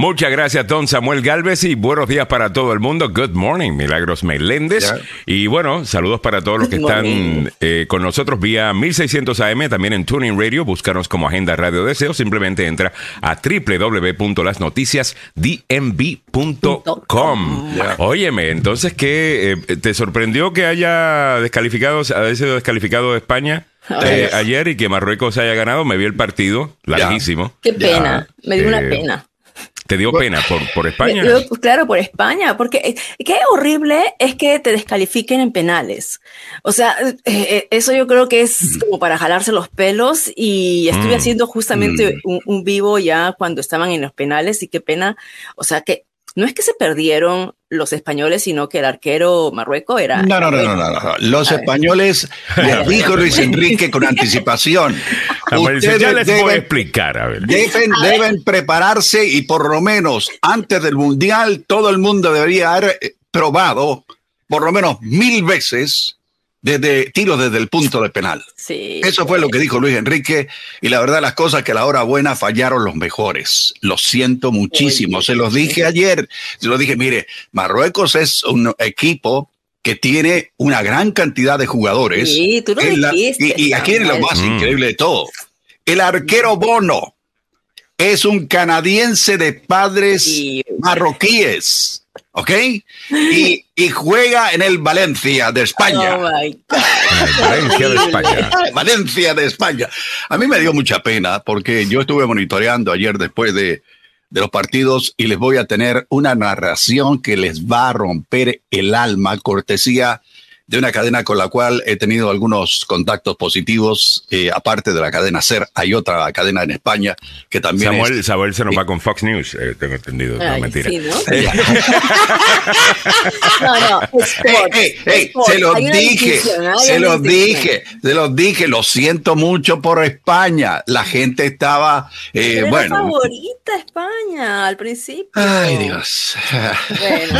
Muchas gracias, don Samuel Galvez, y buenos días para todo el mundo. Good morning, Milagros Meléndez. Y bueno, saludos para todos los que están eh, con nosotros vía 1600 AM, también en Tuning Radio. Búscanos como Agenda Radio Deseo. Simplemente entra a www.lasnoticiasdmv.com. Óyeme, entonces, ¿qué? Eh, ¿Te sorprendió que haya descalificado, haya sido descalificado España? Eh, ayer y que Marruecos haya ganado, me vi el partido, larguísimo. Qué pena, me dio una pena. ¿Te dio pena por, por España? Claro, por España, porque eh, qué horrible es que te descalifiquen en penales. O sea, eh, eh, eso yo creo que es como para jalarse los pelos y estuve mm. haciendo justamente mm. un, vivo ya cuando estaban en los penales y qué pena. O sea, que no es que se perdieron los españoles, sino que el arquero Marruecos era. No, no, no, no, no, Los españoles, les dijo Luis Enrique con anticipación. Ustedes ya les deben, voy a explicar. A ver. Deben, deben prepararse y por lo menos antes del Mundial todo el mundo debería haber eh, probado por lo menos mil veces desde tiro desde el punto de penal. Sí, Eso fue lo que dijo Luis Enrique y la verdad las cosas que a la hora buena fallaron los mejores. Lo siento muchísimo. Se los dije ayer. Se los dije, mire, Marruecos es un equipo que tiene una gran cantidad de jugadores. Sí, tú lo dijiste, y, aquí es lo más mm. increíble de todo. El arquero Bono es un canadiense de padres marroquíes. ¿Ok? Y, y, juega en el Valencia de España. Oh Valencia de España. Valencia de España. A mí me dio mucha pena porque yo estuve monitoreando ayer después de, de los partidos y les voy a tener una narración que les va a romper el alma, cortesía de una cadena con la cual he tenido algunos contactos positivos, eh, aparte de la cadena SER, hay otra cadena en España que también Samuel, Samuel se nos va con Fox News, eh, tengo entendido, no mentira. ¿no? no, no, se los dije, se los dije, se los dije, lo siento mucho por España, la gente estaba, eh, bueno. favorita España al principio. Ay, Dios.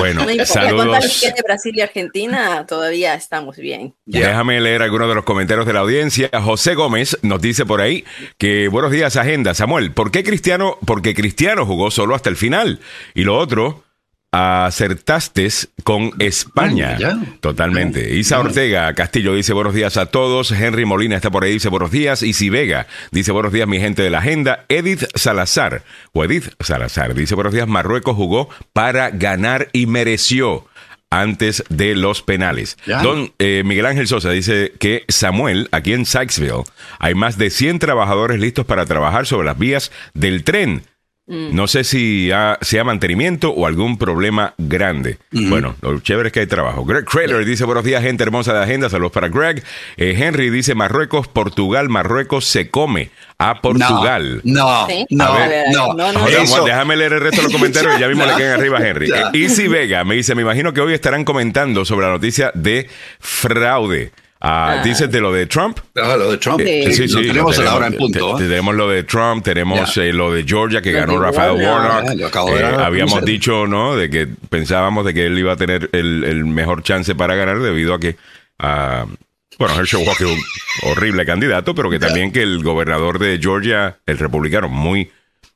Bueno, bueno saludos. de Brasil y Argentina todavía estamos bien. Déjame leer algunos de los comentarios de la audiencia. José Gómez nos dice por ahí que buenos días, agenda. Samuel, ¿por qué Cristiano? Porque Cristiano jugó solo hasta el final. Y lo otro, acertaste con España. Totalmente. Isa Ortega Castillo dice buenos días a todos. Henry Molina está por ahí, dice buenos días. Isi Vega dice buenos días, mi gente de la agenda. Edith Salazar, o Edith Salazar, dice buenos días. Marruecos jugó para ganar y mereció antes de los penales. Don eh, Miguel Ángel Sosa dice que Samuel, aquí en Sykesville, hay más de 100 trabajadores listos para trabajar sobre las vías del tren Mm. No sé si sea mantenimiento o algún problema grande. Bueno, lo chévere es que hay trabajo. Greg Crater dice, buenos días, gente hermosa de agenda. Saludos para Greg. Eh, Henry dice, Marruecos, Portugal, Marruecos se come a Portugal. No, no, no, Déjame leer el resto de los comentarios y ya mismo le quedan arriba a Henry. Eh, Easy Vega me dice, me imagino que hoy estarán comentando sobre la noticia de fraude. Ah, ah. ¿Dices de lo de Trump? Ah, lo de Trump. Sí, sí, sí. tenemos, a la hora en punto. tenemos lo de Trump, tenemos eh, lo de Georgia que ganó Rafael Warnock. Eh, habíamos dicho, ¿no? De que pensábamos de que él iba a tener el, el mejor chance para ganar debido a que, bueno, Herschel Walker, horrible candidato, pero que también que el gobernador de Georgia, el republicano, muy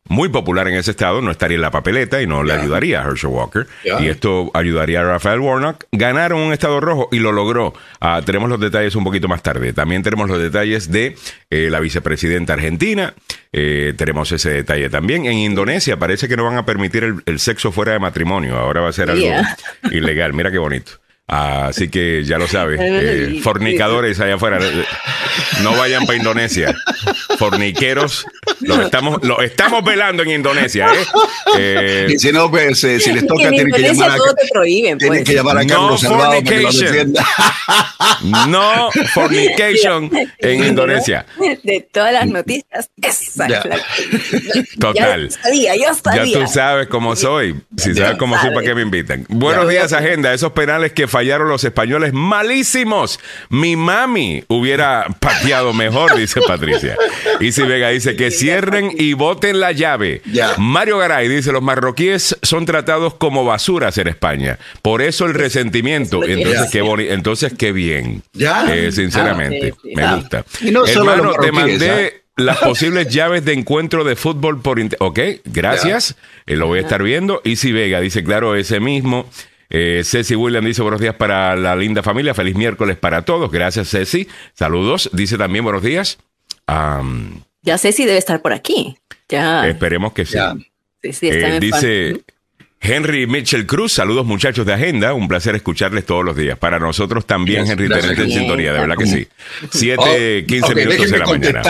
muy popular en ese estado, no estaría en la papeleta y no le ayudaría a Herschel Walker. Y esto ayudaría a Rafael Warnock. Ganaron un estado rojo y lo logró. Ah, tenemos los detalles un poquito más tarde. También tenemos los detalles de eh, la vicepresidenta argentina. Eh, tenemos ese detalle también. En Indonesia parece que no van a permitir el, sexo fuera de matrimonio. Ahora va a ser algo ilegal. Mira qué bonito. Así que ya lo sabes, eh, fornicadores allá afuera, no vayan para Indonesia. Forniqueros, lo estamos, lo estamos velando en Indonesia. ¿eh? eh y si no, pues, eh, si les toca, tienen que llamar a, te prohíben, tienen pues. que llamar a Carlos no Salvado fornication. No fornication en Indonesia. De todas las noticias, esa ya. Total. Ya, sabía, yo sabía. ya tú sabes cómo soy. Si sabes cómo soy, ¿para qué me invitan? Buenos días, agenda. Esos penales que fallaron los españoles malísimos. Mi mami hubiera pateado mejor, dice Patricia. Y si Vega dice que cierren y boten la llave. Mario Garay dice, los marroquíes son tratados como basuras en España. Por eso el resentimiento. Entonces, qué, entonces qué bien. Eh, sinceramente, ah, me gusta. Y no solo te mandé... las posibles llaves de encuentro de fútbol por internet. Ok, gracias. Eh, lo voy a estar viendo. Easy Vega dice, claro, ese mismo. Eh, Ceci William dice buenos días para la linda familia. Feliz miércoles para todos. Gracias, Ceci. Saludos. Dice también buenos días. ya Ceci debe estar por aquí. Ya. Esperemos que sí. Eh, dice Henry Mitchell Cruz, saludos muchachos de Agenda, un placer escucharles todos los días. Para nosotros también, Henry, tenerte en sintonía, de verdad que sí. Siete, quince minutos de la mañana.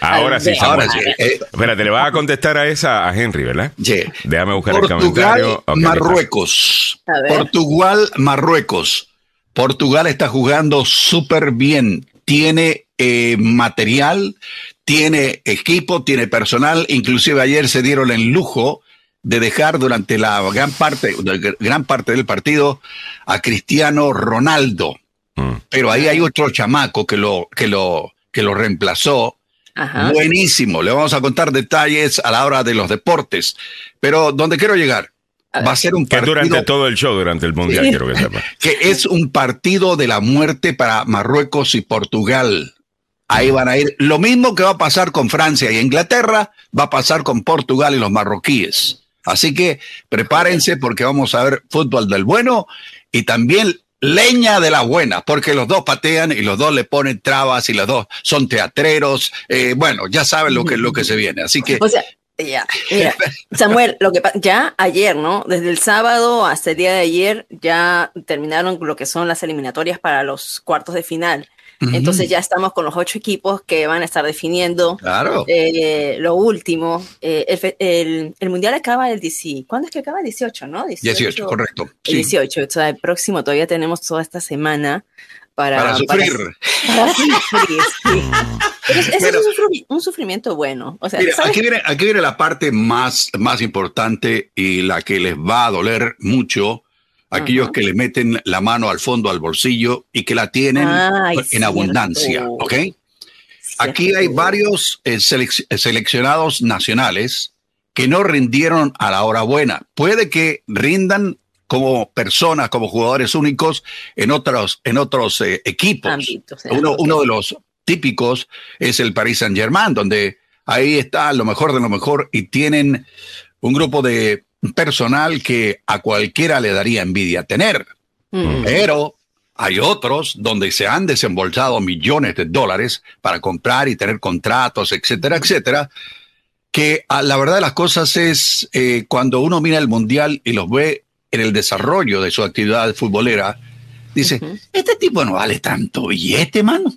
Ahora sí, Ahora sí. Eh, Espérate, le vas a contestar a esa a Henry, ¿verdad? Sí. Déjame buscar el comentario. Marruecos. Portugal, Marruecos. Portugal está jugando súper bien. Tiene eh, material, tiene equipo, tiene personal. Inclusive ayer se dieron el lujo de dejar durante la gran parte, gran parte del partido a Cristiano Ronaldo. Mm. Pero ahí hay otro chamaco que lo, que lo, que lo reemplazó Buenísimo. Le vamos a contar detalles a la hora de los deportes. Pero donde quiero llegar, va a ser un partido. Que durante todo el show, durante el mundial, quiero que sepa. Que es un partido de la muerte para Marruecos y Portugal. Ahí van a ir. Lo mismo que va a pasar con Francia y Inglaterra, va a pasar con Portugal y los marroquíes. Así que prepárense porque vamos a ver fútbol del bueno y también leña de la buena, porque los dos patean y los dos le ponen trabas y los dos son teatreros. Eh, bueno, ya saben lo que, lo que se viene. Así que. O sea, ya, Samuel, lo que ya ayer, ¿no? Desde el sábado hasta el día de ayer ya terminaron lo que son las eliminatorias para los cuartos de final. Entonces ya estamos con los ocho equipos que van a estar definiendo eh, lo último. Eh, el, Mundial acaba el 18. ¿Cuándo es que acaba? El 18, ¿no? 18, correcto. El 18. O sea, el próximo todavía tenemos toda esta semana para, para sufrir. Para, sufrir, Pero es, un, sufrimiento bueno. O sea, aquí, viene, aquí viene la parte más, más importante y la que les va a doler mucho aquellos que le meten la mano al fondo, al bolsillo y que la tienen en abundancia, ¿ok? Aquí hay varios eh, seleccionados nacionales que no rindieron a la hora buena. Puede que rindan como personas, como jugadores únicos en otros, en otros eh, equipos. uno, uno de los típicos es el Paris Saint Germain, donde ahí está lo mejor de lo mejor y tienen un grupo de personal que a cualquiera le daría envidia tener. Mm. Pero hay otros donde se han desembolsado millones de dólares para comprar y tener contratos, etcétera, etcétera, que ah, la verdad de las cosas es eh, cuando uno mira el mundial y los ve en el desarrollo de su actividad futbolera, dice, este tipo no vale tanto billete, mano.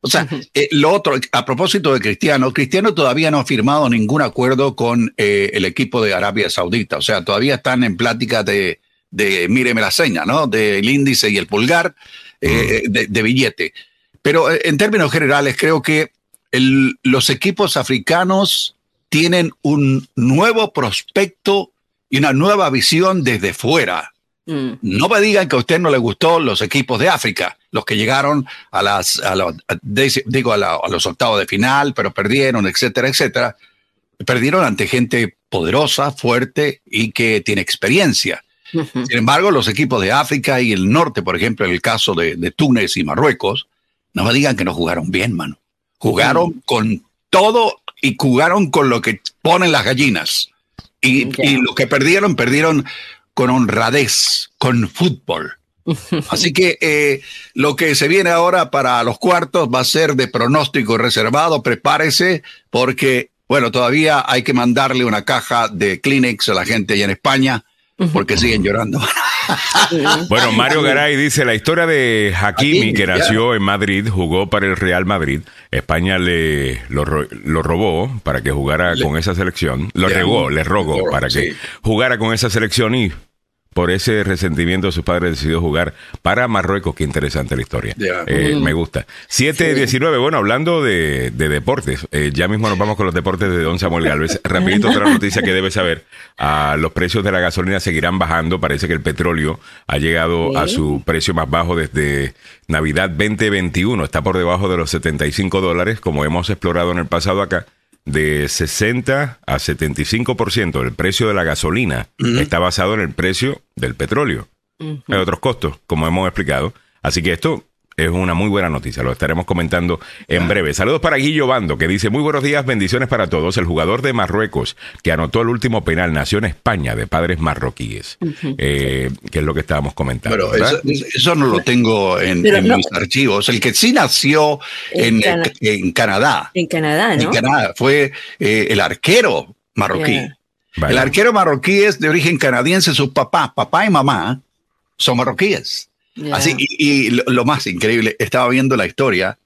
O sea, eh, lo otro, a propósito de Cristiano, Cristiano todavía no ha firmado ningún acuerdo con eh, el equipo de Arabia Saudita. O sea, todavía están en plática de, de míreme la seña, ¿no? Del índice y el pulgar eh, de, billete. Pero en términos generales, creo que los equipos africanos tienen un nuevo prospecto y una nueva visión desde fuera. Mm. No me digan que a usted no le gustó los equipos de África, los que llegaron a las, digo, a, los octavos de final, pero perdieron, etcétera, etcétera. Perdieron ante gente poderosa, fuerte y que tiene experiencia. Sin embargo, los equipos de África y el norte, por ejemplo, en el caso de, Túnez y Marruecos, no me digan que no jugaron bien, mano. Jugaron con todo y jugaron con lo que ponen las gallinas. Y, y lo que perdieron, perdieron con honradez, con fútbol. Así que eh, lo que se viene ahora para los cuartos va a ser de pronóstico reservado. Prepárese porque, bueno, todavía hay que mandarle una caja de Kleenex a la gente allá en España porque siguen llorando. bueno, Mario Garay dice, la historia de Hakimi, que nació en Madrid, jugó para el Real Madrid, España le lo, robó para que jugara con esa selección, lo regó, le rogó para que jugara con esa selección y por ese resentimiento su padre decidió jugar para Marruecos. Qué interesante la historia. Eh, me gusta. 7-19, bueno, hablando de, deportes, eh, ya mismo nos vamos con los deportes de Don Samuel Galvez. Rapidito otra noticia que debe saber. Ah, los precios de la gasolina seguirán bajando. Parece que el petróleo ha llegado a su precio más bajo desde Navidad 2021. Está por debajo de los 75 dólares, como hemos explorado en el pasado acá de 60 a 75% del precio de la gasolina está basado en el precio del petróleo. Hay otros costos, como hemos explicado. Así que esto es una muy buena noticia, lo estaremos comentando en breve. Saludos para Guillo Bando, que dice, muy buenos días, bendiciones para todos. El jugador de Marruecos que anotó el último penal nació en España, de padres marroquíes, eh, que es lo que estábamos comentando. Pero eso, no lo tengo en, mis archivos. El que sí nació en, en, Canadá. En Canadá, ¿no? En Canadá, fue eh, el arquero marroquí. El arquero marroquí es de origen canadiense, sus papás, papá y mamá, son marroquíes. Así, y, lo, más increíble, estaba viendo la historia,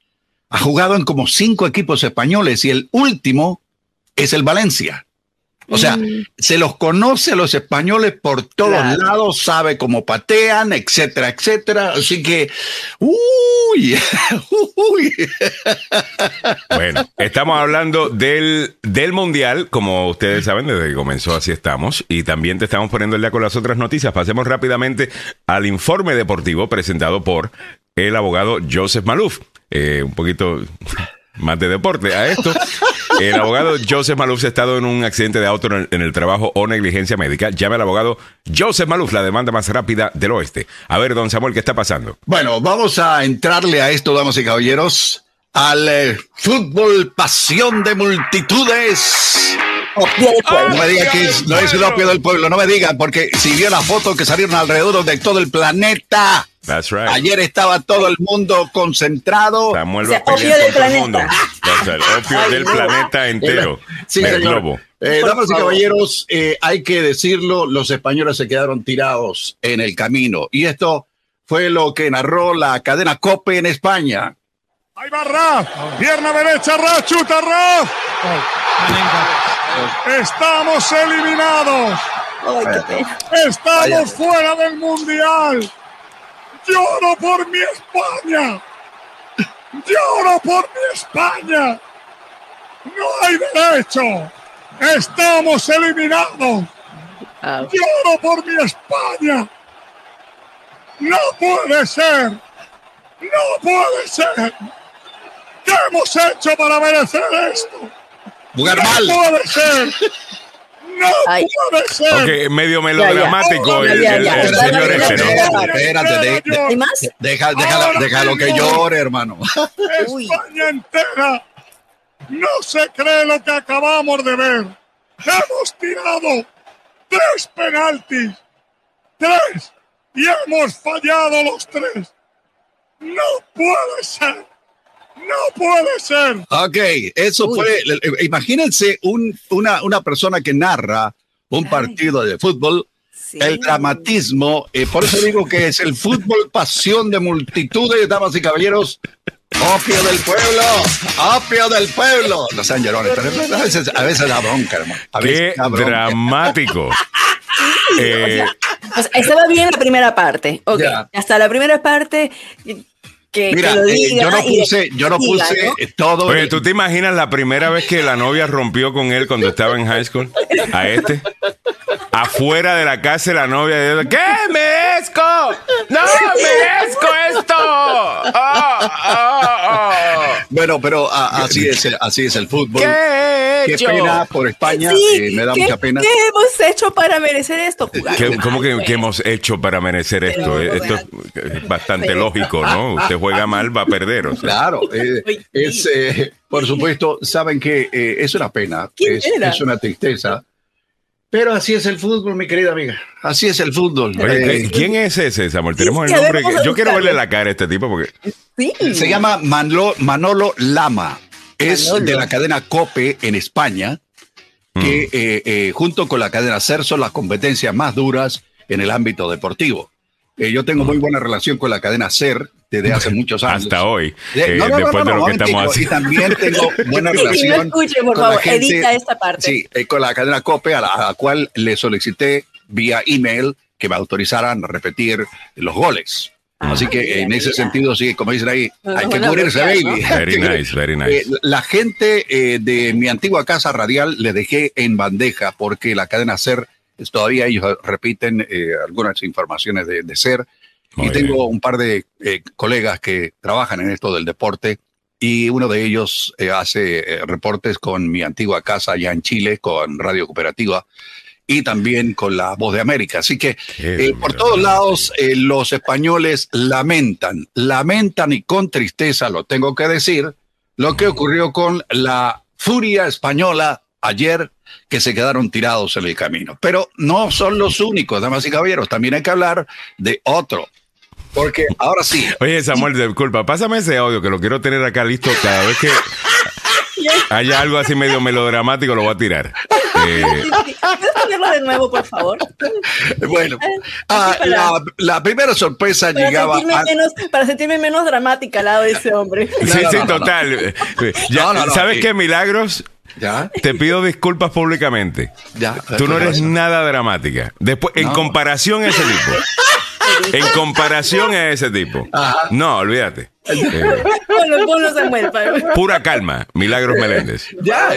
ha jugado en como cinco equipos españoles y el último es el Valencia. O sea, mm. se los conoce a los españoles por todos lados, sabe cómo patean, etcétera, etcétera. Así que, uy, uy. Bueno, estamos hablando del, del Mundial, como ustedes saben, desde que comenzó así estamos. Y también te estamos poniendo el día con las otras noticias. Pasemos rápidamente al informe deportivo presentado por el abogado Joseph Maluf. Eh, un poquito más de deporte a esto. El abogado Joseph Maluf ha estado en un accidente de auto en el, trabajo o negligencia médica. Llame al abogado Joseph Maluf, la demanda más rápida del oeste. A ver, don Samuel, ¿qué está pasando? Bueno, vamos a entrarle a esto, damas y caballeros, al eh, fútbol pasión de multitudes. no me diga que no es el opio del pueblo, no me digan, porque si vio la foto que salieron alrededor de todo el planeta. Ayer estaba todo el mundo concentrado. Samuel va opio del planeta. opio del planeta entero. Sí, el globo. Eh, damas y caballeros, eh, hay que decirlo, los españoles se quedaron tirados en el camino. Y esto fue lo que narró la cadena COPE en España. Ahí va Raf, pierna derecha, Raf, chuta Raf. Estamos eliminados. Estamos fuera del mundial. Lloro por mi España. Lloro por mi España. No hay derecho. Estamos eliminados. Ah. Lloro por mi España. No puede ser. No puede ser. ¿Qué hemos hecho para merecer esto? Jugar no mal. puede ser. No puede ser. Ok, medio melodramático el, señor ese, ¿no? Espérate, deja, déjalo que llore, hermano. España entera no se cree lo que acabamos de ver. Hemos tirado tres penaltis. Tres. Y hemos fallado los tres. No puede ser. No puede ser. Ok, eso fue. Imagínense un, una, una persona que narra un partido de fútbol. El dramatismo, eh, por eso digo que es el fútbol pasión de multitudes, damas y caballeros. Opio del pueblo, opio del pueblo. No sean llorones, pero a veces, a veces da bronca, hermano. Qué dramático. eh, estaba bien la primera parte. Okay. Hasta la primera parte Mira, eh, yo no puse, yo no puse todo. Oye, ¿tú te imaginas la primera vez que la novia rompió con él cuando estaba en high school? A este. Afuera de la casa la novia de ¿qué? ¡Merezco! ¡No, merezco esto! Oh, oh, oh. Bueno, pero así es, así es el fútbol. ¿Qué, Qué pena por España, eh, me da mucha pena. ¿Qué hemos hecho para merecer esto? ¿Cómo que, hemos hecho para merecer esto? esto es bastante lógico, ¿no? Usted juega mal, va a perder. Claro, eh, es, eh, por supuesto, saben que eh, es una pena, es, una tristeza. Pero así es el fútbol, mi querida amiga. Así es el fútbol. ¿Quién es ese, Samuel? Tenemos el nombre. Yo quiero verle la cara a este tipo porque. Se llama Manolo Lama. Es de la cadena Cope en España, que mm. junto con la cadena CER son las competencias más duras en el ámbito deportivo. Yo tengo muy buena relación con la cadena CER, desde hace muchos años. Hasta hoy. Eh, después de lo que estamos haciendo. Y también tengo buena relación. por favor, edita esta parte. Sí, eh, con la cadena COPE, a la, cual le solicité vía email que me autorizaran a repetir los goles. Ah, Así que en ese sentido, sí, como dicen ahí, hay que cubrirse, baby. Very nice, very nice. Eh, la gente de mi antigua casa radial le dejé en bandeja porque la cadena SER, todavía ellos repiten algunas informaciones de, de SER y tengo un par de eh, colegas que trabajan en esto del deporte y uno de ellos eh, hace eh, reportes con mi antigua casa allá en Chile, con Radio Cooperativa. y también con la voz de América. Así que eh, por todos lados eh, los españoles lamentan, lamentan y con tristeza, lo tengo que decir, lo que ocurrió con la furia española ayer que se quedaron tirados en el camino. Pero no son los únicos, damas y caballeros, también hay que hablar de otro. Porque ahora sí. Oye, Samuel, disculpa, pásame ese audio que lo quiero tener acá listo cada vez que haya algo así medio melodramático, lo voy a tirar. Eh, de nuevo, por favor? Bueno, ah, la, primera sorpresa llegaba. para sentirme menos dramática al lado de ese hombre. Sí, sí, total. ¿Sabes qué, Milagros? ¿Ya? Te pido disculpas públicamente. Ya, Tú no eres nada dramática. Después, en comparación a ese tipo. en comparación a ese tipo. No, olvídate. pura calma, Milagros Meléndez. Ya,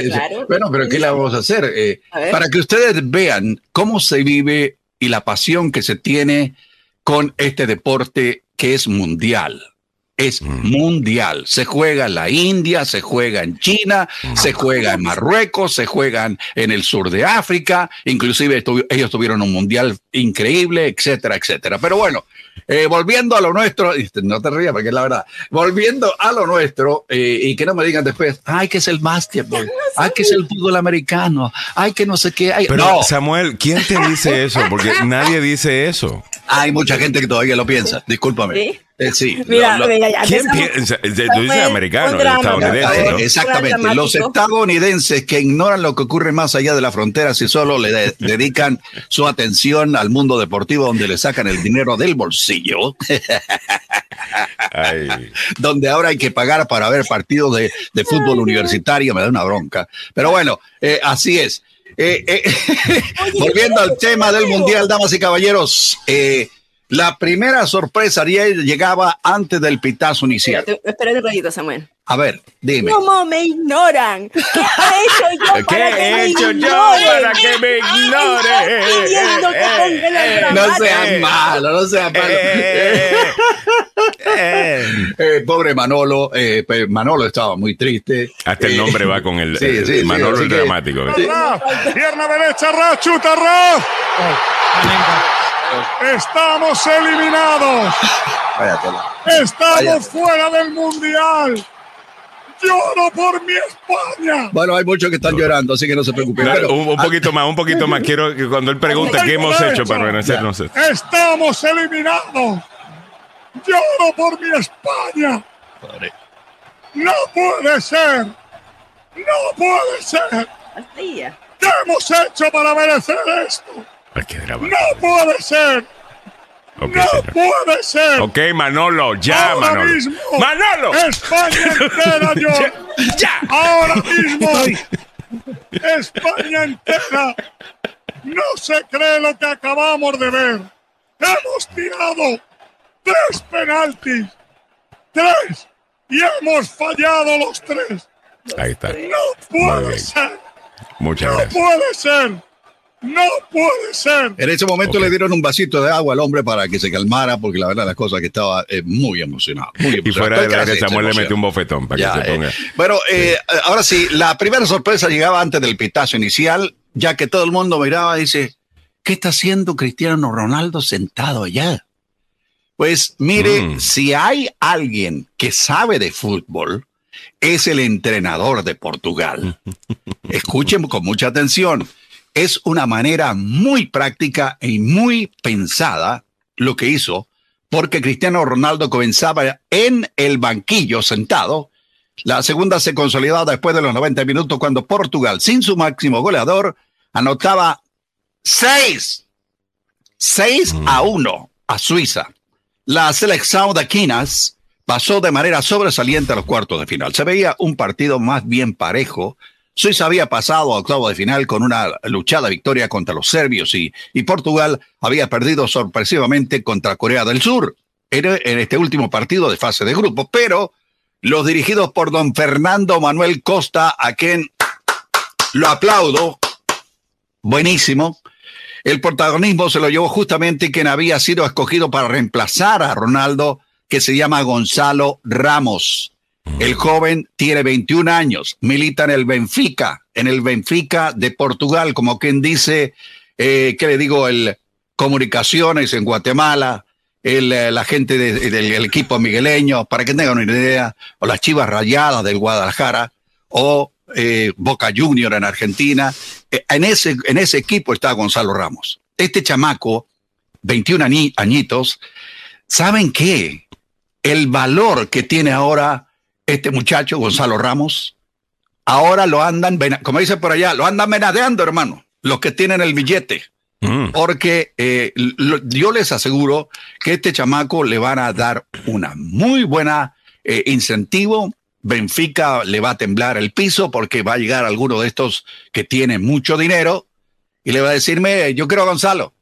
bueno, pero ¿qué le vamos a hacer? Eh, para que ustedes vean cómo se vive y la pasión que se tiene con este deporte que es mundial es mm. mundial. Se juega en la India, se juega en China, mm. se juega en Marruecos, se juegan en el sur de África, inclusive ellos tuvieron un mundial increíble, etcétera, etcétera. Pero bueno, eh, volviendo a lo nuestro, no te rías porque es la verdad, volviendo a lo nuestro eh, y que no me digan después, ay, que es el básquetbol, ay, que es el fútbol americano, ay, que no sé qué. Ay, Pero Samuel, ¿quién te dice eso? Porque nadie dice eso. Hay mucha gente que todavía lo piensa, discúlpame. Eh, sí. Mira, ¿Quién piensa? Tú dices americano, estadounidense. Exactamente. Los estadounidenses que ignoran lo que ocurre más allá de la frontera si solo le dedican su atención al mundo deportivo donde le sacan el dinero del bolsillo. Donde ahora hay que pagar para ver partidos de, fútbol universitario, me da una bronca. Pero bueno, eh, así es. Eh, volviendo al tema del Mundial, damas y caballeros, la primera sorpresa llegaba antes del pitazo inicial. Espera un ratito, Samuel. A ver, dime. ¿Cómo me ignoran? ¿Qué he hecho yo ¿Qué para he hecho yo para que me ignore? no seas malo, no seas malo. Eh, pobre Manolo, eh, pues, Manolo estaba muy triste. Hasta el nombre va con el, sí, Manolo el dramático. Pierna derecha, Ra, chuta, Ra. Estamos eliminados. Estamos fuera del mundial. Lloro por mi España. Bueno, hay muchos que están llorando, así que no se preocupen. un, poquito más, un poquito más. Quiero que cuando él pregunte qué hemos hecho para renacernos. Estamos eliminados. Lloro por mi España. No puede ser. No puede ser. ¿Qué hemos hecho para merecer esto? No puede ser. No puede ser. Ok, Manolo, ya, Ahora Manolo. Mismo, Manolo. España entera, yo. ya, Ahora mismo. España entera. No se cree lo que acabamos de ver. Hemos tirado tres penaltis. Tres. Y hemos fallado los tres. Ahí está. No puede ser. Muchas gracias. No puede ser. No puede ser. En ese momento le dieron un vasito de agua al hombre para que se calmara, porque la verdad las cosas que estaba eh, muy emocionado. Y fuera de la que Samuel le metió un bofetón para que se ponga. Eh. Bueno, eh, ahora sí, la primera sorpresa llegaba antes del pitazo inicial, ya que todo el mundo miraba y dice, ¿qué está haciendo Cristiano Ronaldo sentado allá? Pues mire, mm. si hay alguien que sabe de fútbol, es el entrenador de Portugal. Escuchen con mucha atención es una manera muy práctica y muy pensada lo que hizo, porque Cristiano Ronaldo comenzaba en el banquillo sentado. La segunda se consolidaba después de los 90 minutos cuando Portugal, sin su máximo goleador, anotaba seis, seis mm. a uno a Suiza. La selección de Quinas pasó de manera sobresaliente a los cuartos de final. Se veía un partido más bien parejo, Suiza había pasado a octavo de final con una luchada victoria contra los serbios y, Portugal había perdido sorpresivamente contra Corea del Sur en, este último partido de fase de grupo. Pero los dirigidos por don Fernando Manuel Costa, a quien lo aplaudo, buenísimo. El protagonismo se lo llevó justamente quien había sido escogido para reemplazar a Ronaldo, que se llama Gonzalo Ramos. El joven tiene 21 años, milita en el Benfica, en el Benfica de Portugal, como quien dice, eh, ¿qué le digo? El comunicaciones en Guatemala, el, eh, la gente de- del el equipo migueleño, para que tengan una idea, o las Chivas Rayadas del Guadalajara, o eh, Boca Junior en Argentina. En, ese, en ese equipo está Gonzalo Ramos. Este chamaco, 21 añi- añitos, ¿saben qué? El valor que tiene ahora este muchacho, Gonzalo Ramos, ahora lo andan, como dice por allá, lo andan menadeando, hermano, los que tienen el billete Mm. porque eh, lo- yo les aseguro que este chamaco le van a dar una muy buena eh, incentivo. Benfica le va a temblar el piso porque va a llegar alguno de estos que tiene mucho dinero y le va a decirme, yo quiero a Gonzalo.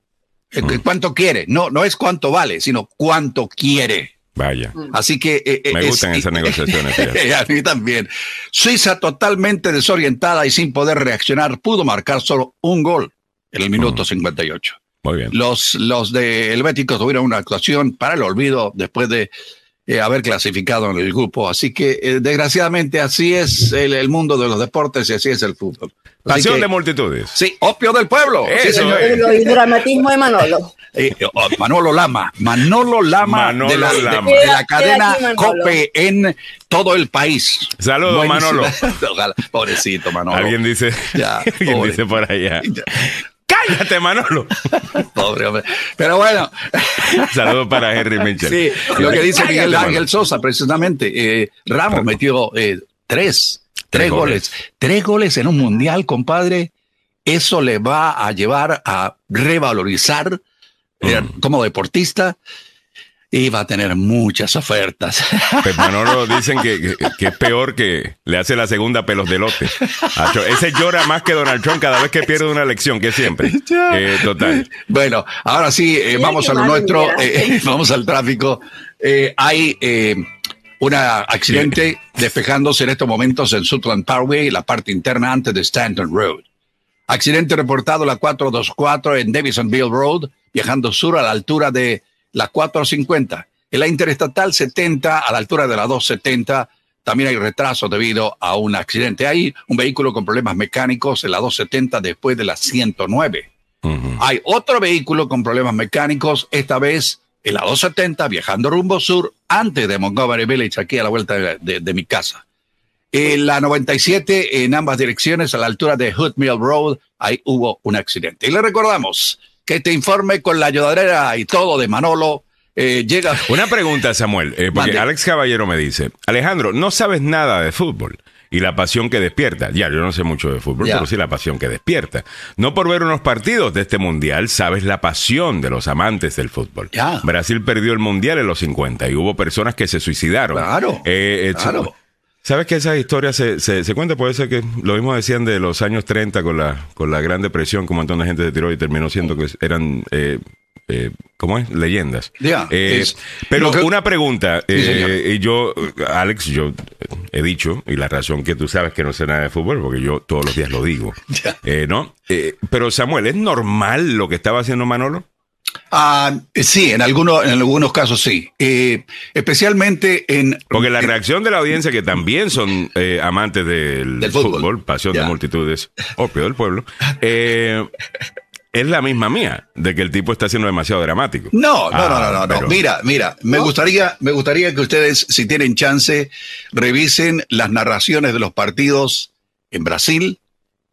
Eh, Mm. ¿Cuánto quiere? No, no es cuánto vale, sino cuánto quiere. Vaya. Así que... eh, eh, Me es- gustan esas negociaciones, a mí también. Suiza totalmente desorientada y sin poder reaccionar pudo marcar solo un gol en el minuto 58. Muy bien. Los, los de Helvéticos tuvieron una actuación para el olvido después de eh, haber clasificado en el grupo. Así que, eh, desgraciadamente, así es el, el mundo de los deportes y así es el fútbol. Así Pasión que- de multitudes. Sí, opio del pueblo. Sí, Eso señor. es. El dramatismo de Manolo. Eh, oh, Manolo Lama, Manolo Lama, Manolo de, la, Lama. de la Queda- cadena aquí. COPE en todo el país. Saludos, Buenísimo. Manolo. Ojalá. Pobrecito Manolo. Alguien dice, Ya, alguien pobre. dice por allá. Cállate, Manolo. Pobre hombre. Pero bueno, Saludos para Henry Mitchell. sí, lo que dice Cállate, Miguel. Ángel Sosa, precisamente, eh, Ramos metió eh, tres, tres goles. goles. Tres goles en un mundial, compadre. Eso le va a llevar a revalorizar eh, Mm. como deportista y va a tener muchas ofertas. Pues Manolo dicen que, que- es peor que le hace la segunda pelos de lote. Ese llora más que Donald Trump cada vez que pierde una elección, que siempre. Eh, total. Bueno, ahora sí, eh, vamos a lo nuestro, eh, vamos al tráfico. Eh, hay eh, un accidente despejándose en estos momentos en Sutland Parkway, la parte interna antes de Stanton Road. Accidente reportado la 424 en Davisonville Road, viajando sur a la altura de la 450. En la interestatal 70, a la altura de la 270, también hay retraso debido a un accidente. Hay un vehículo con problemas mecánicos en la 270 después de la 109. Ujú. Hay otro vehículo con problemas mecánicos, esta vez en la 270, viajando rumbo sur, antes de Montgomery Village, aquí a la vuelta de, de- de mi casa. En la 97, en ambas direcciones, a la altura de Hood Mill Road, ahí hubo un accidente. Y le recordamos que este informe con la ayudadera y todo de Manolo eh, llega. Una pregunta, Samuel, eh, porque Mande. Alex Caballero me dice, Alejandro, no sabes nada de fútbol y la pasión que despierta. Ya, yo no sé mucho de fútbol, pero sí la pasión que despierta. No por ver unos partidos de este mundial, sabes la pasión de los amantes del fútbol. Ya. Brasil perdió el mundial en los 50 y hubo personas que se suicidaron. Claro, Eh, eh, claro. ¿Sabes que esas historias se, se, se cuentan? Puede ser que lo mismo decían de los años 30 con la, con la Gran Depresión, que un montón de gente se tiró y terminó siendo que eran, eh, eh, ¿cómo es? Leyendas. Ya, Eh, es- pero que- una pregunta, Sí, eh, y yo, Alex, yo he dicho, y la razón que tú sabes que no sé nada de fútbol, porque yo todos los días lo digo, Ya. eh, ¿no? Eh, pero Samuel, ¿es normal lo que estaba haciendo Manolo? Ah, sí, en, algunos, en algunos casos sí. Eh, especialmente en. Porque la en- reacción de la audiencia, que también son eh, amantes del, Del fútbol, fútbol. pasión de multitudes, opio del pueblo, eh, es la misma mía, de que el tipo está siendo demasiado dramático. No, no, Ah, no, no, no, no. pero- Mira, mira, me gustaría, me gustaría que ustedes, si tienen chance, revisen las narraciones de los partidos en Brasil,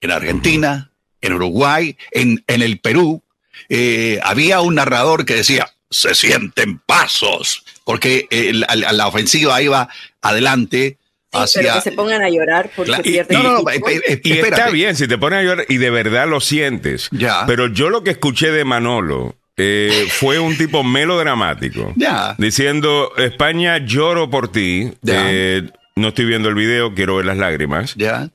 en Argentina, en Uruguay, en, en el Perú. Eh, había un narrador que decía, se sienten pasos, porque eh, la, la- la ofensiva iba adelante Sí, pero hacia... que se pongan a llorar porque Cla- y- no, no, no, está bien, si te pones a llorar y de verdad lo sientes. Ya. Pero yo lo que escuché de Manolo eh, fue un tipo melodramático. Ya. Diciendo, España, lloro por ti. Ya. Eh, no estoy viendo el video, quiero ver las lágrimas. Ya.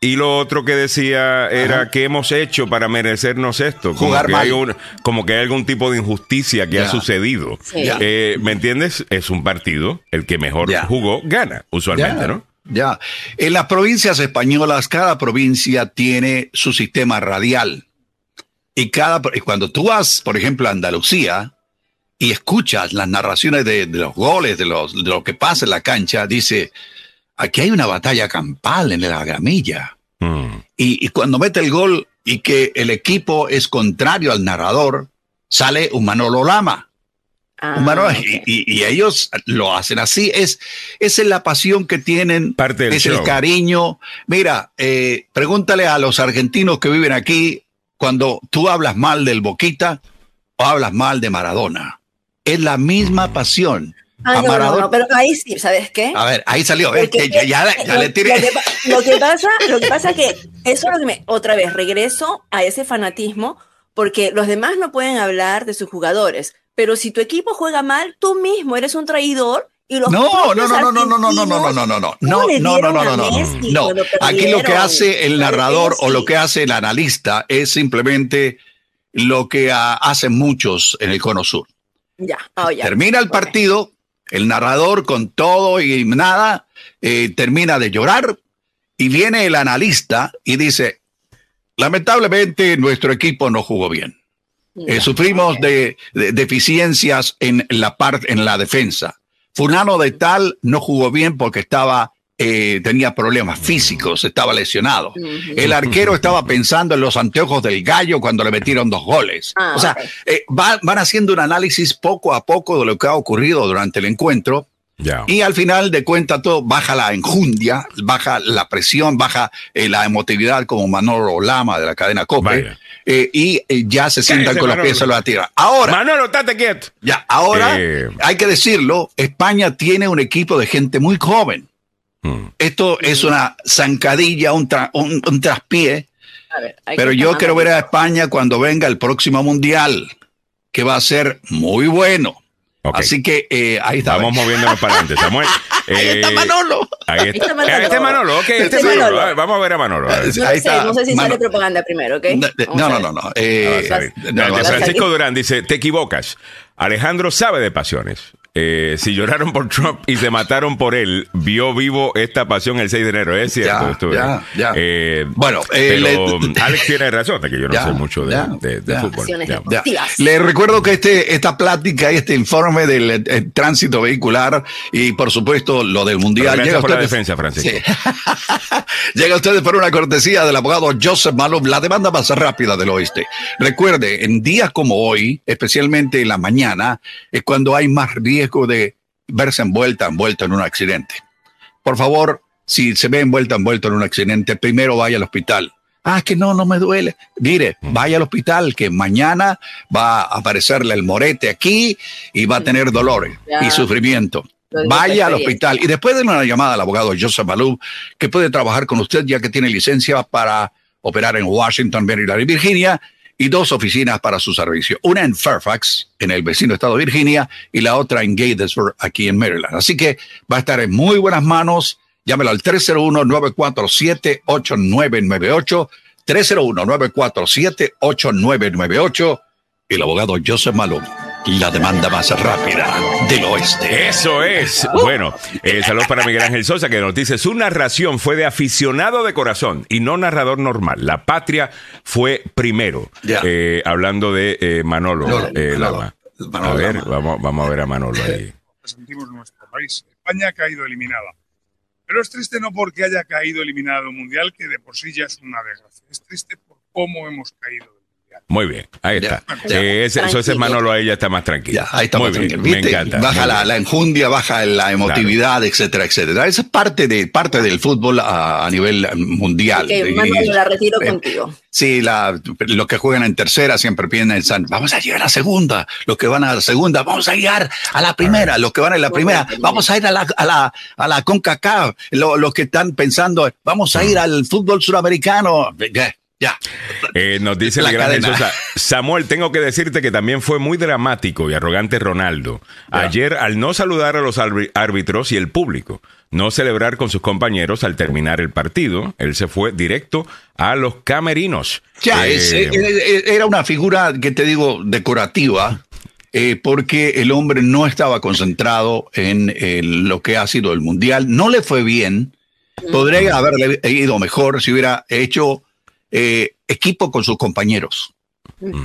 Y lo otro que decía era, ¿qué hemos hecho para merecernos esto? Como Jugar que, mal. hay un- como que hay algún tipo de injusticia que Ya. ha sucedido. Sí. Eh, ¿Me entiendes? Es un partido, el que mejor Ya. jugó, gana, usualmente, Ya, ¿no? Ya. En las provincias españolas, cada provincia tiene su sistema radial. Y cada, y cuando tú vas, por ejemplo, a Andalucía y escuchas las narraciones de, de los goles, de, los, de lo que pasa en la cancha, dice, aquí hay una batalla campal en la gramilla. Mm. Y, y cuando mete el gol y que el equipo es contrario al narrador, sale un Manolo Lama. Ah, Un Manolo- ok. y, ellos lo hacen así. Es, esa es la pasión que tienen, Parte del es el cariño. Mira, eh, pregúntale a los argentinos que viven aquí cuando tú hablas mal del Boquita o hablas mal de Maradona. Es la misma pasión. Ah, no, no, no, pero ahí sí, ¿sabes qué? A ver, ahí salió. ya, ya- ya lo, le tiré. lo que, lo que pasa, lo que pasa que eso es lo que me, otra vez regreso a ese fanatismo, porque los demás no pueden hablar de sus jugadores, pero si tu equipo juega mal, tú mismo eres un traidor y los No, no, no, no, no, no, no, no, no, no, no, no, ¿cómo no, no, no, no, no, no, no. Aquí lo que hace el narrador o lo que hace el analista es simplemente lo que ah, hacen muchos en el Cono Sur. Ya, ah, ya. Termina el partido, el narrador con todo y nada, eh, termina de llorar y viene el analista y dice, lamentablemente nuestro equipo no jugó bien. Eh, sufrimos de, de deficiencias en la parte en la defensa. Fulano de tal no jugó bien porque estaba eh, tenía problemas físicos, estaba lesionado. El arquero estaba pensando en los anteojos del gallo cuando le metieron dos goles. Ah, o sea, eh, va- van haciendo un análisis poco a poco de lo que ha ocurrido durante el encuentro y al final de cuentas todo baja la enjundia, baja la presión, baja eh, la emotividad como Manolo Lama de la cadena Cope eh, y eh, ya se sientan con los pies sobre la tierra. Ahora, Manolo, estate quieto. ya, ahora Eh. hay que decirlo, España tiene un equipo de gente muy joven. Mm. Esto es una zancadilla, un, tra- un, un traspié, ver, pero yo quiero ver a. España cuando venga el próximo mundial, que va a ser muy bueno. Así que eh, ahí está. Vamos moviéndonos para adelante, Samuel. Ahí está Eh, Ahí Ahí está. está Manolo. Ah, Este es Manolo, ok, este Este es Manolo. Manolo. A ver, Vamos a ver a Manolo. a ver. No, Ahí sé, está, no sé si sale propaganda primero, ¿ok? No, Vamos no, no, no. no, eh, Ah, está no, ser- Francisco Durán dice, te equivocas. Alejandro sabe de pasiones. Eh, si lloraron por Trump y se mataron por él, vio vivo esta pasión el 6 de enero. Es cierto. Ya, ya, ya. Eh, Bueno, eh, pero le- Alex tiene razón de que yo no Ya, sé mucho de, ya, de- de ya. fútbol. Pasiones Ya. Ya. deportivas. Le recuerdo que este, esta plática y este informe del eh, eh, tránsito vehicular y por supuesto lo del Pero mundial gracias llega a por la ustedes- defensa, Francisco. Sí. Llega a ustedes por una cortesía del abogado Joseph Malov, la demanda más rápida del oeste. Recuerde, en días como hoy, especialmente en la mañana, es cuando hay más riesgo de verse envuelta, envuelto en un accidente. Por favor, si se ve envuelta, envuelto en un accidente, primero vaya al hospital. Ah, que no, no me duele. Mire, vaya al hospital, que mañana va a aparecerle el morete aquí y va a tener dolores y sufrimiento. Vaya al hospital y después de una llamada al abogado Joseph Malou, que puede trabajar con usted ya que tiene licencia para operar en Washington, Maryland y Virginia y dos oficinas para su servicio. Una en Fairfax, en el vecino estado de Virginia, y la otra en Gatesburg, aquí en Maryland. Así que va a estar en muy buenas manos. Llámelo al 301-947-8998. 301-947-8998. El abogado Joseph Malou, la demanda más rápida del oeste. Eso es. Bueno, eh, saludos para Miguel Ángel Sosa que nos dice, su narración fue de aficionado de corazón y no narrador normal. La patria fue primero. Ya. Eh, hablando de eh, Manolo, Manolo, eh, Manolo. Lama. Manolo a ver, Lama. vamos, vamos a ver a Manolo ahí. sentimos nuestro país. España ha caído eliminada. Pero es triste no porque haya caído eliminada del Mundial, que de por sí ya es una desgracia. Es triste por cómo hemos caído. Muy bien, ahí Ya, está. ya. Eh, ese, eso ese Tranquilo. Manolo ahí ya está más tranquilo. Ya, ahí está Muy más bien, tranquilo. me encanta. Baja la, la enjundia, baja la emotividad, etcétera, etcétera. Esa es parte de parte del fútbol a, a nivel mundial. Ok, Y- Manolo, la retiro eh, contigo. Sí, la, los que juegan en tercera siempre piensan, vamos a llegar a segunda. Los que van a la segunda, vamos a llegar a la primera. Los que van en la primera, vamos a ir a la, a la, a la CONCACAF. Lo- Los que están pensando, vamos a ir al fútbol suramericano. Ya. Eh, nos dice La cadena. Sosa, Samuel, tengo que decirte que también fue muy dramático y arrogante Ronaldo. Ayer, al no saludar a los árbitros y el público, no celebrar con sus compañeros al terminar el partido, él se fue directo a los camerinos. Ya, Eh, es- eh, era una figura que te digo decorativa, eh, porque el hombre no estaba concentrado en, eh, lo que ha sido el mundial. No le fue bien. Podría haberle ido mejor si hubiera hecho eh, equipo con sus compañeros.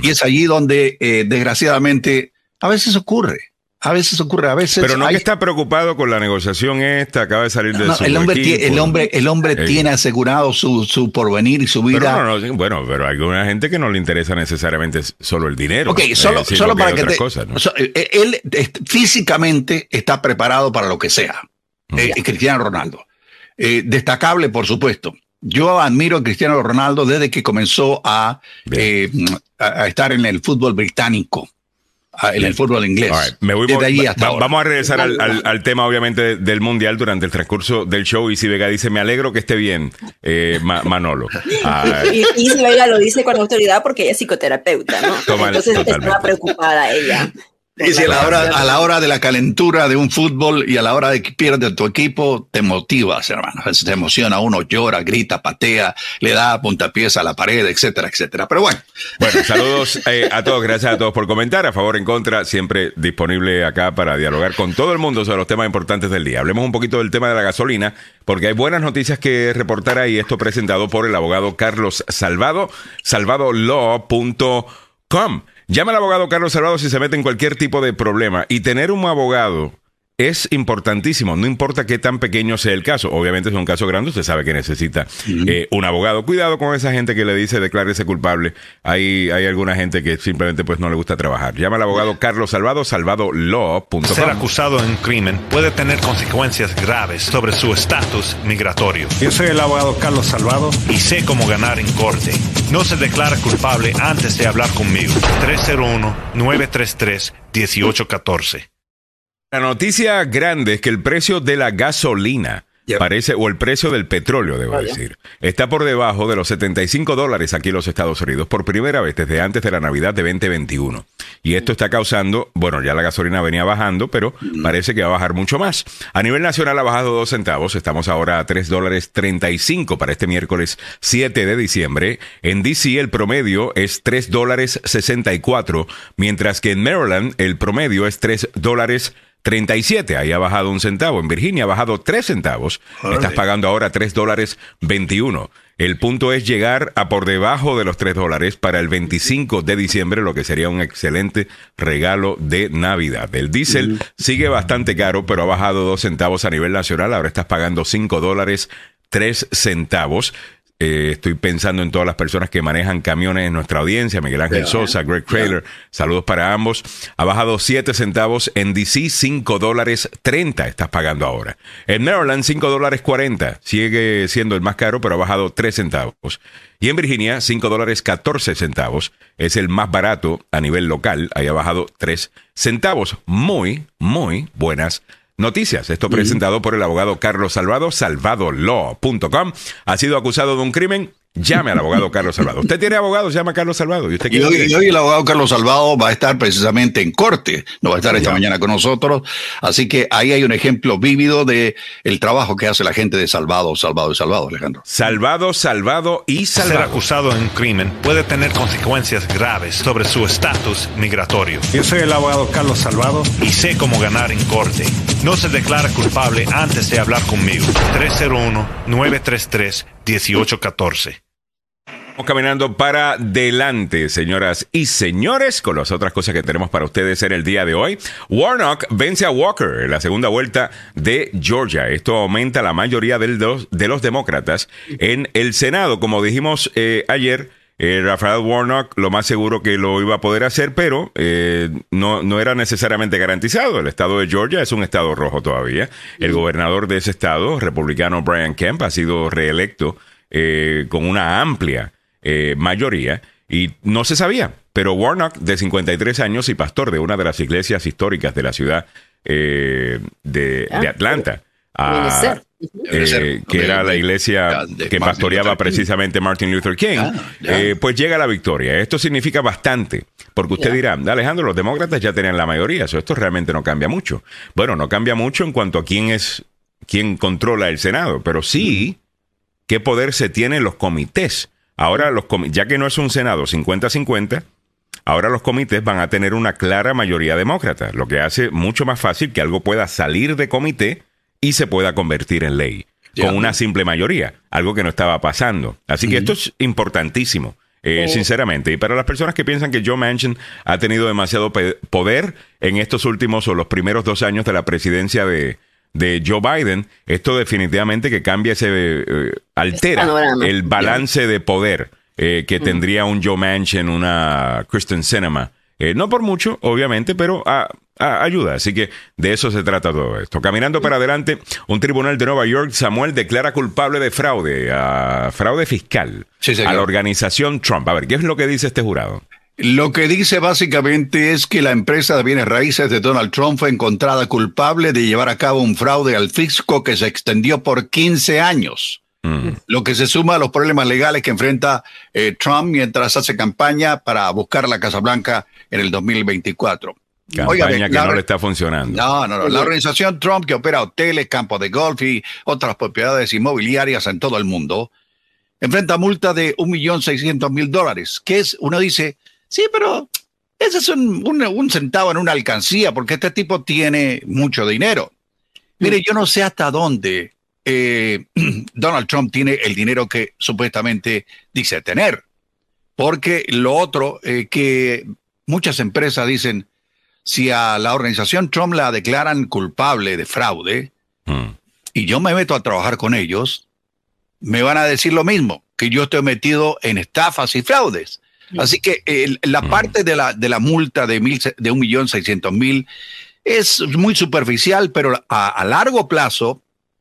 Y es allí donde, eh, desgraciadamente, a veces ocurre. A veces ocurre, a veces. Pero no que está preocupado con la negociación esta, acaba de salir de su el hombre, equipo. el hombre, el hombre tiene asegurado su, su porvenir y su vida. Pero no, no, bueno, pero hay alguna gente que no le interesa necesariamente solo el dinero. Ok, solo, solo para que, te, ¿no? él, físicamente está preparado para lo que sea. Mm. Eh, Cristiano Ronaldo. Eh, destacable, por supuesto. Yo admiro a Cristiano Ronaldo desde que comenzó a, eh, a, estar en el fútbol británico. En el fútbol inglés. Me voy, vamos a regresar al, al, tema, obviamente, del mundial durante el transcurso del show. Y si Vega dice: Me alegro que esté bien, eh, Manolo. Ah, y, y si Vega lo dice con autoridad porque ella es psicoterapeuta, ¿no? Entonces estaba preocupada ella. Y si a la, hora, a la hora de la calentura de un fútbol y a la hora de que pierdes tu equipo, te motivas, hermano. Se emociona, uno llora, grita, patea, le da puntapiés a la pared, etcétera, etcétera. Pero bueno. Bueno, saludos eh, a todos, gracias a todos por comentar. A favor, en contra, siempre disponible acá para dialogar con todo el mundo sobre los temas importantes del día. Hablemos un poquito del tema de la gasolina, porque hay buenas noticias que reportar ahí. Esto presentado por el abogado Carlos Salvado, salvadolaw.com. Llama al abogado Carlos Salvado si se mete en cualquier tipo de problema. Y tener un abogado es importantísimo, no importa qué tan pequeño sea el caso. Obviamente es un caso grande, usted sabe que necesita eh, un abogado. Cuidado con esa gente que le dice declárese culpable. Hay, hay alguna gente que simplemente pues no le gusta trabajar. Llama al abogado Carlos Salvado, salvadolaw.com. Ser acusado en un crimen puede tener consecuencias graves sobre su estatus migratorio. Yo soy el abogado Carlos Salvado y sé cómo ganar en corte. No se declara culpable antes de hablar conmigo. 301 933 1814 la noticia grande es que el precio de la gasolina parece, o el precio del petróleo, debo decir, está por debajo de los 75 dólares aquí en los Estados Unidos por primera vez desde antes de la Navidad de 2021. Y esto está causando, bueno, ya la gasolina venía bajando, pero mm. parece que va a bajar mucho más. A nivel nacional ha bajado dos centavos, estamos ahora a 3 dólares 35 para este miércoles 7 de diciembre. En DC el promedio es 3 dólares 64, mientras que en Maryland el promedio es 3 dólares 37, ahí ha bajado un centavo. En Virginia ha bajado 3 centavos. Estás pagando ahora 3 dólares 21. El punto es llegar a por debajo de los 3 dólares para el 25 de diciembre, lo que sería un excelente regalo de Navidad. El diésel sigue bastante caro, pero ha bajado 2 centavos a nivel nacional. Ahora estás pagando 5 dólares 3 centavos. Eh, estoy pensando en todas las personas que manejan camiones en nuestra audiencia, Miguel Ángel Sosa, Greg Trailer, saludos para ambos. Ha bajado 7 centavos en DC, 5 dólares 30 estás pagando ahora. En Maryland, 5 dólares 40, sigue siendo el más caro, pero ha bajado 3 centavos. Y en Virginia, 5 dólares 14 centavos, es el más barato a nivel local, ahí ha bajado 3 centavos. Muy, muy buenas Noticias. Esto presentado por el abogado Carlos Salvado, salvadolaw.com. Ha sido acusado de un crimen Llame al abogado Carlos Salvado. Usted tiene abogado, llama a Carlos Salvado. ¿Y, usted y, hoy, el abogado Carlos Salvado va a estar precisamente en corte, no va a estar esta mañana con nosotros. Así que ahí hay un ejemplo vívido de el trabajo que hace la gente de Salvado, Salvado y Salvado, Alejandro. Salvado, Salvado y Salvado. Ser acusado en un crimen puede tener consecuencias graves sobre su estatus migratorio. Yo soy el abogado Carlos Salvado y sé cómo ganar en corte. No se declara culpable antes de hablar conmigo. 301 933 1814. Vamos caminando para adelante, señoras y señores, con las otras cosas que tenemos para ustedes en el día de hoy. Warnock vence a Walker en la segunda vuelta de Georgia. Esto aumenta la mayoría de los, de los demócratas en el Senado. Como dijimos eh, ayer, eh, Rafael Warnock lo más seguro que lo iba a poder hacer, pero eh, no, no era necesariamente garantizado. El estado de Georgia es un estado rojo todavía. El gobernador de ese estado, republicano Brian Kemp, ha sido reelecto eh, con una amplia mayoría y no se sabía. Pero Warnock, de 53 años y pastor de una de las iglesias históricas de la ciudad de, de ah, Atlanta, eh, que era la iglesia que pastoreaba precisamente Martin Luther King, eh, pues llega la victoria. Esto significa bastante, porque usted dirá, Alejandro, los demócratas ya tenían la mayoría, eso esto realmente no cambia mucho. Bueno, no cambia mucho en cuanto a quién es quién controla el Senado, pero sí qué poder se tiene en los comités. Ahora, los ya que no es un Senado 50-50, ahora los comités van a tener una clara mayoría demócrata, lo que hace mucho más fácil que algo pueda salir de comité y se pueda convertir en ley con una simple mayoría, algo que no estaba pasando. Así que esto es importantísimo. eh, sinceramente. Y para las personas que piensan que Joe Manchin ha tenido demasiado poder en estos últimos o los primeros dos años de la presidencia de, de Joe Biden, esto definitivamente que cambia ese, eh, altera el balance de poder eh, que mm. tendría un Joe Manchin, una Kristen Cinema. Eh, no por mucho, obviamente, pero ayuda. Así que de eso se trata todo esto. Caminando para adelante, un tribunal de Nueva York, Samuel, declara culpable de fraude, a fraude fiscal a la organización Trump. A ver, ¿qué es lo que dice este jurado? Lo que dice básicamente es que la empresa de bienes raíces de Donald Trump fue encontrada culpable de llevar a cabo un fraude al fisco que se extendió por 15 años. Mm. Lo que se suma a los problemas legales que enfrenta eh, Trump mientras hace campaña para buscar la Casa Blanca en el 2024. Campaña que no le está funcionando. No, no, no. La organización Trump que opera hoteles, campos de golf y otras propiedades inmobiliarias en todo el mundo enfrenta multa de 1.600.000 dólares, que es, uno dice, Sí, pero ese es un, centavo en una alcancía, porque este tipo tiene mucho dinero. Mire, mm. yo no sé hasta dónde eh, Donald Trump tiene el dinero que supuestamente dice tener. Porque lo otro, eh, que muchas empresas dicen, si a la organización Trump la declaran culpable de fraude mm. y yo me meto a trabajar con ellos, me van a decir lo mismo, que yo estoy metido en estafas y fraudes. Así que la parte de la, de la multa de, mil, de 1.600.000 es muy superficial, pero a, largo plazo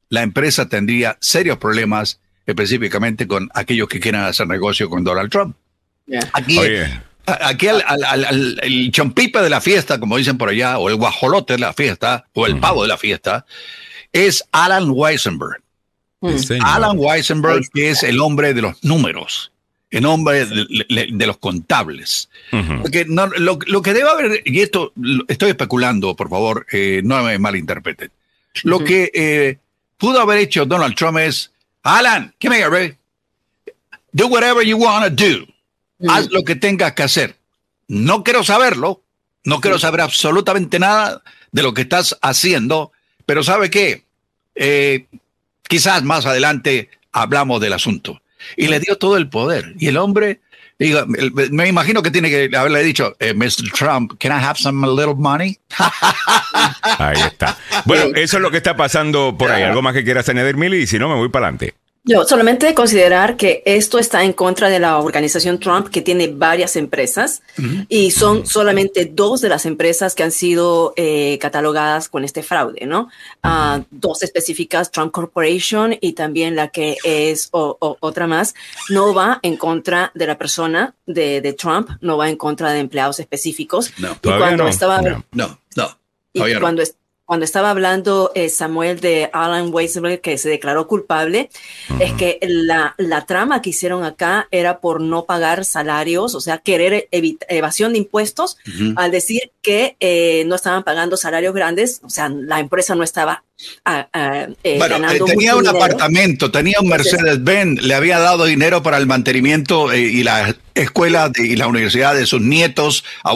la empresa tendría serios problemas específicamente con aquellos que quieran hacer negocio con Donald Trump. Aquí, aquí el chompipe de la fiesta, como dicen por allá, o el guajolote de la fiesta, o el pavo de la fiesta, es Alan Weisenberg. Alan Weisenberg, que es el hombre de los números en nombre de, los contables. Porque no, lo, que debe haber, y esto estoy especulando, por favor, eh, no me malinterpreten. Lo que eh, pudo haber hecho Donald Trump es, Alan, come here, baby. Do whatever you want to do. Haz lo que tengas que hacer. No quiero saberlo, no quiero saber absolutamente nada de lo que estás haciendo, pero ¿sabe qué? Eh, quizás más adelante hablamos del asunto y le dio todo el poder. Y el hombre, digo, me imagino que tiene que haberle dicho, eh, Mr. Trump, can I have some little money? ahí está. Bueno, eso es lo que está pasando por ahí. ¿Algo más que quieras añadir, Mili? Y si no, me voy para adelante. Yo solamente considerar que esto está en contra de la organización Trump, que tiene varias empresas, y son solamente dos de las empresas que han sido eh, catalogadas con este fraude, ¿no? Ah, dos específicas, Trump Corporation y también la que es otra más, no va en contra de la persona de, Trump, no va en contra de empleados específicos. No, y cuando estaba, no, no, no. Y cuando, cuando estaba hablando eh, Samuel de Alan Weisberg, que se declaró culpable, es que la, la, trama que hicieron acá era por no pagar salarios, o sea, querer evasión de impuestos, al decir que eh, no estaban pagando salarios grandes, o sea, la empresa no estaba eh, bueno, tenía un apartamento, tenía un Mercedes-Benz, le había dado dinero para el mantenimiento y la escuela y la universidad de sus nietos a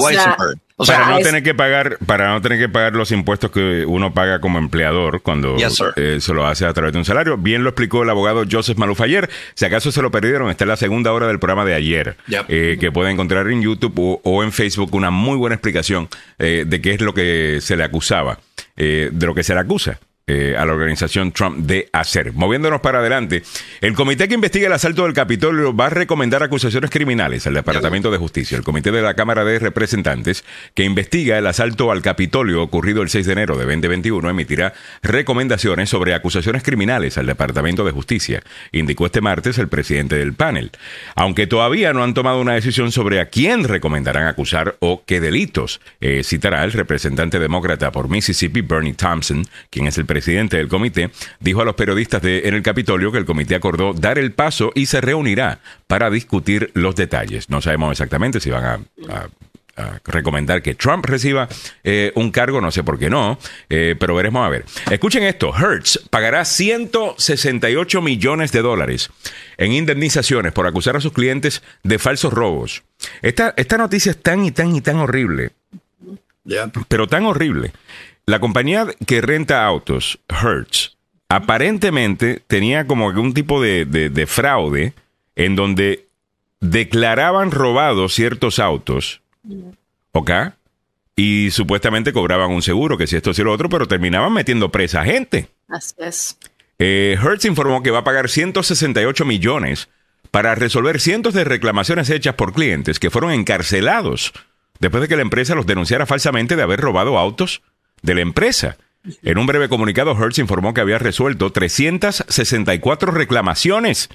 Para no tener que pagar, para no tener que pagar los impuestos que uno paga como empleador cuando eh, se lo hace a través de un salario. Bien lo explicó el abogado Joseph Maluf ayer. Si acaso se lo perdieron, está en la segunda hora del programa de ayer, eh, que pueden encontrar en YouTube o, en Facebook una muy buena explicación eh, de qué es lo que se le acusaba, de lo que se le acusa. Eh, a la organización Trump de hacer. Moviéndonos para adelante, el comité que investiga el asalto del Capitolio va a recomendar acusaciones criminales al Departamento de Justicia. El comité de la Cámara de Representantes que investiga el asalto al Capitolio ocurrido el 6 de enero de 2021 emitirá recomendaciones sobre acusaciones criminales al Departamento de Justicia, indicó este martes el presidente del panel. Aunque todavía no han tomado una decisión sobre a quién recomendarán acusar o qué delitos, eh, citará el representante demócrata por Mississippi, Bernie Thompson, quien es el presidente del comité, dijo a los periodistas de, en el Capitolio que el comité acordó dar el paso y se reunirá para discutir los detalles. No sabemos exactamente si van a, recomendar que Trump reciba eh, un cargo, no sé por qué no, eh, pero veremos a ver. Escuchen esto, Hertz pagará 168 millones de dólares en indemnizaciones por acusar a sus clientes de falsos robos. Esta, esta noticia es tan y tan y tan horrible, pero tan horrible, la compañía que renta autos, Hertz, aparentemente tenía como un tipo de, fraude en donde declaraban robados ciertos autos, ¿ok? Y supuestamente cobraban un seguro, que si esto, si lo otro, pero terminaban metiendo presa a gente. Así es. Eh, Hertz informó que va a pagar 168 millones para resolver cientos de reclamaciones hechas por clientes que fueron encarcelados después de que la empresa los denunciara falsamente de haber robado autos de la empresa. En un breve comunicado, Hertz informó que había resuelto 364 reclamaciones,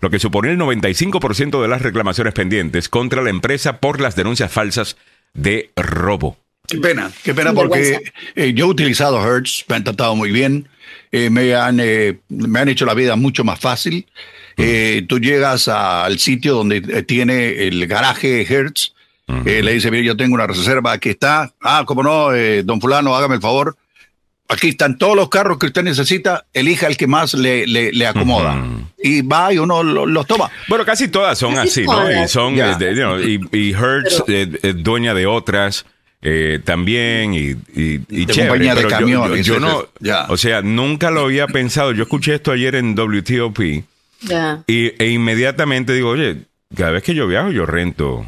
lo que suponía el 95% de las reclamaciones pendientes contra la empresa por las denuncias falsas de robo. Qué pena, qué pena porque eh, yo he utilizado Hertz, me han tratado muy bien, eh, me, han, eh, me han hecho la vida mucho más fácil. tú llegas al sitio donde tiene el garaje Hertz, le dice, mire, yo tengo una reserva, aquí está. Ah, cómo no, don fulano, hágame el favor aquí están todos los carros que usted necesita, elija el que más le, le, acomoda. Y va y uno los toma. Bueno, casi todas son así, ¿no? Y, son, y, y, Hertz, eh, dueña de otras. Eh, también y, y, y chévere, pero de yo, yo, no, o sea, nunca lo había pensado. Yo escuché esto ayer en WTOP y, e inmediatamente digo, oye, cada vez que yo viajo yo rento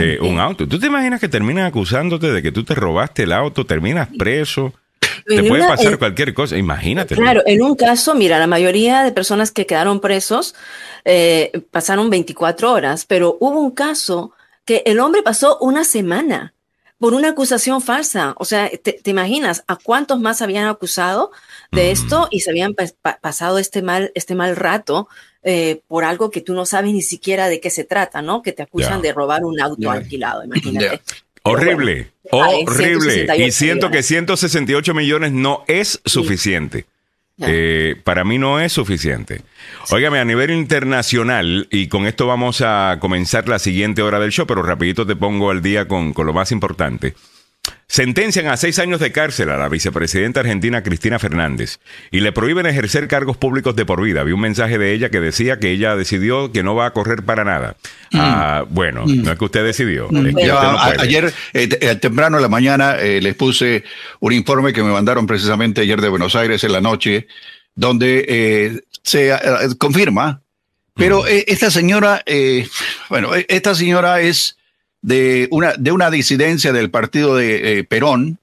eh, un auto. ¿Tú te imaginas que terminan acusándote de que tú te robaste el auto, terminas preso? Te puede pasar cualquier cosa, imagínate. Claro, en un caso, mira, la mayoría de personas que quedaron presos eh, pasaron 24 horas, pero hubo un caso que el hombre pasó una semana por una acusación falsa. O sea, te, imaginas a cuántos más habían acusado de mm. esto y se habían pasado este mal, este mal rato eh, por algo que tú no sabes ni siquiera de qué se trata, ¿no? Que te acusan de robar un auto alquilado, imagínate. Horrible, horrible. Y siento que 168 millones no es suficiente. Eh, para mí no es suficiente. Óigame, a nivel internacional, y con esto vamos a comenzar la siguiente hora del show, pero rapidito te pongo al día con, con lo más importante. Sentencian a seis años de cárcel a la vicepresidenta argentina Cristina Fernández y le prohíben ejercer cargos públicos de por vida. Vi un mensaje de ella que decía que ella decidió que no va a correr para nada. Mm. Ah, bueno, mm. no es que usted decidió. ayer, eh, eh, temprano en la mañana, eh, les puse un informe que me mandaron precisamente ayer de Buenos Aires en la noche, donde se confirma. Pero mm. esta señora, bueno, esta señora es de una, de una disidencia del partido de eh, Perón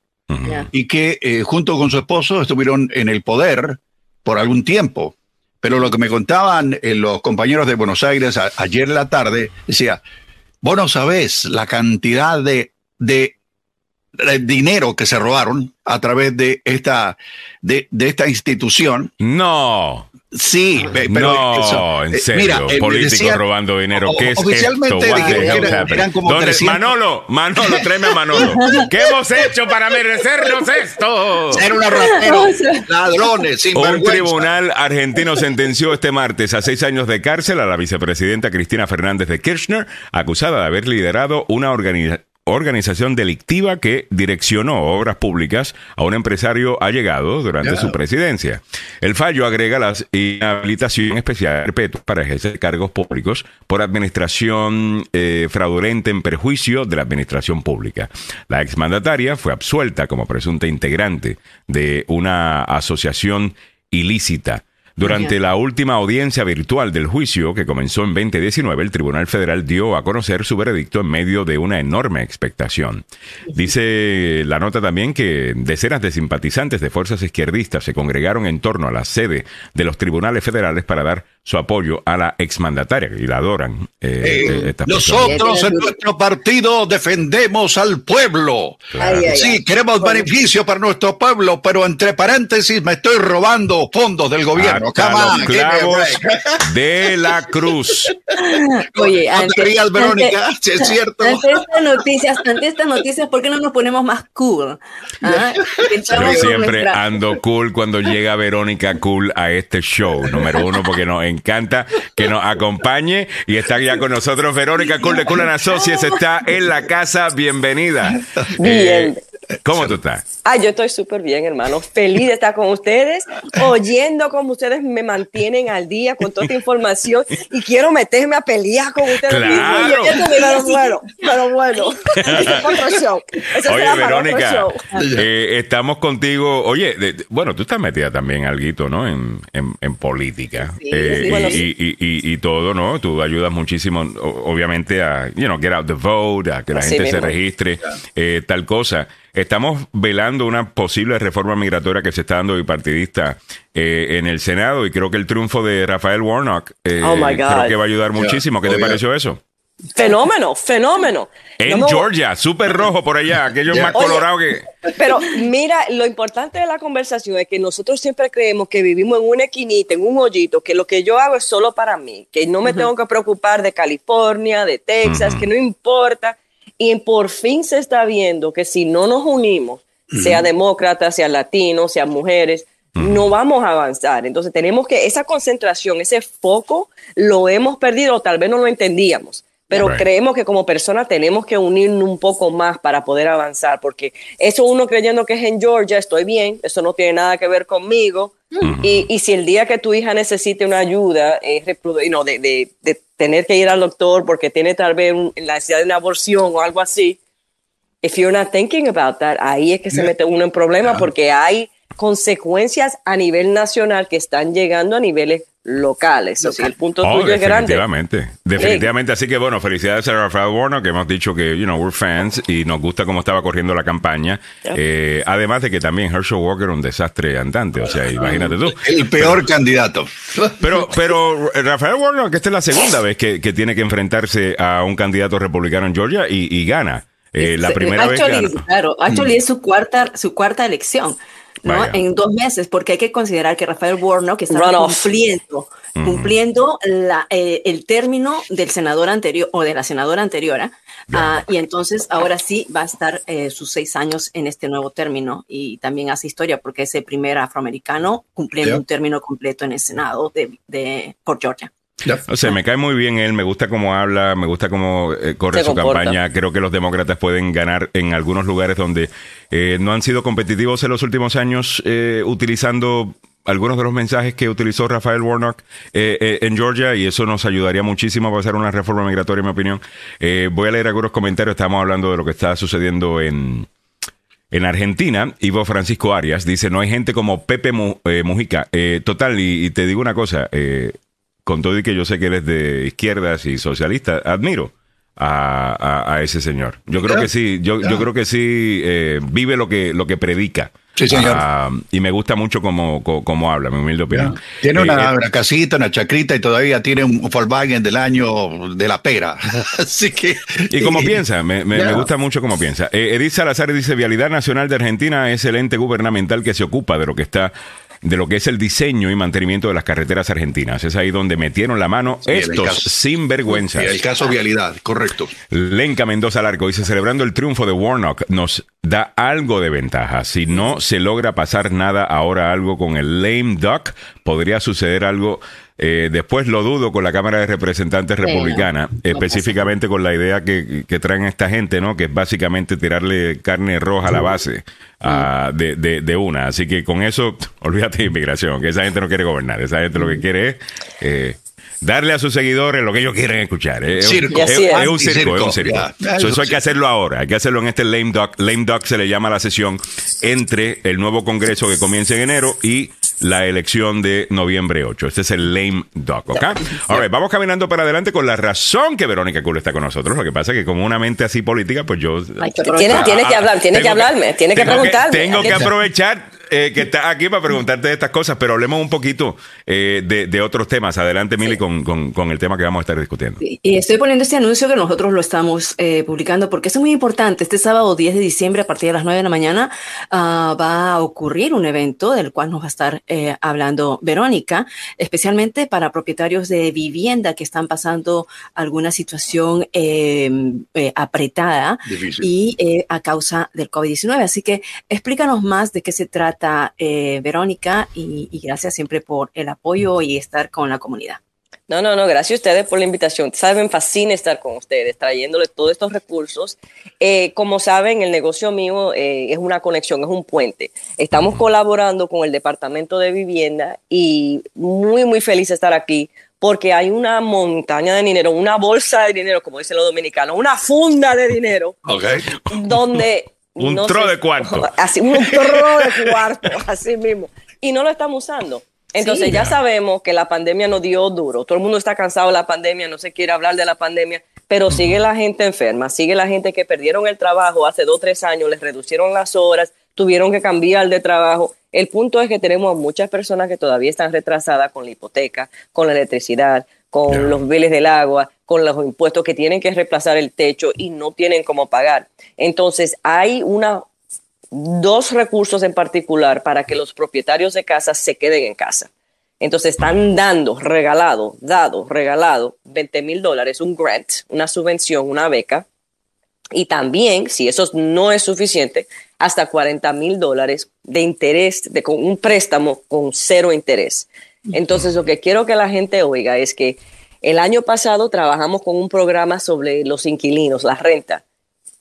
y que eh, junto con su esposo estuvieron en el poder por algún tiempo. Pero lo que me contaban eh, los compañeros de Buenos Aires ayer en la tarde, decía, vos no sabés la cantidad de, de, dinero que se robaron a través de esta, de, de esta institución. No. Sí, pero no, en eh, serio, mira, eh, políticos robando dinero. ¿Qué es oficialmente esto? eran, como Manolo, Manolo, tráeme a Manolo. ¿Qué hemos hecho para merecernos esto? Ser unos rateros, ladrones, sin Un tribunal argentino sentenció este martes a seis años de cárcel a la vicepresidenta Cristina Fernández de Kirchner, acusada de haber liderado una organización organización delictiva que direccionó obras públicas a un empresario allegado durante su presidencia. El fallo agrega la inhabilitación especial perpetua para ejercer cargos públicos por administración eh, fraudulenta en perjuicio de la administración pública. La exmandataria fue absuelta como presunta integrante de una asociación ilícita durante la última audiencia virtual del juicio, que comenzó en 2019, el Tribunal Federal dio a conocer su veredicto en medio de una enorme expectación. Dice la nota también que decenas de simpatizantes de fuerzas izquierdistas se congregaron en torno a la sede de los tribunales federales para dar su apoyo a la exmandataria y la adoran. Eh, eh, nosotros en nuestro partido defendemos al pueblo. sí, queremos beneficio para nuestro pueblo, pero entre paréntesis me estoy robando fondos del gobierno. de la cruz. Oye, ante, Verónica, es cierto. Ante estas noticias, ante estas noticias, ¿por qué no nos ponemos más cool? ¿Ah? Yo siempre ando cool cuando llega Verónica cool a este show, número uno, porque no encanta que nos acompañe y está ya con nosotros Verónica Cool de Cool Associates está en la casa, bienvenida. Bien. ¿Cómo tú estás? Ah, yo estoy súper bien, hermano. Feliz de estar con ustedes, oyendo cómo ustedes me mantienen al día con toda esta información y quiero meterme a pelear con ustedes. Claro. Pero bueno, pero bueno. Oye, Verónica, eh, estamos contigo. Oye, de, bueno, tú estás metida también algo, ¿no? En, en, en política Sí, eh, sí, y, bueno, y, y, y- y todo, ¿no? Tú ayudas muchísimo, obviamente, a, you know, get out the vote, a que la Así gente se mismo. registre, eh, tal cosa. Estamos velando una posible reforma migratoria que se está dando bipartidista eh, en el Senado y creo que el triunfo de Rafael Warnock eh, Oh, my God. creo que va a ayudar muchísimo. ¿Qué Oh, te yeah. pareció eso? Fenómeno, fenómeno. En No Georgia, súper rojo por allá, aquello más Oye, colorado que... Pero mira, lo importante de la conversación es que nosotros siempre creemos que vivimos en una esquinita, en un hoyito, que lo que yo hago es solo para mí, que no me tengo que preocupar de California, de Texas, que no importa. Y por fin se está viendo que si no nos unimos, sea demócratas, sea latinos, sea mujeres, no vamos a avanzar. Entonces tenemos que, esa concentración, ese foco, lo hemos perdido o tal vez no lo entendíamos. Pero Right. creemos que como persona tenemos que unirnos un poco más para poder avanzar, porque eso uno creyendo que es en Georgia, estoy bien, eso no tiene nada que ver conmigo. y, y si el día que tu hija necesite una ayuda reprodu- no, de, de- de tener que ir al doctor porque tiene tal vez un- la necesidad de una aborción o algo así, if you're not thinking about that, ahí es que se mete uno en problemas porque hay consecuencias a nivel nacional que están llegando a niveles locales. O sea, el punto Oh, tuyo es grande. definitivamente, definitivamente. Así que bueno, felicidades a Rafael Warnock, que hemos dicho que, you know, we're fans y nos gusta cómo estaba corriendo la campaña. Eh, además de que también Herschel Walker un desastre andante, o sea, imagínate tú. El peor candidato. Pero, pero Rafael Warnock, esta es la segunda vez que, que tiene que enfrentarse a un candidato republicano en Georgia y, y gana. Eh, la primera vez. Claro, actually es su cuarta, su cuarta elección. ¿No? Vaya. En dos meses, porque hay que considerar que Rafael Warnock está Runoff. cumpliendo, cumpliendo la, eh, el término del senador anterior o de la senadora anterior. ¿ah? Ah, y entonces ahora sí va a estar eh, sus seis años en este nuevo término y también hace historia porque es el primer afroamericano cumpliendo un término completo en el Senado de, de, por Georgia. O sea, me cae muy bien él, me gusta cómo habla, me gusta cómo eh, corre Se su comporta. campaña. Creo que los demócratas pueden ganar en algunos lugares donde eh, no han sido competitivos en los últimos años eh, utilizando algunos de los mensajes que utilizó Rafael Warnock eh, eh, en Georgia y eso nos ayudaría muchísimo a pasar una reforma migratoria, en mi opinión. Eh, voy a leer algunos comentarios, estamos hablando de lo que está sucediendo en... En Argentina, Ivo Francisco Arias dice, no hay gente como Pepe Mu- Mujica. Total, y, y te digo una cosa, con todo y que yo sé que eres de izquierdas y socialista, admiro a, a- a ese señor. Yo creo que sí, yo, yo creo que sí eh, vive lo que, lo que predica. Sí, señor. Ah, y me gusta mucho cómo, cómo, cómo habla, mi humilde opinión. Tiene Eh, una, eh, una casita, una chacrita y todavía tiene un Volkswagen del año de la pera. Así que. Y como piensa, me, me- me gusta mucho cómo piensa. Edith Salazar dice, Vialidad Nacional de Argentina es el ente gubernamental que se ocupa de lo que está de lo que es el diseño y mantenimiento de las carreteras argentinas. Es ahí donde metieron la mano el estos sinvergüenzas. El caso vialidad, correcto. Lenca Mendoza Larco dice, celebrando el triunfo de Warnock, nos da algo de ventaja. Si no se logra pasar nada ahora algo con el lame duck, podría suceder algo. Eh, después lo dudo con la Cámara de Representantes Sí, Republicana, no específicamente con la idea que, que traen esta gente, ¿no? Que es básicamente tirarle carne roja a la base ah, de, de- de una. Así que con eso, olvídate de inmigración, que esa gente no quiere gobernar. Esa gente lo que quiere es eh, darle a sus seguidores lo que ellos quieren escuchar. Es, Circo. Es- es. es un circo, es un circo. So, eso hay que hacerlo ahora, hay que hacerlo en este lame duck. Lame duck se le llama a la sesión entre el nuevo Congreso que comienza en enero y la elección de noviembre 8. Este es el lame duck, ¿ok? All right, vamos caminando para adelante con la razón que Verónica Cool está con nosotros. Lo que pasa es que como una mente así política, pues yo... Que Tiene, que hablar, tiene que hablarme, tiene que tengo preguntarme. tengo que que- aprovechar eh, que estás aquí para preguntarte de estas cosas, pero hablemos un poquito eh, de, de otros temas. Adelante, Mili, con, con- con el tema que vamos a estar discutiendo. Y estoy poniendo este anuncio que nosotros lo estamos eh, publicando porque es muy importante. Este sábado 10 de diciembre a partir de las 9 de la mañana ah, va a ocurrir un evento del cual nos va a estar hablando Verónica, especialmente para propietarios de vivienda que están pasando alguna situación apretada Difícil. y a causa del COVID-19. Así que explícanos más de qué se trata, eh, Verónica, y, y gracias siempre por el apoyo y estar con la comunidad. No, no, no, gracias a ustedes por la invitación. Saben, fascina estar con ustedes, trayéndoles todos estos recursos. Eh, como saben, el negocio mío eh, es una conexión, es un puente. Estamos colaborando con el Departamento de Vivienda y muy, muy feliz de estar aquí porque hay una montaña de dinero, una bolsa de dinero, como dicen los dominicanos, una funda de dinero, donde... un tro de cuarto. Así, un tro de cuarto, así mismo. Y no lo estamos usando. Entonces ya sabemos que la pandemia nos dio duro. Todo el mundo está cansado de la pandemia, no se quiere hablar de la pandemia, pero sigue la gente enferma, sigue la gente que perdieron el trabajo hace dos o tres años, les reducieron las horas, tuvieron que cambiar de trabajo. El punto es que tenemos muchas personas que todavía están retrasadas con la hipoteca, con la electricidad, con los biles del agua, con los impuestos que tienen que reemplazar el techo y no tienen cómo pagar. Entonces hay una dos recursos en particular para que los propietarios de casas se queden en casa. Entonces están dando, regalado, dado, regalado 20 mil dólares, un grant, una subvención, una beca. Y también, si eso no es suficiente, hasta 40 mil dólares de interés, de, con un préstamo con cero interés. Entonces, lo que quiero que la gente oiga es que el año pasado trabajamos con un programa sobre los inquilinos, la renta,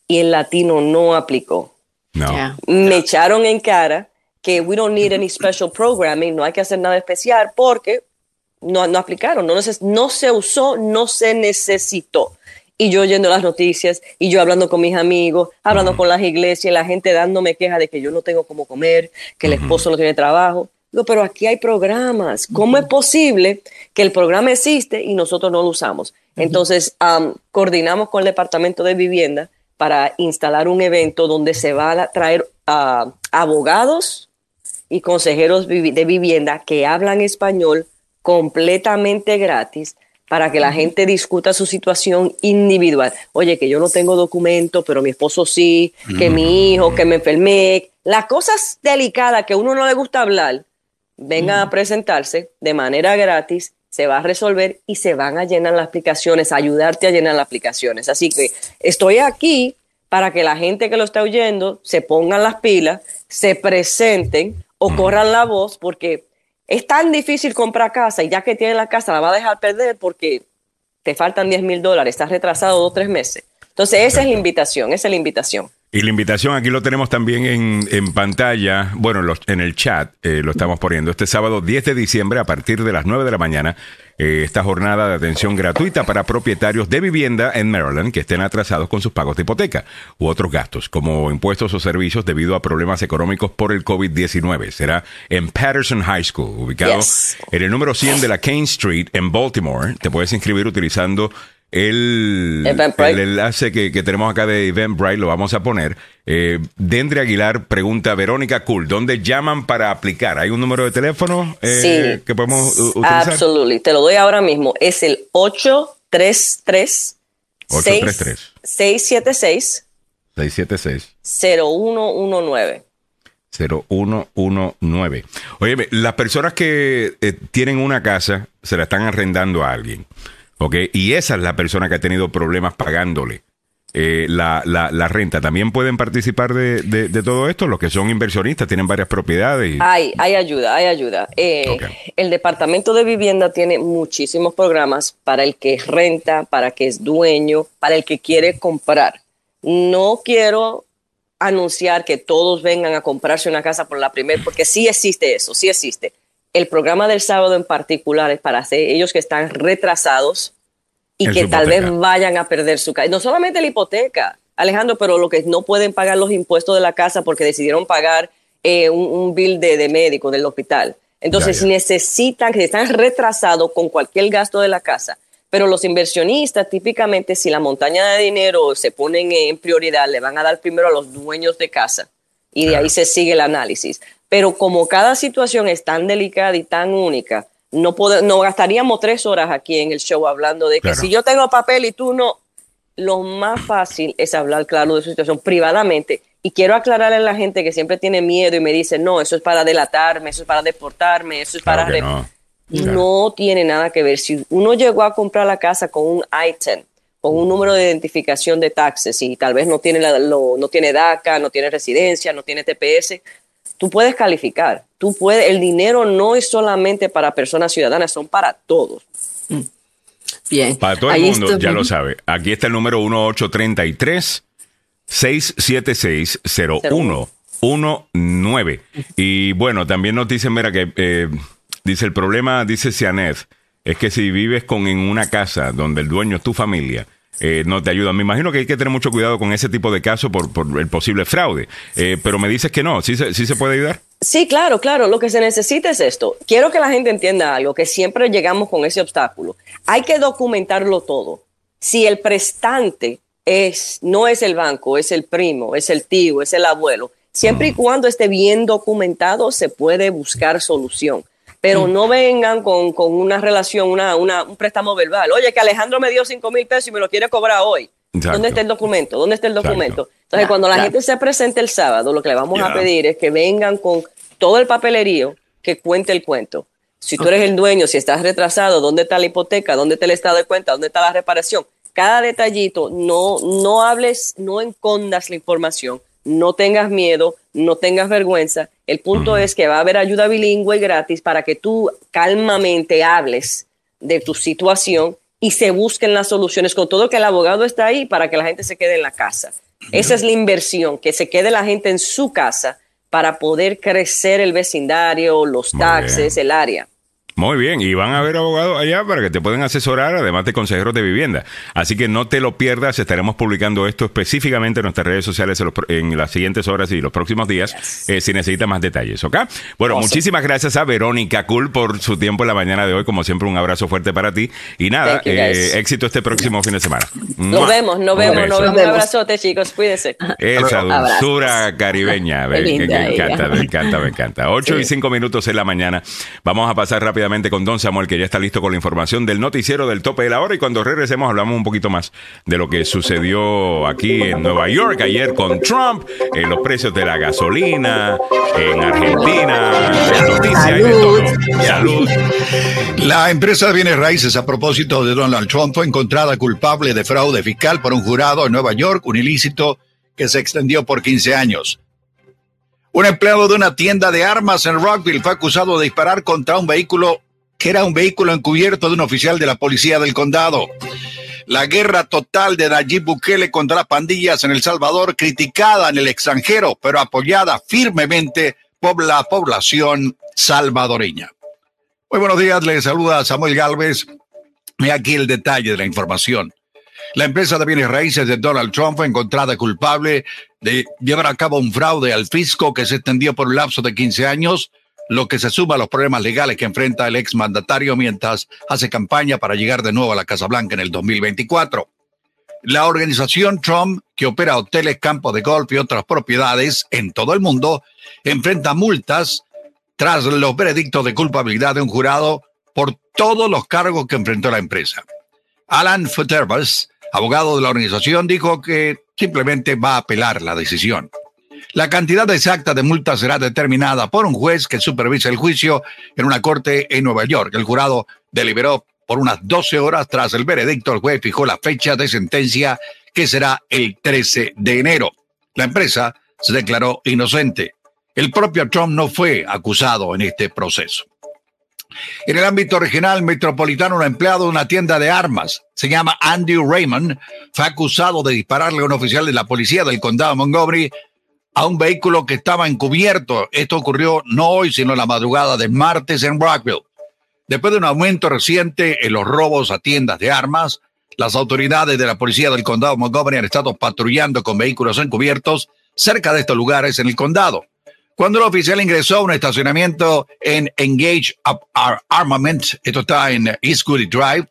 y el latino no aplicó. No. Me echaron en cara que we don't need any special programming, no hay que hacer nada especial porque no, no aplicaron, no, no se usó, no se necesitó. Y yo oyendo las noticias y yo hablando con mis amigos, hablando con las iglesias, la gente dándome queja de que yo no tengo cómo comer, que el esposo no tiene trabajo. Digo, pero aquí hay programas. ¿Cómo es posible que el programa existe y nosotros no lo usamos? Entonces, coordinamos con el Departamento de Vivienda para instalar un evento donde se va a traer a abogados y consejeros de vivienda que hablan español completamente gratis para que la gente discuta su situación individual. Oye, que yo no tengo documento, pero mi esposo sí, que mi hijo, que me enfermé. Las cosas delicadas que a uno no le gusta hablar, vengan a presentarse de manera gratis se va a resolver y se van a llenar las aplicaciones, a ayudarte a llenar las aplicaciones. Así que estoy aquí para que la gente que lo está oyendo se pongan las pilas, se presenten o corran la voz, porque es tan difícil comprar casa y ya que tienen la casa la va a dejar perder porque te faltan 10 mil dólares, estás retrasado dos o tres meses. Entonces esa es la invitación, esa es la invitación. Y la invitación aquí lo tenemos también en, pantalla, bueno, en el chat eh, lo estamos poniendo. Este sábado 10 de diciembre a partir de las 9 de la mañana, eh, esta jornada de atención gratuita para propietarios de vivienda en Maryland que estén atrasados con sus pagos de hipoteca u otros gastos, como impuestos o servicios debido a problemas económicos por el COVID-19. Será en Patterson High School, ubicado en el número 100 de la Kane Street en Baltimore. Te puedes inscribir utilizando el, el enlace que, tenemos acá de Eventbrite lo vamos a poner. Eh, Dendre Aguilar pregunta, Verónica Cool, ¿dónde llaman para aplicar? ¿Hay un número de teléfono eh, que podemos utilizar? Absolutamente, te lo doy ahora mismo. Es el 833 833 676 676 0119 0119. Oye, las personas que eh, tienen una casa se la están arrendando a alguien. ¿Ok? Y esa es la persona que ha tenido problemas pagándole. Eh, la, la, renta. ¿También pueden participar de, de, todo esto? Los que son inversionistas, tienen varias propiedades. Hay, hay ayuda, hay ayuda. Eh, el Departamento de Vivienda tiene muchísimos programas para el que renta, para el que es dueño, para el que quiere comprar. No quiero anunciar que todos vengan a comprarse una casa por la primera, porque sí existe eso, sí existe el programa del sábado en particular es para hacer ellos que están retrasados y que tal vez vayan a perder su casa. No solamente la hipoteca, Alejandro, pero lo que no pueden pagar los impuestos de la casa porque decidieron pagar eh, un, bill de, médico del hospital. Entonces necesitan, que están retrasados con cualquier gasto de la casa. Pero los inversionistas, típicamente, si la montaña de dinero se ponen en prioridad, le van a dar primero a los dueños de casa y de ahí se sigue el análisis. Pero como cada situación es tan delicada y tan única, no, no gastaríamos tres horas aquí en el show hablando de que si yo tengo papel y tú no, lo más fácil es hablar claro de su situación privadamente. Y quiero aclararle a la gente que siempre tiene miedo y me dice, no, eso es para delatarme, eso es para deportarme, eso es para... No. no. tiene nada que ver. Si uno llegó a comprar la casa con un ITEN, con un número de identificación de taxes y tal vez no tiene, la, no tiene DACA, no tiene residencia, no tiene TPS, tú puedes calificar. Tú puedes, el dinero no es solamente para personas ciudadanas, son para todos. Mm. Bien. Para todo el mundo, ya lo sabe. Aquí está el número 1833 676 0119. Y bueno, también nos dicen, mira, que eh, dice el problema, dice Cianet, es que si vives con en una casa donde el dueño es tu familia, eh, no te ayudan. Me imagino que hay que tener mucho cuidado con ese tipo de casos por, el posible fraude. Eh, pero me dices que no, ¿sí se, ¿sí se puede ayudar? Sí, claro, claro. Lo que se necesita es esto. Quiero que la gente entienda algo, que siempre llegamos con ese obstáculo. Hay que documentarlo todo. Si el prestante es, no es el banco, es el primo, es el tío, es el abuelo, siempre y cuando esté bien documentado, se puede buscar solución pero no vengan con, una relación, una, un préstamo verbal. Oye, que Alejandro me dio cinco mil pesos y me lo quiere cobrar hoy. ¿Dónde está el documento? ¿Dónde está el documento? Entonces, cuando la gente se presente el sábado, lo que le vamos a pedir es que vengan con todo el papelerío que cuente el cuento. Si tú eres el dueño, si estás retrasado, ¿dónde está la hipoteca? ¿Dónde está el estado de cuenta? ¿Dónde está la reparación? Cada detallito, no, no hables, no encondas la información no tengas miedo, no tengas vergüenza. El punto es que va a haber ayuda bilingüe gratis para que tú calmamente hables de tu situación y se busquen las soluciones, con todo que el abogado está ahí para que la gente se quede en la casa. Esa es la inversión, que se quede la gente en su casa para poder crecer el vecindario, los taxes, el área. Muy bien, y van a haber abogados allá para que te puedan asesorar, además de consejeros de vivienda. Así que no te lo pierdas, estaremos publicando esto específicamente en nuestras redes sociales en, las siguientes horas y los próximos días, eh, si necesitas más detalles, ¿ok? Bueno, muchísimas gracias a Verónica Cool por su tiempo en la mañana de hoy, como siempre un abrazo fuerte para ti. Y nada, eh, éxito este próximo fin de semana. Nos vemos, nos vemos, nos vemos. Un abrazote, chicos, cuídense. Esa dulzura caribeña, me, encanta, me encanta, me encanta. Ocho y cinco minutos en la mañana. Vamos a pasar rápidamente con Don Samuel, que ya está listo con la información del noticiero del tope de la hora. Y cuando regresemos, hablamos un poquito más de lo que sucedió aquí en Nueva York ayer con Trump, en los precios de la gasolina, en Argentina, Salud. La empresa de bienes raíces, a propósito de Donald Trump, fue encontrada culpable de fraude fiscal por un jurado en Nueva York, un ilícito que se extendió por 15 años. Un empleado de una tienda de armas en Rockville fue acusado de disparar contra un vehículo que era un vehículo encubierto de un oficial de la policía del condado. La guerra total de Nayib Bukele contra las pandillas en El Salvador, criticada en el extranjero, pero apoyada firmemente por la población salvadoreña. Muy buenos días, les saluda Samuel Galvez. Y aquí el detalle de la información. La empresa de bienes raíces de Donald Trump fue encontrada culpable de llevar a cabo un fraude al fisco que se extendió por un lapso de 15 años, lo que se suma a los problemas legales que enfrenta el exmandatario mientras hace campaña para llegar de nuevo a la Casa Blanca en el 2024. La organización Trump, que opera hoteles, campos de golf y otras propiedades en todo el mundo, enfrenta multas tras los veredictos de culpabilidad de un jurado por todos los cargos que enfrentó la empresa. Alan Futterbus, abogado de la organización, dijo que simplemente va a apelar la decisión. La cantidad exacta de multas será determinada por un juez que supervisa el juicio en una corte en Nueva York. El jurado deliberó por unas 12 horas tras el veredicto. El juez fijó la fecha de sentencia que será el 13 de enero. La empresa se declaró inocente. El propio Trump no fue acusado en este proceso. En el ámbito regional metropolitano, un empleado de una tienda de armas, se llama Andy Raymond, fue acusado de dispararle a un oficial de la policía del condado de Montgomery a un vehículo que estaba encubierto. Esto ocurrió no hoy, sino la madrugada del martes en Rockville. Después de un aumento reciente en los robos a tiendas de armas, las autoridades de la policía del condado de Montgomery han estado patrullando con vehículos encubiertos cerca de estos lugares en el condado. Cuando el oficial ingresó a un estacionamiento en Engage Armament, esto está en East Goody Drive,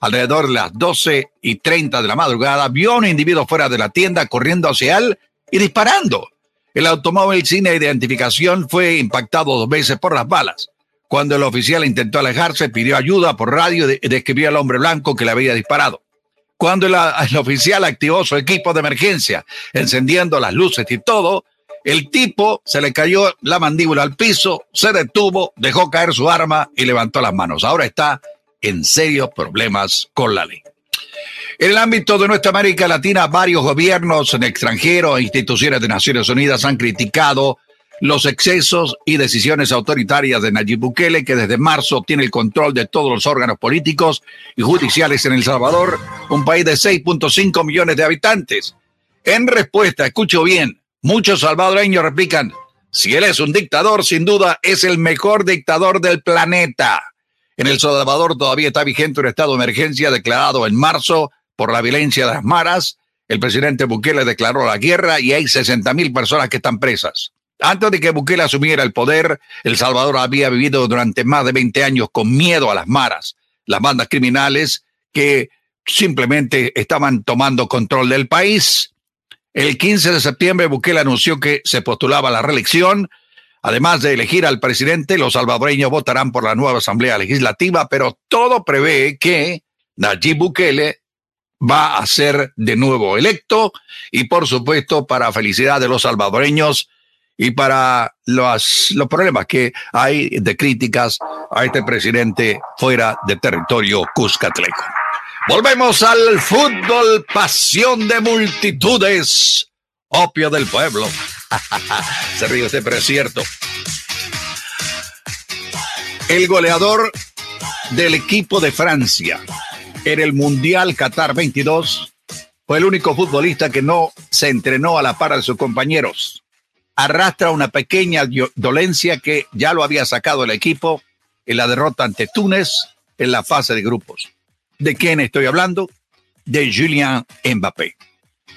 alrededor de las 12 y 30 de la madrugada, vio a un individuo fuera de la tienda corriendo hacia él y disparando. El automóvil sin identificación fue impactado dos veces por las balas. Cuando el oficial intentó alejarse, pidió ayuda por radio y describió al hombre blanco que le había disparado. Cuando el oficial activó su equipo de emergencia, encendiendo las luces y todo, el tipo se le cayó la mandíbula al piso, se detuvo, dejó caer su arma y levantó las manos. Ahora está en serios problemas con la ley. En el ámbito de nuestra América Latina, varios gobiernos en extranjero e instituciones de Naciones Unidas han criticado los excesos y decisiones autoritarias de Nayib Bukele, que desde marzo tiene el control de todos los órganos políticos y judiciales en El Salvador, un país de 6.5 millones de habitantes. En respuesta, escucho bien, muchos salvadoreños replican, si él es un dictador, sin duda es el mejor dictador del planeta. En El Salvador todavía está vigente un estado de emergencia declarado en marzo por la violencia de las maras. El presidente Bukele declaró la guerra y hay 60 mil personas que están presas. Antes de que Bukele asumiera el poder, El Salvador había vivido durante más de 20 años con miedo a las maras, las bandas criminales que simplemente estaban tomando control del país. El 15 de septiembre, Bukele anunció que se postulaba a la reelección. Además de elegir al presidente, los salvadoreños votarán por la nueva Asamblea Legislativa, pero todo prevé que Nayib Bukele va a ser de nuevo electo y por supuesto para felicidad de los salvadoreños y para los, los problemas que hay de críticas a este presidente fuera de territorio cuscatleco. Volvemos al fútbol, pasión de multitudes, opio del pueblo. Se ríe usted, pero es cierto. El goleador del equipo de Francia en el Mundial Qatar 22 fue el único futbolista que no se entrenó a la par de sus compañeros arrastra una pequeña dolencia que ya lo había sacado el equipo en la derrota ante Túnez en la fase de grupos. ¿De quién estoy hablando? De Julien Mbappé.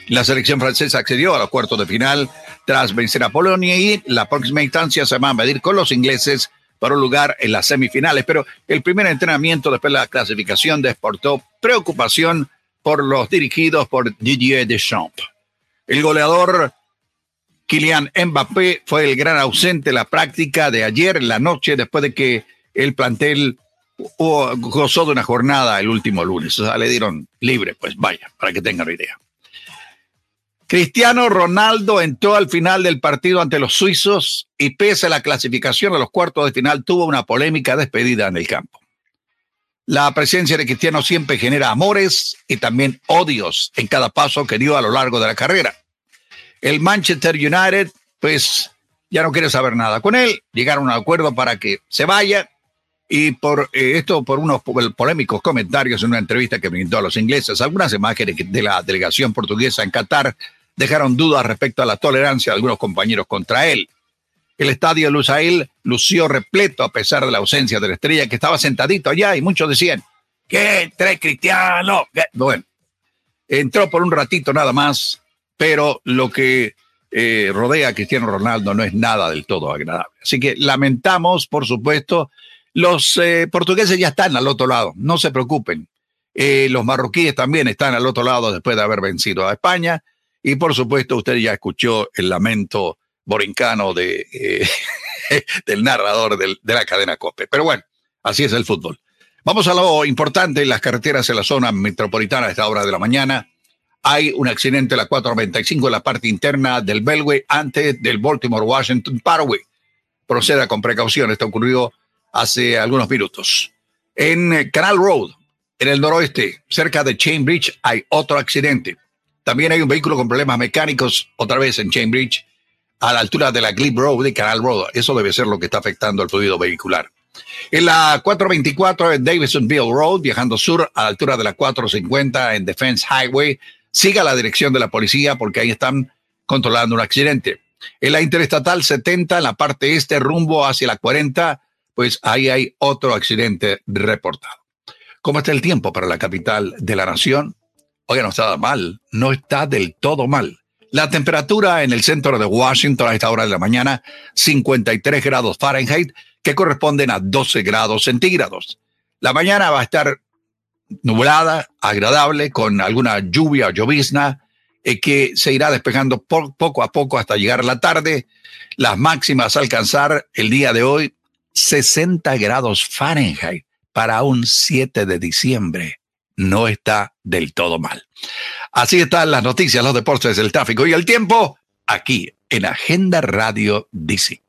La selección francesa accedió a los cuartos de final tras vencer a Polonia y la próxima instancia se va a medir con los ingleses para un lugar en las semifinales. Pero el primer entrenamiento después de la clasificación desportó preocupación por los dirigidos por Didier Deschamps. El goleador Kylian Mbappé fue el gran ausente en la práctica de ayer en la noche después de que el plantel gozó de una jornada el último lunes. O sea, le dieron libre, pues vaya, para que tengan idea. Cristiano Ronaldo entró al final del partido ante los suizos y pese a la clasificación a los cuartos de final tuvo una polémica despedida en el campo. La presencia de Cristiano siempre genera amores y también odios en cada paso que dio a lo largo de la carrera. El Manchester United, pues ya no quiere saber nada con él. Llegaron a un acuerdo para que se vaya. Y por eh, esto, por unos polémicos comentarios en una entrevista que brindó a los ingleses, algunas imágenes de la delegación portuguesa en Qatar dejaron dudas respecto a la tolerancia de algunos compañeros contra él. El estadio Lusail lució repleto a pesar de la ausencia de la estrella que estaba sentadito allá y muchos decían, que trae Cristiano? Bueno, entró por un ratito nada más pero lo que eh, rodea a Cristiano Ronaldo no es nada del todo agradable. Así que lamentamos, por supuesto, los eh, portugueses ya están al otro lado, no se preocupen. Eh, los marroquíes también están al otro lado después de haber vencido a España. Y por supuesto, usted ya escuchó el lamento borincano de, del narrador de la cadena COPE. Pero bueno, así es el fútbol. Vamos a lo importante, las carreteras en la zona metropolitana a esta hora de la mañana hay un accidente en la 495 en la parte interna del Belway antes del Baltimore Washington Parkway. Proceda con precaución, esto ocurrió hace algunos minutos. En eh, Canal Road, en el noroeste, cerca de Chainbridge, hay otro accidente. También hay un vehículo con problemas mecánicos, otra vez en Chainbridge, a la altura de la Glebe Road de Canal Road. Eso debe ser lo que está afectando al fluido vehicular. En la 424 en Davisonville Road, viajando sur a la altura de la 450 en Defense Highway, siga la dirección de la policía porque ahí están controlando un accidente. En la Interestatal 70, en la parte este, rumbo hacia la 40, pues ahí hay otro accidente reportado. ¿Cómo está el tiempo para la capital de la nación? Oiga, no está mal, no está del todo mal. La temperatura en el centro de Washington a esta hora de la mañana, 53 grados Fahrenheit, que corresponden a 12 grados centígrados. La mañana va a estar nublada, agradable, con alguna lluvia o llovizna, eh, que se irá despejando poco a poco hasta llegar a la tarde. Las máximas alcanzar el día de hoy 60 grados Fahrenheit para un 7 de diciembre. No está del todo mal. Así están las noticias, los deportes, el tráfico y el tiempo aquí en Agenda Radio DC.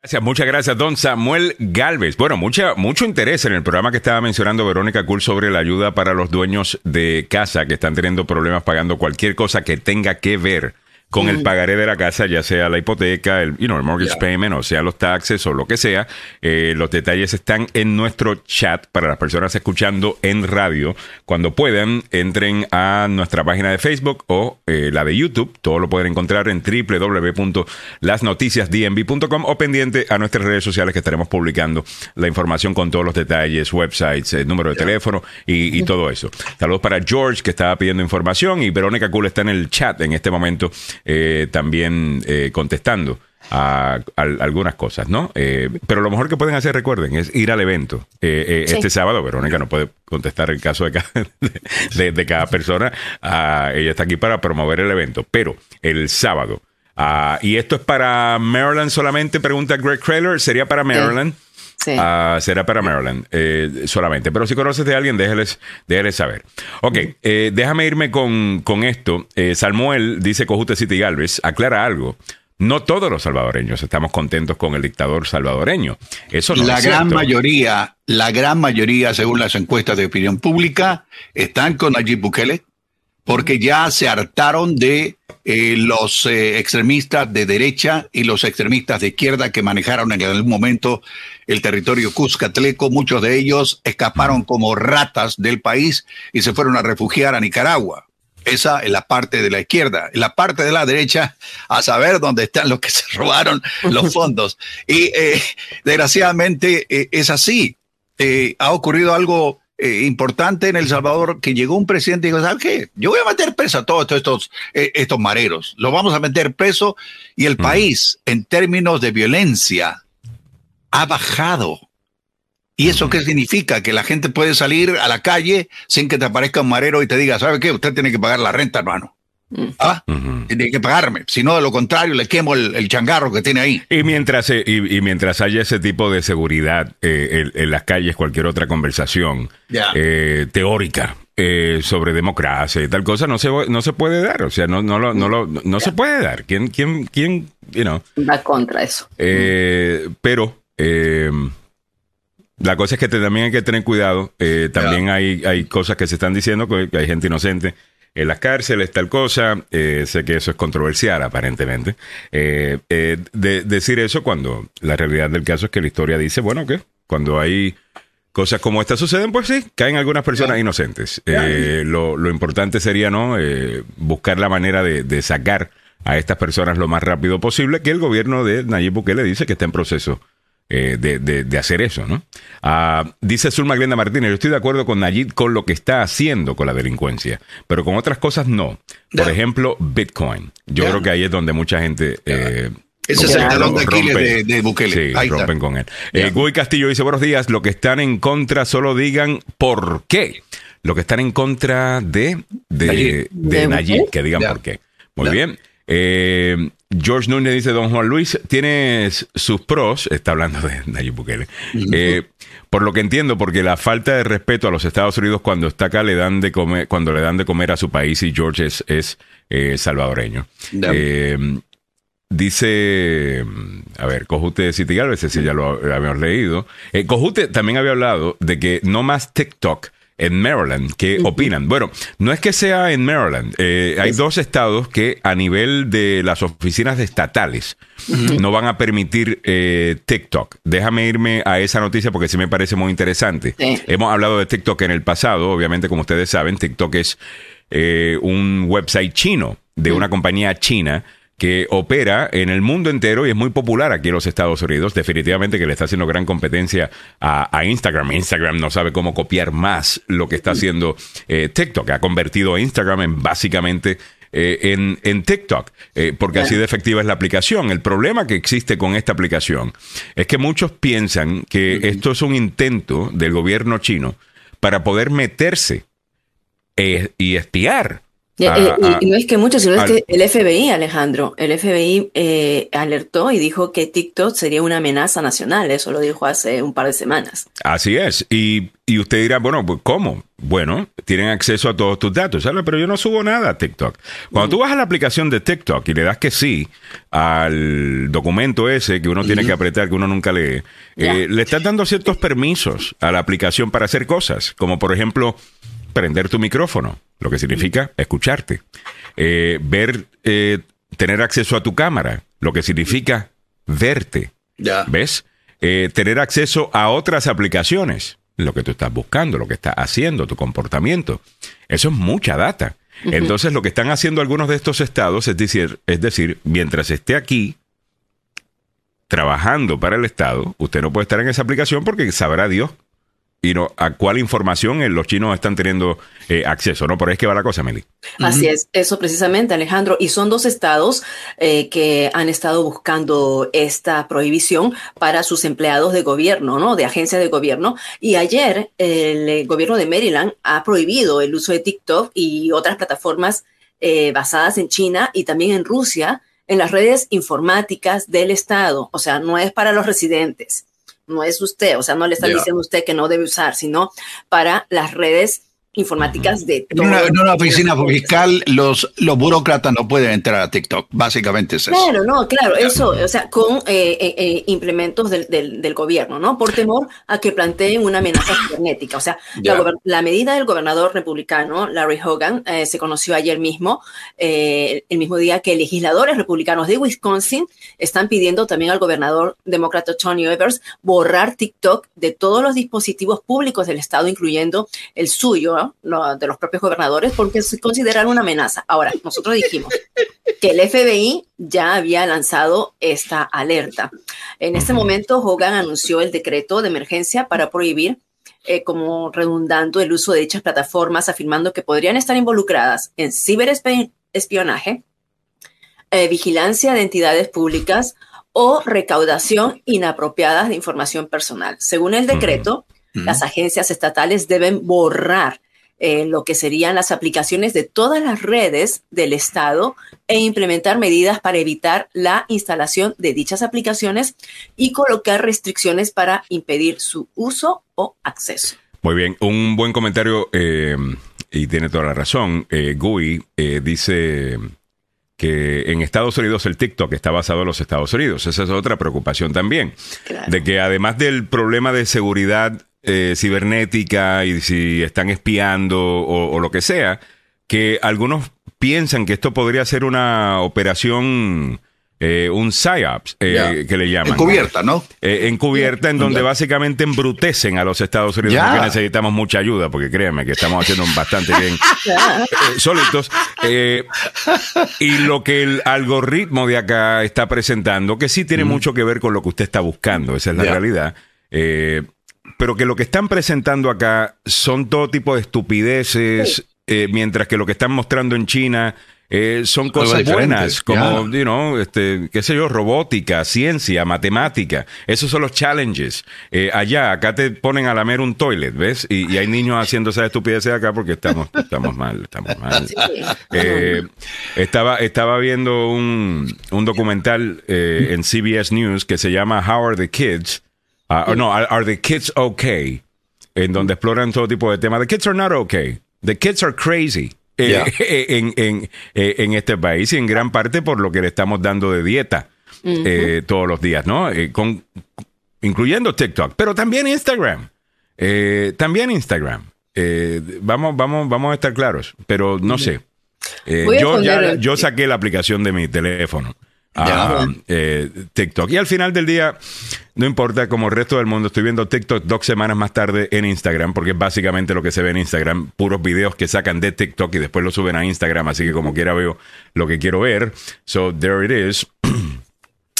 Gracias, muchas gracias, don Samuel Galvez. Bueno, mucha, mucho interés en el programa que estaba mencionando Verónica Cool sobre la ayuda para los dueños de casa que están teniendo problemas pagando cualquier cosa que tenga que ver con el pagaré de la casa, ya sea la hipoteca, el, you know, el mortgage payment, o sea, los taxes o lo que sea. Eh, los detalles están en nuestro chat para las personas escuchando en radio. Cuando puedan, entren a nuestra página de Facebook o eh, la de YouTube. Todo lo pueden encontrar en www.lasnoticiasdmv.com o pendiente a nuestras redes sociales que estaremos publicando la información con todos los detalles, websites, el número de teléfono y, y todo eso. Saludos para George que estaba pidiendo información y Verónica Cool está en el chat en este momento eh, también eh, contestando a, a- algunas cosas, ¿no? Eh, pero lo mejor que pueden hacer, recuerden, es ir al evento. Eh, eh, Sí. Este sábado, Verónica no puede contestar el caso de cada, de, de cada persona. Ah, ella está aquí para promover el evento, pero el sábado. ah, y esto es para Maryland solamente, pregunta Greg Kraler, ¿sería para Maryland? Sí. Ah, será para Maryland eh, solamente. Pero si conoces de alguien, déjales, déjales saber. Ok, eh, déjame irme con, con esto. Eh, Salmuel dice Cojute City Galvez, aclara algo. No todos los salvadoreños estamos contentos con el dictador salvadoreño. Eso no la es gran cierto. mayoría, la gran mayoría, según las encuestas de opinión pública, están con Nayib Bukele porque ya se hartaron de eh, los eh, extremistas de derecha y los extremistas de izquierda que manejaron en algún momento el territorio Cuscatleco. Muchos de ellos escaparon como ratas del país y se fueron a refugiar a Nicaragua. Esa es la parte de la izquierda. En la parte de la derecha, a saber dónde están los que se robaron los fondos. Y eh, desgraciadamente eh, es así. Ha ocurrido algo eh, importante en El Salvador que llegó un presidente y dijo, ¿sabes qué? Yo voy a meter preso a todos estos, estos, eh, estos mareros. Los vamos a meter preso y el país, en términos de violencia, ha bajado. ¿Y eso qué significa? Que la gente puede salir a la calle sin que te aparezca un marero y te diga, ¿sabe qué? Usted tiene que pagar la renta, hermano. Ah, tiene que pagarme. Si no, de lo contrario, le quemo el, el changarro que tiene ahí. Y mientras, eh, y, y mientras haya ese tipo de seguridad eh, en, en las calles, cualquier otra conversación eh, teórica eh, sobre democracia y tal cosa no se, no se puede dar. O sea, no, no, lo, no, lo- no se puede dar. ¿Quién, quién, quién, you know? Va contra eso. Eh, pero eh, la cosa es que te- también hay que tener cuidado. Eh, también hay, hay cosas que se están diciendo, que hay gente inocente en las cárceles, tal cosa. Eh, sé que eso es controversial, aparentemente. Eh, eh, de, decir eso cuando la realidad del caso es que la historia dice, bueno, que cuando hay cosas como esta suceden, pues sí, caen algunas personas inocentes. Eh, lo, lo importante sería, ¿no? Eh, buscar la manera de, de sacar a estas personas lo más rápido posible, que el gobierno de Nayib Bukele dice que está en proceso eh, de, de- de hacer eso, ¿no? Ah, dice Zulma Glenda Martínez, yo estoy de acuerdo con Nayib con lo que está haciendo con la delincuencia, pero con otras cosas no. Por ejemplo, Bitcoin. Yo creo que ahí es donde mucha gente... eh, Ese es el talón de Aquiles de, de Bukele. Sí, Ahí está. rompen con él. Eh, Guy Castillo dice, buenos días, lo que están en contra solo digan por qué. Lo que están en contra de, de, de ¿De Nayib, Bukele? que digan Ya. por qué. Muy Ya. bien. Eh, George Núñez dice, don Juan Luis, tienes sus pros, está hablando de Nayib Bukele, eh, por lo que entiendo, porque la falta de respeto a los Estados Unidos cuando está acá le dan de comer, cuando le dan de comer a su país y George es, es eh, salvadoreño. Eh, Dice, a ver, Cojute de City Galvez, ese ya lo habíamos leído. Cojute también había hablado de que no más TikTok en Maryland. ¿Qué opinan? Bueno, no es que sea en Maryland. Eh, hay dos estados que a nivel de las oficinas estatales no van a permitir eh, TikTok. Déjame irme a esa noticia porque sí me parece muy interesante. Sí. Hemos hablado de TikTok en el pasado. Obviamente, como ustedes saben, TikTok es eh, un website chino de una compañía china que opera en el mundo entero y es muy popular aquí en los Estados Unidos. Definitivamente que le está haciendo gran competencia a, a Instagram. Instagram no sabe cómo copiar más lo que está haciendo eh, TikTok. Ha convertido a Instagram en básicamente eh, en, en TikTok, eh, porque así de efectiva es la aplicación. El problema que existe con esta aplicación es que muchos piensan que esto es un intento del gobierno chino para poder meterse y espiar. Y, a- eh, y- a- y no es que mucho, sino es que el FBI, Alejandro, el FBI eh, alertó y dijo que TikTok sería una amenaza nacional. Eso lo dijo hace un par de semanas. Así es. Y, y usted dirá, bueno, pues ¿cómo? Bueno, tienen acceso a todos tus datos, ¿sabes? Pero yo no subo nada a TikTok. Cuando tú vas a la aplicación de TikTok y le das que sí al documento ese que uno tiene que apretar, que uno nunca lee, eh, le estás dando ciertos permisos a la aplicación para hacer cosas, como por ejemplo prender tu micrófono, lo que significa escucharte, Eh, ver eh, tener acceso a tu cámara, lo que significa verte. Ya. ¿Ves? Eh, tener acceso a otras aplicaciones, lo que tú estás buscando, lo que estás haciendo, tu comportamiento. Eso es mucha data. Entonces, lo que están haciendo algunos de estos estados es decir, es decir, mientras esté aquí trabajando para el Estado, usted no puede estar en esa aplicación porque sabrá Dios y no a cuál información eh, los chinos están teniendo eh, acceso, ¿no? Por ahí es que va la cosa, Meli. Así es, eso precisamente, Alejandro. Y son dos estados eh, que han estado buscando esta prohibición para sus empleados de gobierno, ¿no? De agencias de gobierno. Y ayer el gobierno de Maryland ha prohibido el uso de TikTok y otras plataformas eh, basadas en China y también en Rusia en las redes informáticas del estado. O sea, no es para los residentes no es usted, o sea, no le están diciendo a usted que no debe usar, sino para las redes informáticas de En una, todo en una oficina fiscal, los, los burócratas no pueden entrar a TikTok. Básicamente es eso. Claro, no, claro, eso, o sea, con eh, eh, eh, implementos del, del, del gobierno, ¿no? Por temor a que planteen una amenaza cibernética. O sea, la, la medida del gobernador republicano, Larry Hogan, eh, se conoció ayer mismo, eh, el mismo día que legisladores republicanos de Wisconsin están pidiendo también al gobernador demócrata Tony Evers borrar TikTok de todos los dispositivos públicos del estado, incluyendo el suyo, ¿no? De los propios gobernadores, porque se consideran una amenaza. Ahora, nosotros dijimos que el FBI ya había lanzado esta alerta. En este momento, Hogan anunció el decreto de emergencia para prohibir, eh, como redundando, el uso de dichas plataformas, afirmando que podrían estar involucradas en ciberespionaje, eh, vigilancia de entidades públicas o recaudación inapropiada de información personal. Según el decreto, las agencias estatales deben borrar eh, lo que serían las aplicaciones de todas las redes del Estado e implementar medidas para evitar la instalación de dichas aplicaciones y colocar restricciones para impedir su uso o acceso. Muy bien, un buen comentario eh, y tiene toda la razón. Eh, Gui eh, dice que en Estados Unidos el TikTok está basado en los Estados Unidos. Esa es otra preocupación también. Claro. De que además del problema de seguridad eh, cibernética y si están espiando o, o lo que sea, que algunos piensan que esto podría ser una operación, eh, un PSYOPS, eh, que le llaman. Encubierta, ¿no? Eh, encubierta, en donde básicamente embrutecen a los Estados Unidos. Porque necesitamos mucha ayuda, porque créanme que estamos haciendo bastante bien eh, solitos. Y lo que el algoritmo de acá está presentando, que sí tiene mucho que ver con lo que usted está buscando, esa es la realidad. Eh, pero que lo que están presentando acá son todo tipo de estupideces, eh, mientras que lo que están mostrando en China eh, son cosas diferente, buenas, como, you know, este, qué sé yo, robótica, ciencia, matemática. Esos son los challenges. Eh, allá, acá te ponen a lamer un toilet, ¿ves? Y, y hay niños haciendo esas estupideces acá porque estamos, estamos mal, estamos mal. Eh, estaba, estaba viendo un, un documental eh, en CBS News que se llama How Are the Kids? Ah, or no, are, Are the Kids Okay? En donde exploran todo tipo de temas. The kids are not okay. The kids are crazy. eh, Yeah. en, en, eh, en este país y en gran parte por lo que le estamos dando de dieta eh, todos los días, ¿no? Eh, con, incluyendo TikTok, pero también Instagram. Eh, también Instagram. Eh, vamos, vamos, vamos a estar claros, pero no sé. Eh, yo, ya, yo saqué la aplicación de mi teléfono. Ya. a, eh, TikTok. Y al final del día, no importa, como el resto del mundo, estoy viendo TikTok dos semanas más tarde en Instagram, porque es básicamente lo que se ve en Instagram, puros videos que sacan de TikTok y después lo suben a Instagram, así que como quiera veo lo que quiero ver. So, there it is.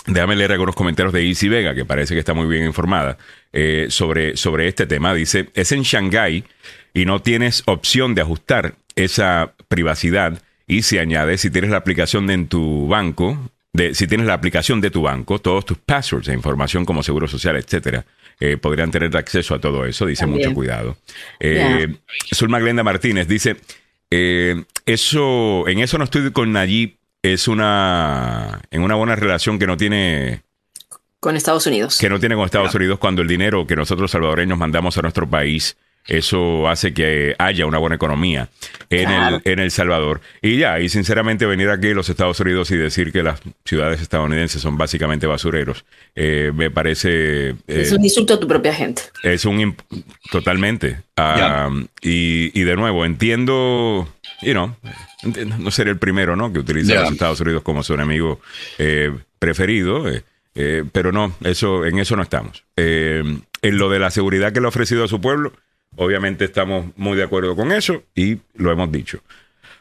Déjame leer algunos comentarios de Easy Vega, que parece que está muy bien informada eh, sobre, sobre este tema. Dice, es en Shanghái y no tienes opción de ajustar esa privacidad. Y se añade, si tienes la aplicación de en tu banco, de, si tienes la aplicación de tu banco, todos tus passwords e información como seguro social, etcétera, eh, podrían tener acceso a todo eso. Dice También. mucho cuidado. Eh, Zulma Glenda Martínez dice, eh, eso, en eso no estoy con Nayib, es una, en una buena relación que no tiene, Con Estados Unidos. que no tiene con Estados Unidos cuando el dinero que nosotros salvadoreños mandamos a nuestro país, eso hace que haya una buena economía en, Claro. el, en El Salvador. Y ya, y sinceramente venir aquí a los Estados Unidos y decir que las ciudades estadounidenses son básicamente basureros, eh, me parece... eh, es un insulto a tu propia gente. es un imp- totalmente. Ah, y, y de nuevo, entiendo, you know, no ser el primero, ¿no? Que utiliza Yeah. los Estados Unidos como su enemigo eh, preferido. eh, eh, pero no, eso, en eso no estamos. Eh, en lo de la seguridad que le ha ofrecido a su pueblo, obviamente estamos muy de acuerdo con eso y lo hemos dicho.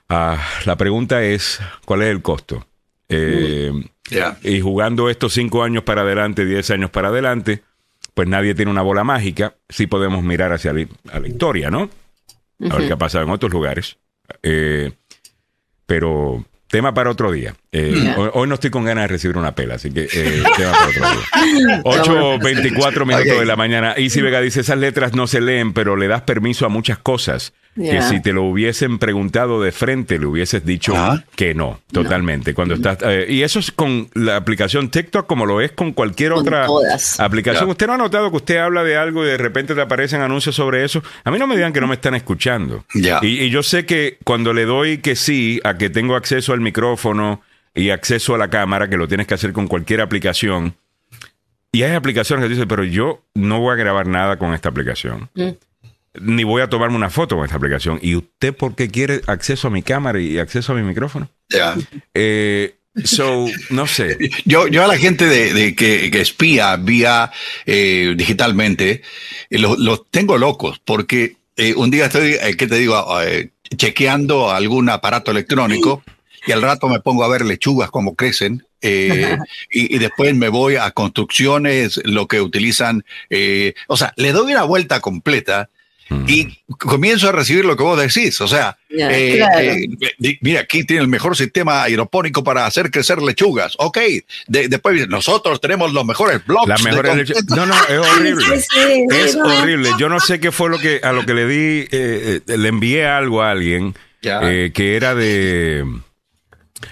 Ah, la pregunta es, ¿cuál es el costo? Eh, y jugando estos cinco años para adelante, diez años para adelante, pues nadie tiene una bola mágica. Sí podemos mirar hacia la, a la historia, ¿no? A ver qué ha pasado en otros lugares. Eh, pero tema para otro día. Eh, hoy, hoy no estoy con ganas de recibir una pela, así que eh, tema para otro día. 8.24 minutos de la mañana. Easy Vega dice, esas letras no se leen, pero le das permiso a muchas cosas. Que si te lo hubiesen preguntado de frente, le hubieses dicho Ah. que no, totalmente. Cuando estás, eh, y eso es con la aplicación TikTok como lo es con cualquier Con otra todas. aplicación. ¿Usted no ha notado que usted habla de algo y de repente te aparecen anuncios sobre eso? A mí no me digan que no me están escuchando. Ya. Y, y yo sé que cuando le doy que sí a que tengo acceso al micrófono y acceso a la cámara, que lo tienes que hacer con cualquier aplicación, y hay aplicaciones que dicen, pero yo no voy a grabar nada con esta aplicación. Ni voy a tomarme una foto con esta aplicación. ¿Y usted por qué quiere acceso a mi cámara y acceso a mi micrófono? Ya. Eh, so, no sé. Yo, yo a la gente de, de que, que espía vía eh, digitalmente, eh, los tengo locos, porque eh, un día estoy, eh, ¿qué te digo? Chequeando algún aparato electrónico y al rato me pongo a ver lechugas como crecen. eh, y, y después me voy a construcciones, lo que utilizan, eh, o sea, le doy una vuelta completa y comienzo a recibir lo que vos decís, o sea, Ya, eh, claro. eh, mira, aquí tiene el mejor sistema aeropónico para hacer crecer lechugas. Ok, de- después nosotros tenemos los mejores blogs. Las de mejores concreto. No, no, es horrible. Sí, sí, sí, es no. horrible. Yo no sé qué fue lo que a lo que le di, eh, eh, le envié algo a alguien Ya. eh, que era de.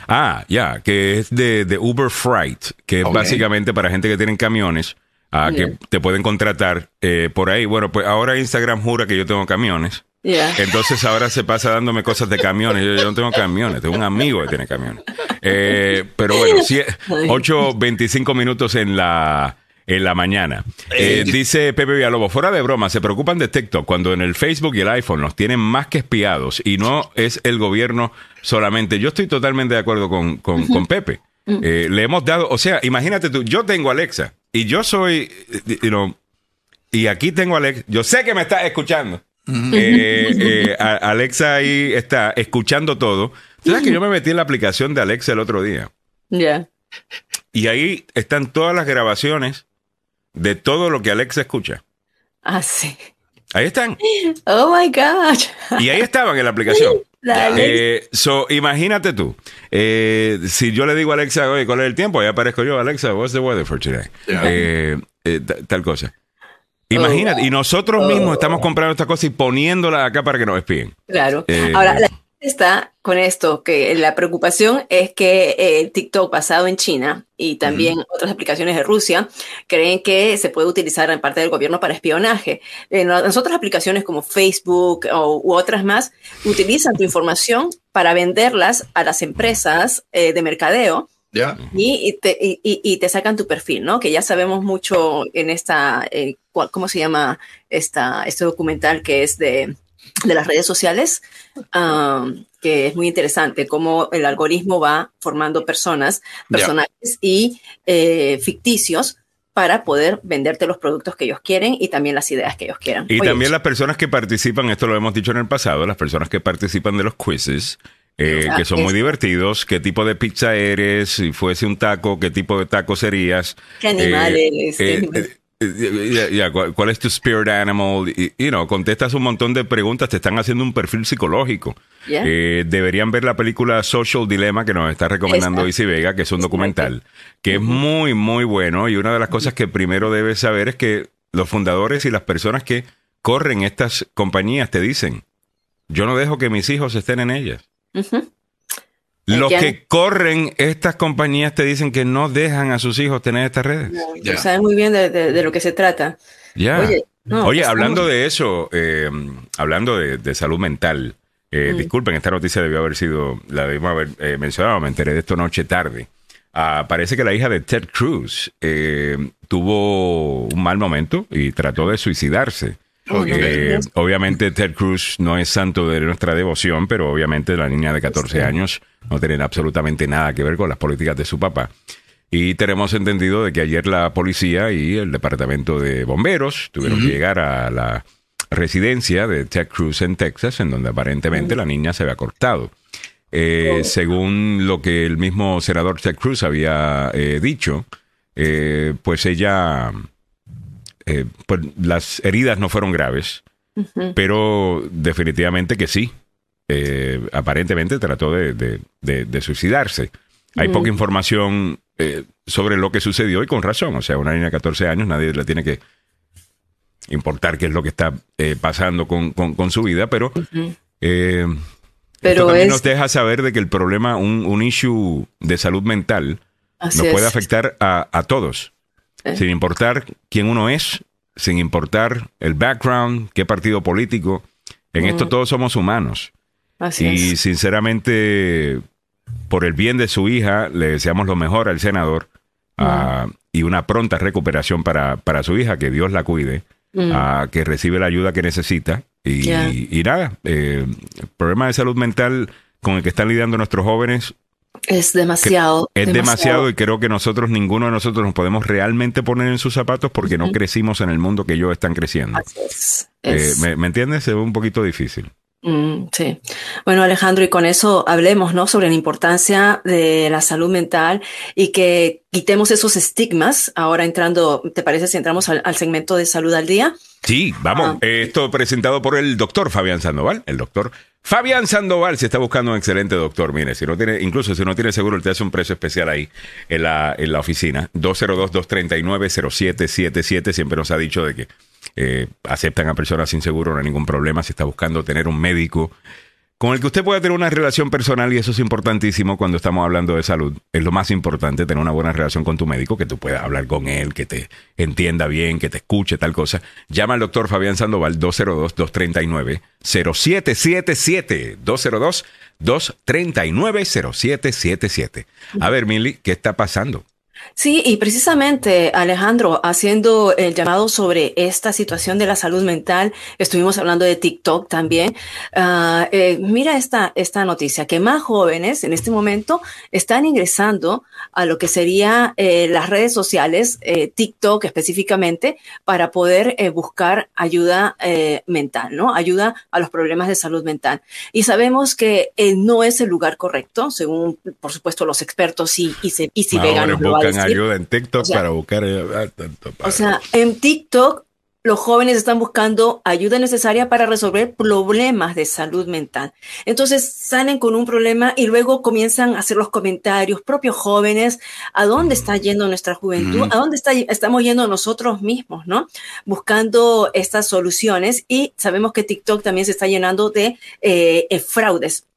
Ah, ya, que es de, de Uber Freight, que es Ok. básicamente para gente que tiene camiones, ah, que te pueden contratar eh, por ahí. Bueno, pues ahora Instagram jura que yo tengo camiones. Entonces ahora se pasa dándome cosas de camiones. Yo, yo no tengo camiones, tengo un amigo que tiene camiones. Eh, pero bueno, sí, 8.25 minutos en la, en la mañana. Eh, dice Pepe Villalobos, fuera de broma, se preocupan de TikTok cuando en el Facebook y el iPhone los tienen más que espiados y no es el gobierno solamente. Yo estoy totalmente de acuerdo con, con, con Pepe. Eh, le hemos dado, o sea, imagínate tú, yo tengo Alexa y yo soy, eh, you know, y aquí tengo a Alexa. Yo sé que me está escuchando. Eh, eh, Alexa ahí está escuchando todo. ¿Tú ¿Sabes que yo me metí en la aplicación de Alexa el otro día? Ya. Y ahí están todas las grabaciones de todo lo que Alexa escucha. Ah, sí. Ahí están. Oh my God. Y ahí estaban en la aplicación. Dale. Eh, so, imagínate tú. eh, si yo le digo a Alexa, oye, ¿cuál es el tiempo? Ahí aparezco yo, Alexa, what's the weather for today? Eh, eh, ta- tal cosa. Imagínate, y nosotros mismos estamos comprando esta cosa y poniéndola acá para que nos espíen. Claro. Eh, Ahora, la está con esto, que la preocupación es que eh, TikTok basado en China y también otras aplicaciones de Rusia creen que se puede utilizar en parte del gobierno para espionaje. En las otras aplicaciones como Facebook o, u otras más utilizan tu información para venderlas a las empresas eh, de mercadeo y, y te, y- y- y te sacan tu perfil, ¿no? Que ya sabemos mucho en esta, eh, ¿cómo se llama esta, este documental que es de, de las redes sociales? Um, que es muy interesante, cómo el algoritmo va formando personas, personajes y eh, ficticios para poder venderte los productos que ellos quieren y también las ideas que ellos quieran. Y Oye, también las personas que participan, esto lo hemos dicho en el pasado, las personas que participan de los quizzes, eh, Ah, que son muy divertidos, qué tipo de pizza eres, si fuese un taco, qué tipo de taco serías. ¿Qué eh, ya, ya, ¿cuál, es tu spirit animal? Y, you know, contestas un montón de preguntas, te están haciendo un perfil psicológico. Eh, deberían ver la película Social Dilemma que nos está recomendando. Isi Vega, que es un documental, que es muy, muy bueno. Y una de las cosas que primero debes saber es que los fundadores y las personas que corren estas compañías te dicen, yo no dejo que mis hijos estén en ellas. Ujú. Los que corren estas compañías te dicen que no dejan a sus hijos tener estas redes. No, Ya. Saben muy bien de, de- de lo que se trata. Ya. Oye, Oye, no, pues hablando de eso, eh, hablando de, de salud mental, eh, disculpen, esta noticia debió haber sido, la debimos haber eh, mencionado, me enteré de esto noche tarde. Ah, parece que la hija de Ted Cruz eh, tuvo un mal momento y trató de suicidarse. Eh, obviamente Ted Cruz no es santo de nuestra devoción, pero obviamente la niña de 14 años no tiene absolutamente nada que ver con las políticas de su papá. Y tenemos entendido de que ayer la policía y el departamento de bomberos tuvieron que llegar a la residencia de Ted Cruz en Texas, en donde aparentemente la niña se había cortado. Eh, oh. Según lo que el mismo senador Ted Cruz había eh, dicho, eh, pues ella, pues las heridas no fueron graves, pero definitivamente que sí. aparentemente trató de, suicidarse. Hay poca información sobre lo que sucedió y con razón. O sea, una niña de 14 años, nadie le tiene que importar qué es lo que está pasando con, su vida, pero pero también nos deja saber de que el problema, un, un issue de salud mental, nos puede afectar a, todos, sin importar quién uno es, sin importar el background, qué partido político. En esto todos somos humanos. y sinceramente, por el bien de su hija, le deseamos lo mejor al senador ah, y una pronta recuperación para, para su hija, que Dios la cuide, ah, que recibe la ayuda que necesita. Y, nada, eh, el problema de salud mental con el que están lidiando nuestros jóvenes es demasiado. Es demasiado. y creo que nosotros, ninguno de nosotros nos podemos realmente poner en sus zapatos porque no crecimos en el mundo que ellos están creciendo. Eh, ¿me, ¿me, entiendes? Es un poquito difícil. Mm, sí. Bueno, Alejandro, y con eso hablemos, ¿no? Sobre la importancia de la salud mental y que quitemos esos estigmas. Ahora entrando, ¿te parece si entramos al, segmento de salud al día? Sí, vamos. Ah. Esto presentado por el doctor Fabián Sandoval. El doctor Fabián Sandoval, si está buscando un excelente doctor, mire, si no tiene, incluso si no tiene seguro, él te hace un precio especial ahí en la, en la oficina. 202-239-0777. Siempre nos ha dicho de que eh, aceptan a personas sin seguro, no hay ningún problema. Si está buscando tener un médico con el que usted pueda tener una relación personal, y eso es importantísimo cuando estamos hablando de salud, es lo más importante, tener una buena relación con tu médico, que tú puedas hablar con él, que te entienda bien, que te escuche, tal cosa. Llama al doctor Fabián Sandoval 202-239-0777. 202-239-0777. A ver, Mili, ¿qué está pasando? Sí, y precisamente Alejandro, haciendo el llamado sobre esta situación de la salud mental, estuvimos hablando de TikTok también. Eh, mira esta, esta noticia, que más jóvenes en este momento están ingresando a lo que sería eh, las redes sociales, eh, TikTok específicamente, para poder buscar ayuda mental, ¿no? Ayuda a los problemas de salud mental. Y sabemos que no es el lugar correcto, según, por supuesto, los expertos y, y, se, y si veganos ayuda en TikTok para buscar. Ah, o sea, en TikTok los jóvenes están buscando ayuda necesaria para resolver problemas de salud mental. Entonces salen con un problema y luego comienzan a hacer los comentarios propios jóvenes, ¿a dónde está yendo nuestra juventud? ¿A dónde está, estamos yendo nosotros mismos, no? Buscando estas soluciones y sabemos que TikTok también se está llenando de eh, eh, fraudes.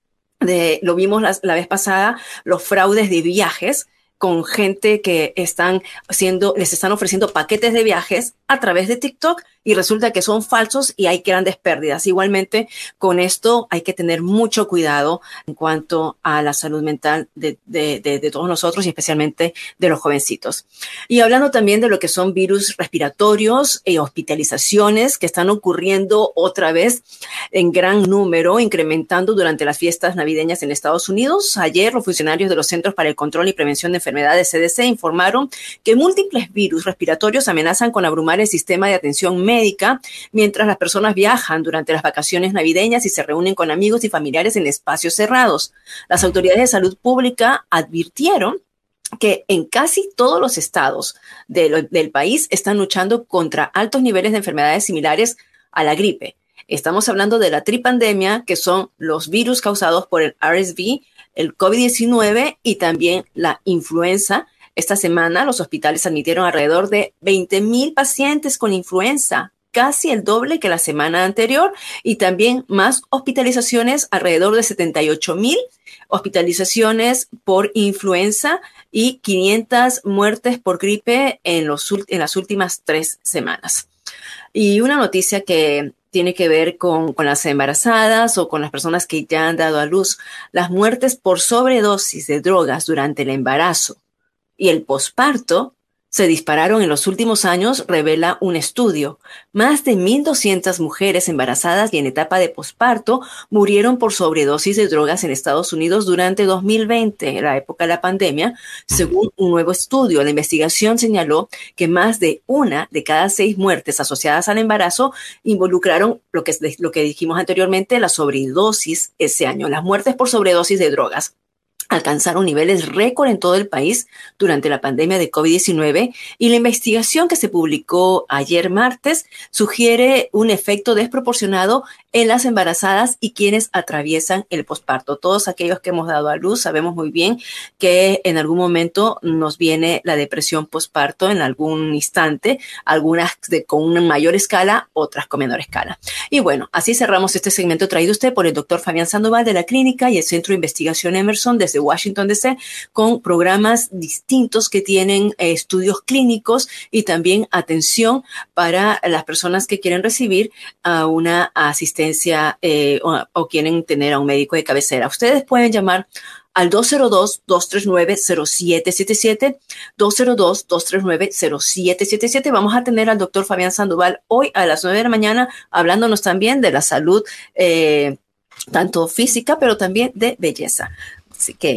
De, lo vimos la vez pasada, los fraudes de viajes, con gente que están haciendo, les están ofreciendo paquetes de viajes a través de TikTok y resulta que son falsos y hay grandes pérdidas. Igualmente, con esto hay que tener mucho cuidado en cuanto a la salud mental de, de, todos nosotros y especialmente de los jovencitos. Y hablando también de lo que son virus respiratorios y hospitalizaciones que están ocurriendo otra vez en gran número, incrementando durante las fiestas navideñas en Estados Unidos. Ayer los funcionarios de los Centros para el Control y Prevención de Enfermedades CDC informaron que múltiples virus respiratorios amenazan con abrumar el sistema de atención médica mientras las personas viajan durante las vacaciones navideñas y se reúnen con amigos y familiares en espacios cerrados. Las autoridades de salud pública advirtieron que en casi todos los estados del país están luchando contra altos niveles de enfermedades similares a la gripe. Estamos hablando de la tripandemia, que son los virus causados por el RSV, el COVID-19 y también la influenza, esta semana los hospitales admitieron alrededor de 20 mil pacientes con influenza, casi el doble que la semana anterior, y también más hospitalizaciones, alrededor de 78 mil hospitalizaciones por influenza y 500 muertes por gripe en las últimas tres semanas. Y una noticia que tiene que ver con, con, las embarazadas o con las personas que ya han dado a luz. Las muertes por sobredosis de drogas durante el embarazo y el posparto se dispararon en los últimos años, revela un estudio. Más de 1.200 mujeres embarazadas y en etapa de posparto murieron por sobredosis de drogas en Estados Unidos durante 2020, la época de la pandemia, según un nuevo estudio. La investigación señaló que más de una de cada seis muertes asociadas al embarazo involucraron lo que, lo que dijimos anteriormente, la sobredosis ese año, las muertes por sobredosis de drogas alcanzaron niveles récord en todo el país durante la pandemia de COVID-19 y la investigación que se publicó ayer martes sugiere un efecto desproporcionado en las embarazadas y quienes atraviesan el posparto. Todos aquellos que hemos dado a luz sabemos muy bien que en algún momento nos viene la depresión posparto en algún instante, algunas de, con una mayor escala, otras con menor escala. Y bueno, así cerramos este segmento traído usted por el doctor Fabián Sandoval de la clínica y el Centro de Investigación Emerson desde Washington DC con programas distintos que tienen eh, estudios clínicos y también atención para las personas que quieren recibir a una asistencia eh, o, quieren tener a un médico de cabecera. Ustedes pueden llamar al 202-239-0777, 202-239-0777. Vamos a tener al doctor Fabián Sandoval hoy a las 9 de la mañana hablándonos también de la salud, eh, tanto física, pero también de belleza. Así que,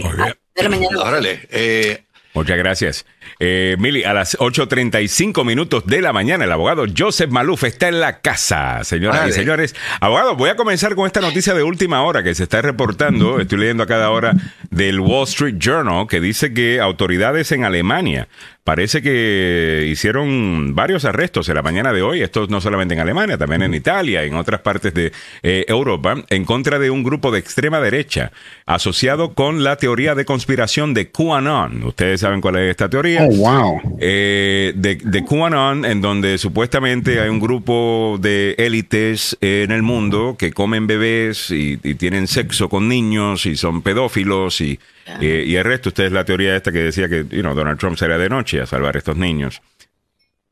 de la mañana. Órale, eh, Muchas gracias. Eh, Mili, a las 8.35 minutos de la mañana, el abogado Joseph Maluf está en la casa, señoras y señores. Abogado, voy a comenzar con esta noticia de última hora que se está reportando, estoy leyendo a cada hora, del Wall Street Journal, que dice que autoridades en Alemania parece que hicieron varios arrestos en la mañana de hoy, esto no solamente en Alemania, también en Italia, en otras partes de eh, Europa, en contra de un grupo de extrema derecha asociado con la teoría de conspiración de QAnon. Ustedes saben cuál es esta teoría. Oh, wow. Eh, de, de QAnon, en donde supuestamente hay un grupo de élites en el mundo que comen bebés y, y tienen sexo con niños y son pedófilos y y el resto, usted es la teoría esta que decía que Donald Trump sería de noche a salvar a estos niños.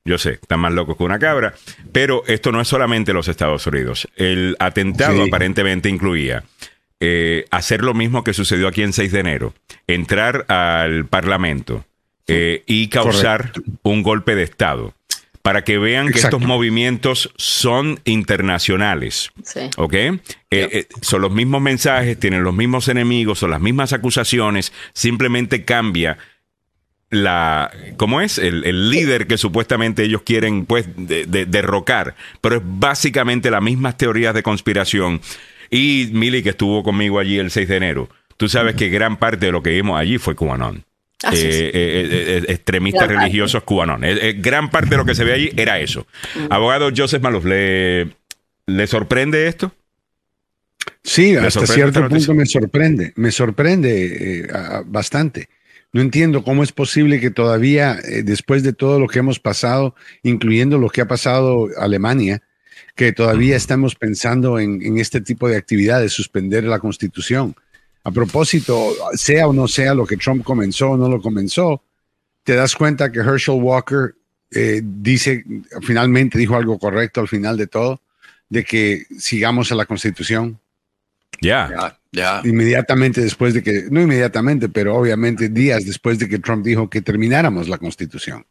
Yo sé, están más locos que una cabra, pero esto no es solamente los Estados Unidos. El atentado aparentemente incluía eh, hacer lo mismo que sucedió aquí en 6 de enero, entrar al Parlamento eh, y causar un golpe de Estado para que vean que estos movimientos son internacionales. Sí. ¿Ok? Eh, eh, son los mismos mensajes, tienen los mismos enemigos, son las mismas acusaciones, simplemente cambia la ¿cómo es? El, líder que supuestamente ellos quieren pues derrocar, pero es básicamente las mismas teorías de conspiración. Y Mili, que estuvo conmigo allí el 6 de enero, tú sabes que gran parte de lo que vimos allí fue cubanón. Eh, eh, eh, extremistas religiosos cubanos. gran parte de lo que se ve allí era eso. Mm. Abogado Joseph Maluf, ¿le, ¿le sorprende esto? Sí, hasta cierto punto me sorprende, me sorprende bastante. No entiendo cómo es posible que todavía, después de todo lo que hemos pasado, incluyendo lo que ha pasado Alemania, que todavía estamos pensando en, en este tipo de actividades, suspender la constitución a propósito, sea o no sea lo que Trump comenzó o no lo comenzó, te das cuenta que Herschel Walker eh, dice, finalmente dijo algo correcto al final de todo, de que sigamos a la constitución. Ya, ya. Inmediatamente después de que, no inmediatamente, pero obviamente días después de que Trump dijo que termináramos la constitución.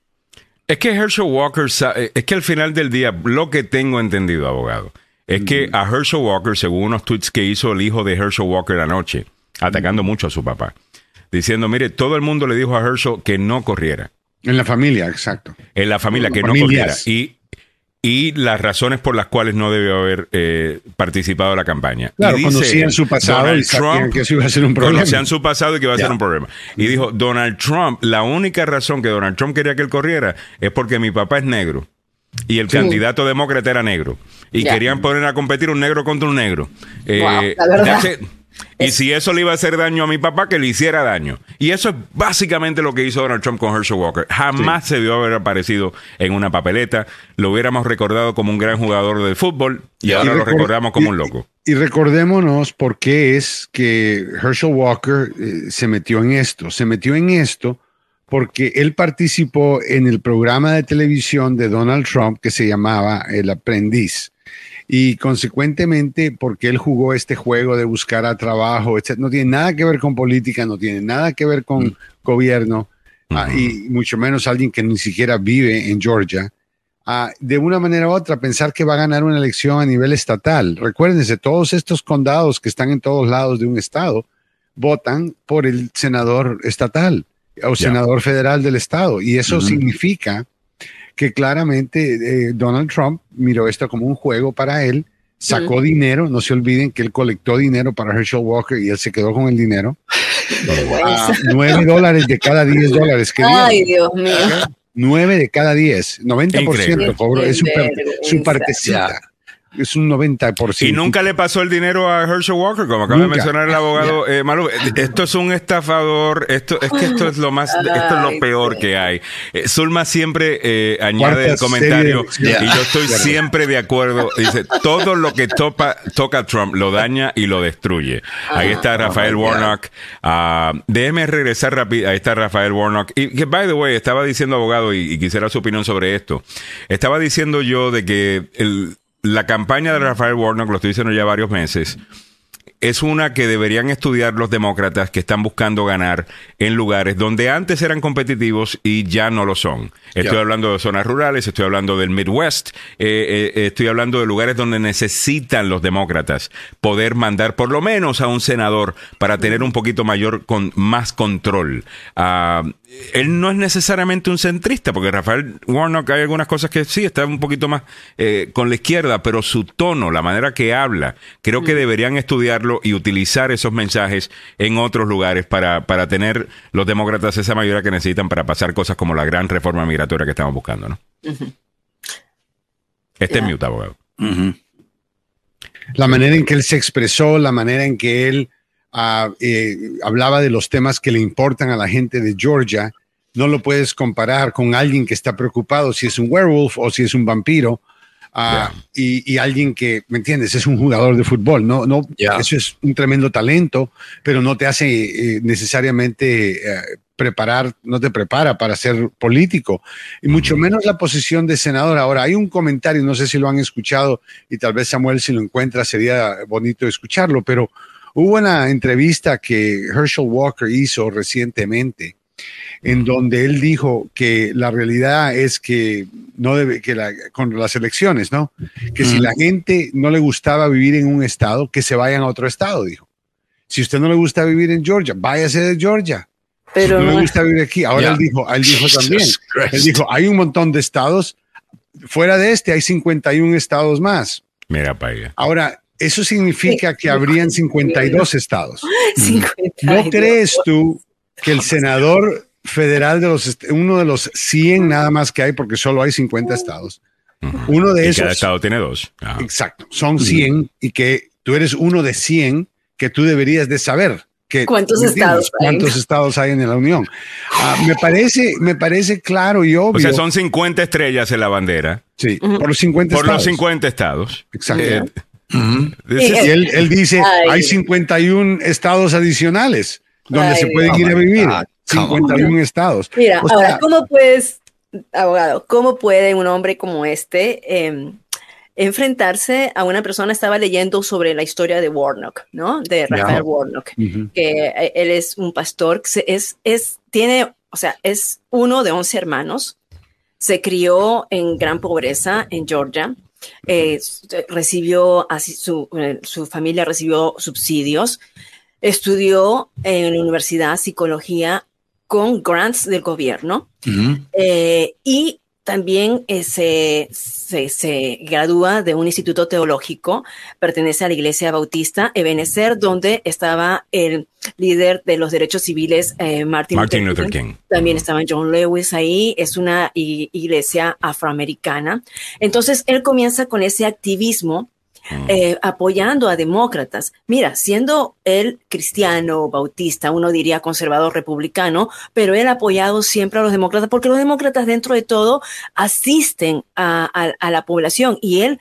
Es que Herschel Walker, eh, es que al final del día, lo que tengo entendido, abogado, es que a Herschel Walker, según unos tweets que hizo el hijo de Herschel Walker anoche, atacando mucho a su papá, diciendo, mire, todo el mundo le dijo a Herschel que no corriera. En la familia, exacto. En la familia, que no corriera. Y, y las razones por las cuales no debió haber eh, participado en la campaña. Claro, y conocían su pasado y Trump, que eso iba a ser un problema. Conocían su pasado y que iba a ser un problema. Y dijo, Donald Trump, la única razón que Donald Trump quería que él corriera es porque mi papá es negro y el candidato demócrata era negro. Y querían poner a competir un negro contra un negro. Eh, la verdad. Y si eso le iba a hacer daño a mi papá, que le hiciera daño. Y eso es básicamente lo que hizo Donald Trump con Herschel Walker. Jamás se debió haber aparecido en una papeleta. Lo hubiéramos recordado como un gran jugador de fútbol y, ahora lo recordamos como un loco. Y, recordémonos por qué es que Herschel Walker eh, se metió en esto. Se metió en esto porque él participó en el programa de televisión de Donald Trump que se llamaba El Aprendiz y consecuentemente porque él jugó este juego de buscar a trabajo, etc. No tiene nada que ver con política, no tiene nada que ver con mm. gobierno. ah, y mucho menos alguien que ni siquiera vive en Georgia, a, de una manera u otra pensar que va a ganar una elección a nivel estatal. Recuérdense, todos estos condados que están en todos lados de un estado votan por el senador estatal o senador federal del estado. Y eso significa que claramente eh, Donald Trump miró esto como un juego para él, sacó dinero, no se olviden que él colectó dinero para Herschel Walker y él se quedó con el dinero. Nueve dólares de cada diez dólares que Ay, Dios mío. 9 de cada 10, 90% cobro, es su, su partecita es un 90%. Y nunca le pasó el dinero a Herschel Walker, como acaba de mencionar el abogado eh, Malu. Esto es un estafador, esto es que esto es lo más, esto es lo peor que hay. Eh, Zulma siempre eh, añade el comentario y yo estoy siempre de acuerdo. Dice, todo lo que topa, toca Trump lo daña y lo destruye. Ahí está Rafael Warnock. Uh, déjeme regresar rápido. Ahí está Rafael Warnock. Y que, by the way, estaba diciendo abogado y, y quisiera su opinión sobre esto. Estaba diciendo yo de que el, la campaña de Rafael Warnock, lo estoy diciendo ya varios meses, es una que deberían estudiar los demócratas que están buscando ganar en lugares donde antes eran competitivos y ya no lo son. Estoy hablando de zonas rurales, estoy hablando del Midwest, eh, eh, estoy hablando de lugares donde necesitan los demócratas poder mandar por lo menos a un senador para tener un poquito mayor, con más control. Ah, él no es necesariamente un centrista, porque Rafael Warnock hay algunas cosas que sí, está un poquito más eh, con la izquierda, pero su tono, la manera que habla, creo que deberían estudiarlo y utilizar esos mensajes en otros lugares para, para tener los demócratas esa mayoría que necesitan para pasar cosas como la gran reforma migratoria que estamos buscando, ¿no? Este es mute, abogado. La manera en que él se expresó, la manera en que él ah, eh, hablaba de los temas que le importan a la gente de Georgia, no lo puedes comparar con alguien que está preocupado si es un werewolf o si es un vampiro. Ah, y, alguien que, ¿me entiendes? Es un jugador de fútbol, no, no, eso es un tremendo talento, pero no te hace eh, necesariamente eh, preparar, no te prepara para ser político, y mucho menos la posición de senador. Ahora, hay un comentario, no sé si lo han escuchado, y tal vez Samuel si lo encuentra sería bonito escucharlo, pero hubo una entrevista que Herschel Walker hizo recientemente en donde él dijo que la realidad es que no debe, que la, con las elecciones, ¿no? Que si la gente no le gustaba vivir en un estado, que se vayan a otro estado, dijo. Si usted no le gusta vivir en Georgia, váyase de Georgia. Pero no le gusta vivir aquí. Ahora él dijo, él dijo también, él dijo, hay un montón de estados, fuera de este hay 51 estados más. Mira para Ahora, eso significa que habrían 52 estados. ¿No crees tú que el senador federal de los, uno de los 100 nada más que hay, porque solo hay 50 estados. Uno de esos. Cada estado tiene dos. Exacto. Son 100 y que tú eres uno de 100 que tú deberías de saber. Que, ¿Cuántos estados hay? ¿Cuántos estados hay en la Unión? Ah, me, parece, me parece claro y obvio. O sea, son 50 estrellas en la bandera. Sí, por los 50 por los 50 estados. Exacto. Eh, y él, él dice, hay 51 estados adicionales donde se pueden ir a vivir. 51 estados. Mira, ahora, ¿cómo puedes, abogado, cómo puede un hombre como este em, enfrentarse a una persona? Estaba leyendo sobre la historia de Warnock, ¿no? De Rafael Warnock, que eh, él es un pastor, es, es, tiene, o sea, es uno de 11 hermanos, se crió en gran pobreza en Georgia. Eh, recibió así su, eh, su familia recibió subsidios estudió en la universidad psicología con grants del gobierno eh, y también eh, se, se, gradúa de un instituto teológico, pertenece a la Iglesia Bautista Ebenezer, donde estaba el líder de los derechos civiles, eh, Martin, Luther, King. También estaba John Lewis ahí, es una iglesia afroamericana. Entonces, él comienza con ese activismo eh, apoyando a demócratas. Mira, siendo él cristiano, bautista, uno diría conservador republicano, pero él ha apoyado siempre a los demócratas porque los demócratas dentro de todo asisten a, la población y él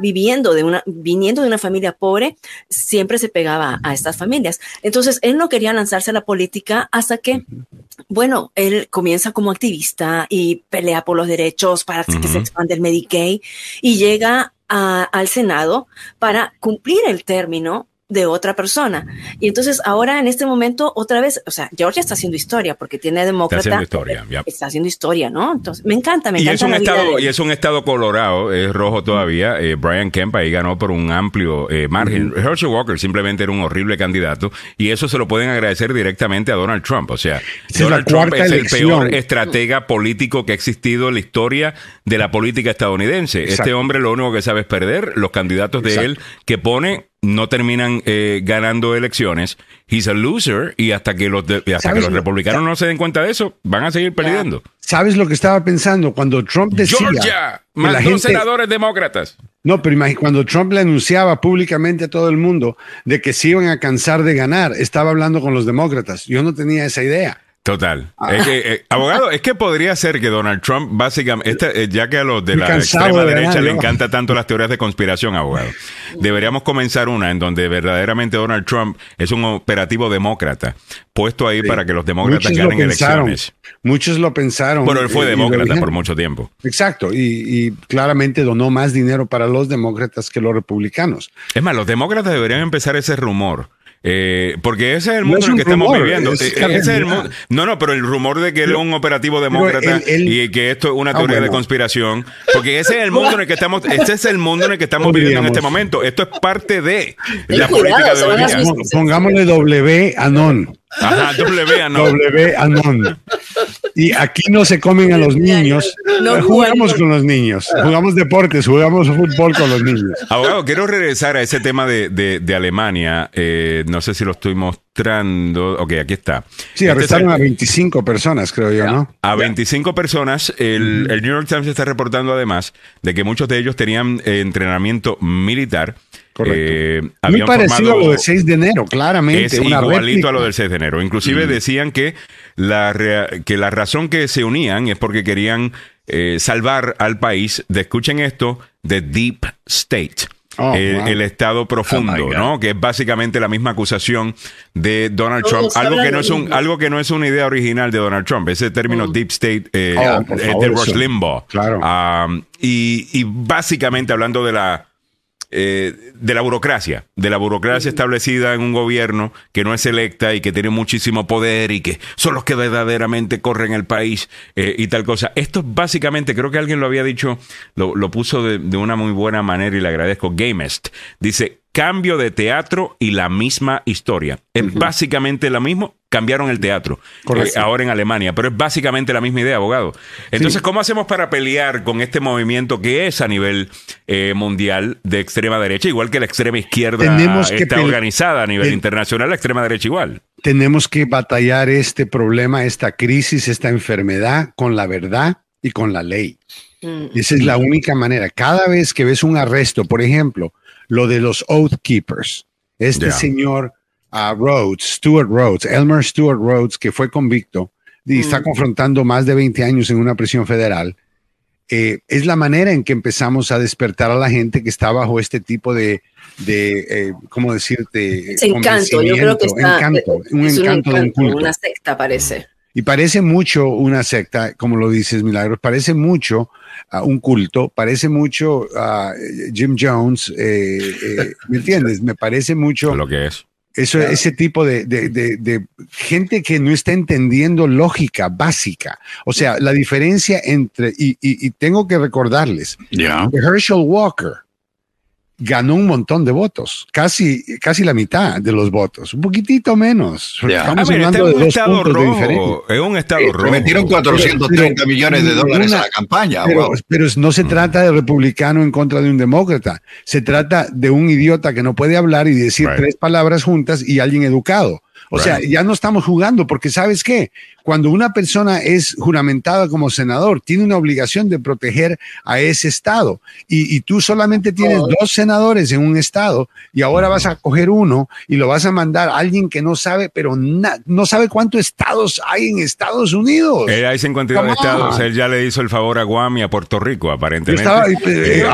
viviendo de una, viniendo de una familia pobre, siempre se pegaba a estas familias. Entonces, él no quería lanzarse a la política hasta que, bueno, él comienza como activista y pelea por los derechos para que se expande el Medicaid y llega al Senado para cumplir el término de otra persona. Y entonces ahora en este momento otra vez, o sea, Georgia está haciendo historia porque tiene demócrata. Está haciendo historia, Está haciendo historia, ¿no? Entonces, me encanta, me encanta. Y es un, estado, y es un estado colorado, es rojo todavía. Eh, Brian Kemp ahí ganó por un amplio eh, margen. Herschel Walker simplemente era un horrible candidato y eso se lo pueden agradecer directamente a Donald Trump. O sea, Donald Trump es el peor estratega político que ha existido en la historia de la política estadounidense. Este hombre lo único que sabe es perder. Los candidatos de él que pone no terminan eh, ganando elecciones. He's a loser y hasta que los, hasta que los republicanos no se den cuenta de eso, van a seguir perdiendo. ¿Sabes lo que estaba pensando cuando Trump decía... Georgia, más dos senadores demócratas. No, pero cuando Trump le anunciaba públicamente a todo el mundo de que se iban a cansar de ganar, estaba hablando con los demócratas. Yo no tenía esa idea. Total. Ah. Eh, abogado, es que podría ser que Donald Trump, básicamente, este, eh, ya que a los de la extrema derecha le encanta tanto las teorías de conspiración, abogado, deberíamos comenzar una en donde verdaderamente Donald Trump es un operativo demócrata, puesto ahí para que los demócratas ganen elecciones. Muchos lo pensaron. Pero él fue demócrata por mucho tiempo. Exacto, y, claramente donó más dinero para los demócratas que los republicanos. Es más, los demócratas deberían empezar ese rumor eh, porque ese es el mundo en el que estamos viviendo. Eh, no, no, pero el rumor de que él es un operativo demócrata y que esto es una ah, teoría de conspiración. Porque ese es el mundo en el que estamos, este es el mundo en el que estamos viviendo en este momento. Esto es parte de la política de hoy Pongámosle W Anon. Ajá, W Anon. W Anon. Y aquí no se comen a los niños. No jugamos con los niños. Jugamos deportes, jugamos fútbol con los niños. Abogado, quiero regresar a ese tema de, de, Alemania. Eh, no sé si lo estoy mostrando. Ok, aquí está. Sí, este arrestaron a 25 personas, creo yo, ¿no? A 25 personas. El, el New York Times está reportando además de que muchos de ellos tenían eh, entrenamiento militar eh, Muy parecido a lo del 6 de enero, claramente. Es igualito a lo del 6 de enero. Inclusive mm. decían que la, que la razón que se unían es porque querían eh, salvar al país de, escuchen esto, de Deep State. Oh, el, estado profundo, oh, ¿no? Que es básicamente la misma acusación de Donald Trump. Algo que, no es un, algo que no es una idea original de Donald Trump. Ese término mm. deep state eh, oh, de Rush Limbaugh. Claro. y, y, básicamente hablando de la eh, de la burocracia, de la burocracia establecida en un gobierno que no es electa y que tiene muchísimo poder y que son los que verdaderamente corren el país eh, y tal cosa. Esto básicamente, creo que alguien lo había dicho, lo, puso de, de, una muy buena manera y le agradezco. Gamest dice, cambio de teatro y la misma historia. Es básicamente lo mismo, cambiaron el teatro eh, ahora en Alemania, pero es básicamente la misma idea, abogado. Entonces, ¿cómo hacemos para pelear con este movimiento que es a nivel eh, mundial de extrema derecha, igual que la extrema izquierda está organizada a nivel internacional, la extrema derecha igual? Tenemos que batallar este problema, esta crisis, esta enfermedad con la verdad y con la ley. Mm. Esa es la única manera. Cada vez que ves un arresto, por ejemplo, lo de los Oath Keepers. Este señor uh, Rhodes, Stuart Rhodes, Elmer Stuart Rhodes, que fue convicto y está mm. confrontando más de 20 años en una prisión federal, eh, es la manera en que empezamos a despertar a la gente que está bajo este tipo de, de eh, ¿cómo decirte? encanto, yo creo que está, encanto, un encanto, de un culto. Una secta parece. Y parece mucho una secta, como lo dices, Milagros, parece mucho a un culto, parece mucho a Jim Jones, eh, eh, ¿me entiendes? Me parece mucho... Lo que es. Eso, Ese tipo de, gente que no está entendiendo lógica básica. O sea, la diferencia entre, y, tengo que recordarles, Herschel Walker ganó un montón de votos, casi, casi la mitad de los votos, un poquitito menos. Estamos hablando de dos puntos rojo, de diferencia. Es un estado eh, rojo. Metieron 430 millones de dólares a la campaña. Pero, no se mm. trata de republicano en contra de un demócrata, se trata de un idiota que no puede hablar y decir tres palabras juntas y alguien educado. O sea, ya no estamos jugando porque sabes qué, cuando una persona es juramentada como senador, tiene una obligación de proteger a ese estado. Y, tú solamente tienes dos senadores en un estado y ahora vas a coger uno y lo vas a mandar a alguien que no sabe, pero no sabe cuántos estados hay en Estados Unidos. Eh, hay 52 estados. Él ya le hizo el favor a Guam y a Puerto Rico, aparentemente. Estaba, eh,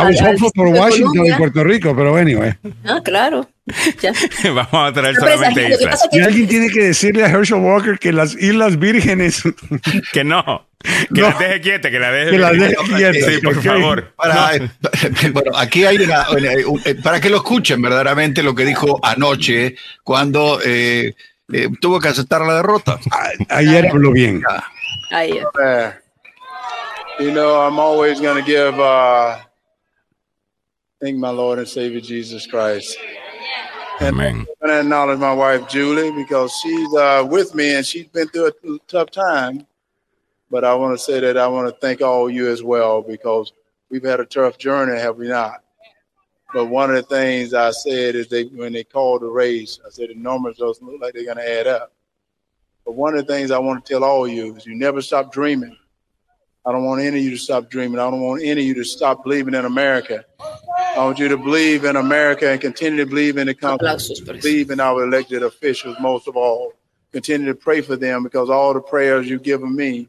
por Washington y Puerto Rico, pero bueno. Ah, claro. Vamos a traer solamente Y alguien tiene que decirle a Herschel Walker que las Islas Vírgenes vírgenes. Que no. Que No. la deje quieta, que la deje, Que la deje quieta, Sí, por favor. Para, bueno, aquí hay una, eh, para que lo escuchen verdaderamente lo que dijo anoche cuando eh, eh, tuvo que aceptar la derrota. Ayer habló bien. Man, you know, I'm always going to give, uh, thank my Lord and Savior Jesus Christ. And I'm going to acknowledge my wife, Julie, because she's uh, with me and she's been through a tough time. But I want to say that I want to thank all you as well because we've had a tough journey, have we not? But one of the things I said is they when they called the race, I said the numbers doesn't look like they're going to add up. But one of the things I want to tell all of you is you never stop dreaming. I don't want any of you to stop dreaming. I don't want any of you to stop believing in America. I want you to believe in America and continue to believe in the eso. Believe in our elected officials most of all. Continue to pray for them because all the prayers you've given me,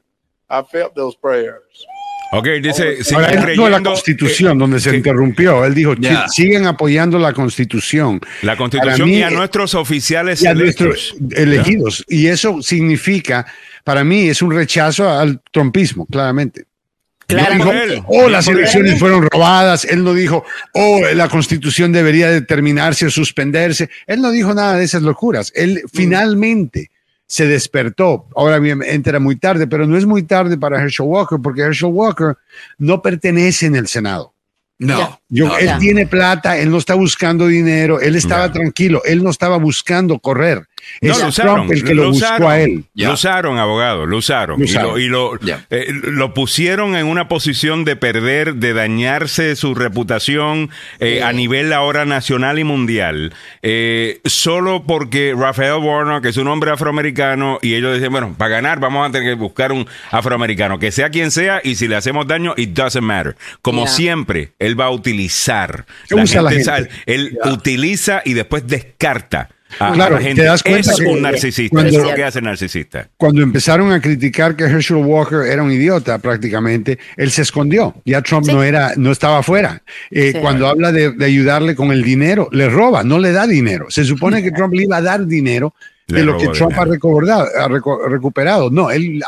I felt those prayers. Ok, dice, Ahora, él dijo la creyendo, Constitución, eh, donde se que- interrumpió. Él dijo, Ya. siguen apoyando la Constitución. La Constitución mí, y a nuestros oficiales y a nuestros elegidos. Y eso significa, para mí, es un rechazo al trumpismo, claramente. Por dijo, oh, las elecciones fueron robadas. Él no dijo, oh, la constitución debería determinarse o suspenderse. Él no dijo nada de esas locuras. Él finalmente se despertó. Ahora bien, entra muy tarde, pero no es muy tarde para Herschel Walker, porque Herschel Walker no pertenece en el Senado. No. Yo, no, él tiene plata, él no está buscando dinero, él estaba tranquilo, él no estaba buscando correr. No, lo usaron, Trump el que lo, buscó usaron, a él. Ya. Lo usaron, abogado, lo usaron. Lo Y usaron. lo, y eh, lo pusieron en una posición de perder, de dañarse su reputación eh, a nivel ahora nacional y mundial, eh, solo porque Rafael Warnock es un hombre afroamericano y ellos decían, bueno, para ganar vamos a tener que buscar un afroamericano, que sea quien sea, y si le hacemos daño, it doesn't matter. Como siempre, él va a utilizar. Usa la gente. él utiliza y después descarta. A, a Claro, la gente. te das cuenta es que un narcisista. cuando- eso es lo que hace el narcisista. Cuando empezaron a criticar que Herschel Walker era un idiota prácticamente, él se escondió. Ya Trump Sí. no era, no estaba afuera. Eh, Sí. Cuando habla de, de ayudarle con el dinero, le roba, no le da dinero. Se supone que Trump le iba a dar dinero de Le lo que Trump dinero. ha, recordado, ha reco- recuperado. No, él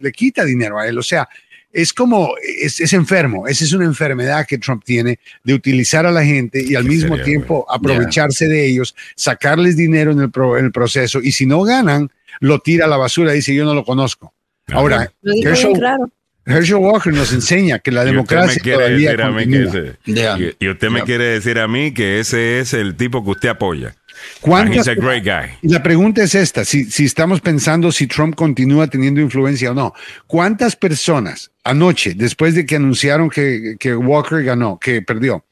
le quita dinero a él. O sea, es como, es, es enfermo. Esa es una enfermedad que Trump tiene de utilizar a la gente y al mismo serio, tiempo aprovecharse de ellos, sacarles dinero en el, pro- en el proceso y si no ganan, lo tira a la basura y dice yo no lo conozco. Ahora, Herschel, claro. Herschel Walker nos enseña que la Y usted me democracia quiere decir a mí que continúa. ese- Ya. y, y usted me Ya. quiere decir a mí que ese es el tipo que usted apoya. And ¿Cuántas- he's a great guy. Y la pregunta es esta, si, si estamos pensando si Trump continúa teniendo influencia o no, ¿cuántas personas anoche, después de que anunciaron que, que Walker ganó, que perdió,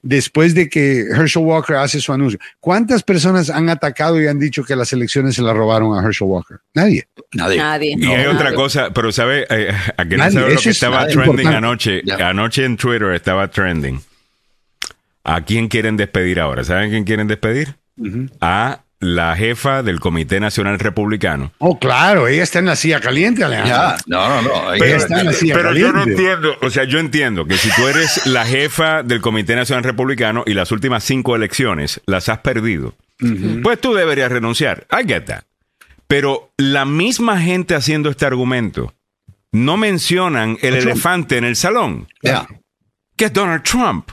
después de que Herschel Walker hace su anuncio, ¿cuántas personas han atacado y han dicho que las elecciones se las robaron a Herschel Walker? Nadie. Nadie. Nadie. Y hay Nadie. otra cosa, pero sabe, Eh, a que no sabe lo que es estaba trending importante. anoche. Ya. Anoche en Twitter estaba trending. ¿A quién quieren despedir ahora? ¿Saben quién quieren despedir? A la jefa del Comité Nacional Republicano. Oh, claro, ella está en la silla caliente, Alejandro. Ya, no, no, no. Ahí- Pero está en la silla Pero yo no caliente. entiendo, o sea, yo entiendo que si tú eres la jefa del Comité Nacional Republicano y las últimas cinco elecciones las has perdido, pues tú deberías renunciar. I get that. Pero la misma gente haciendo este argumento no mencionan el elefante en el salón, ya. que es Donald Trump.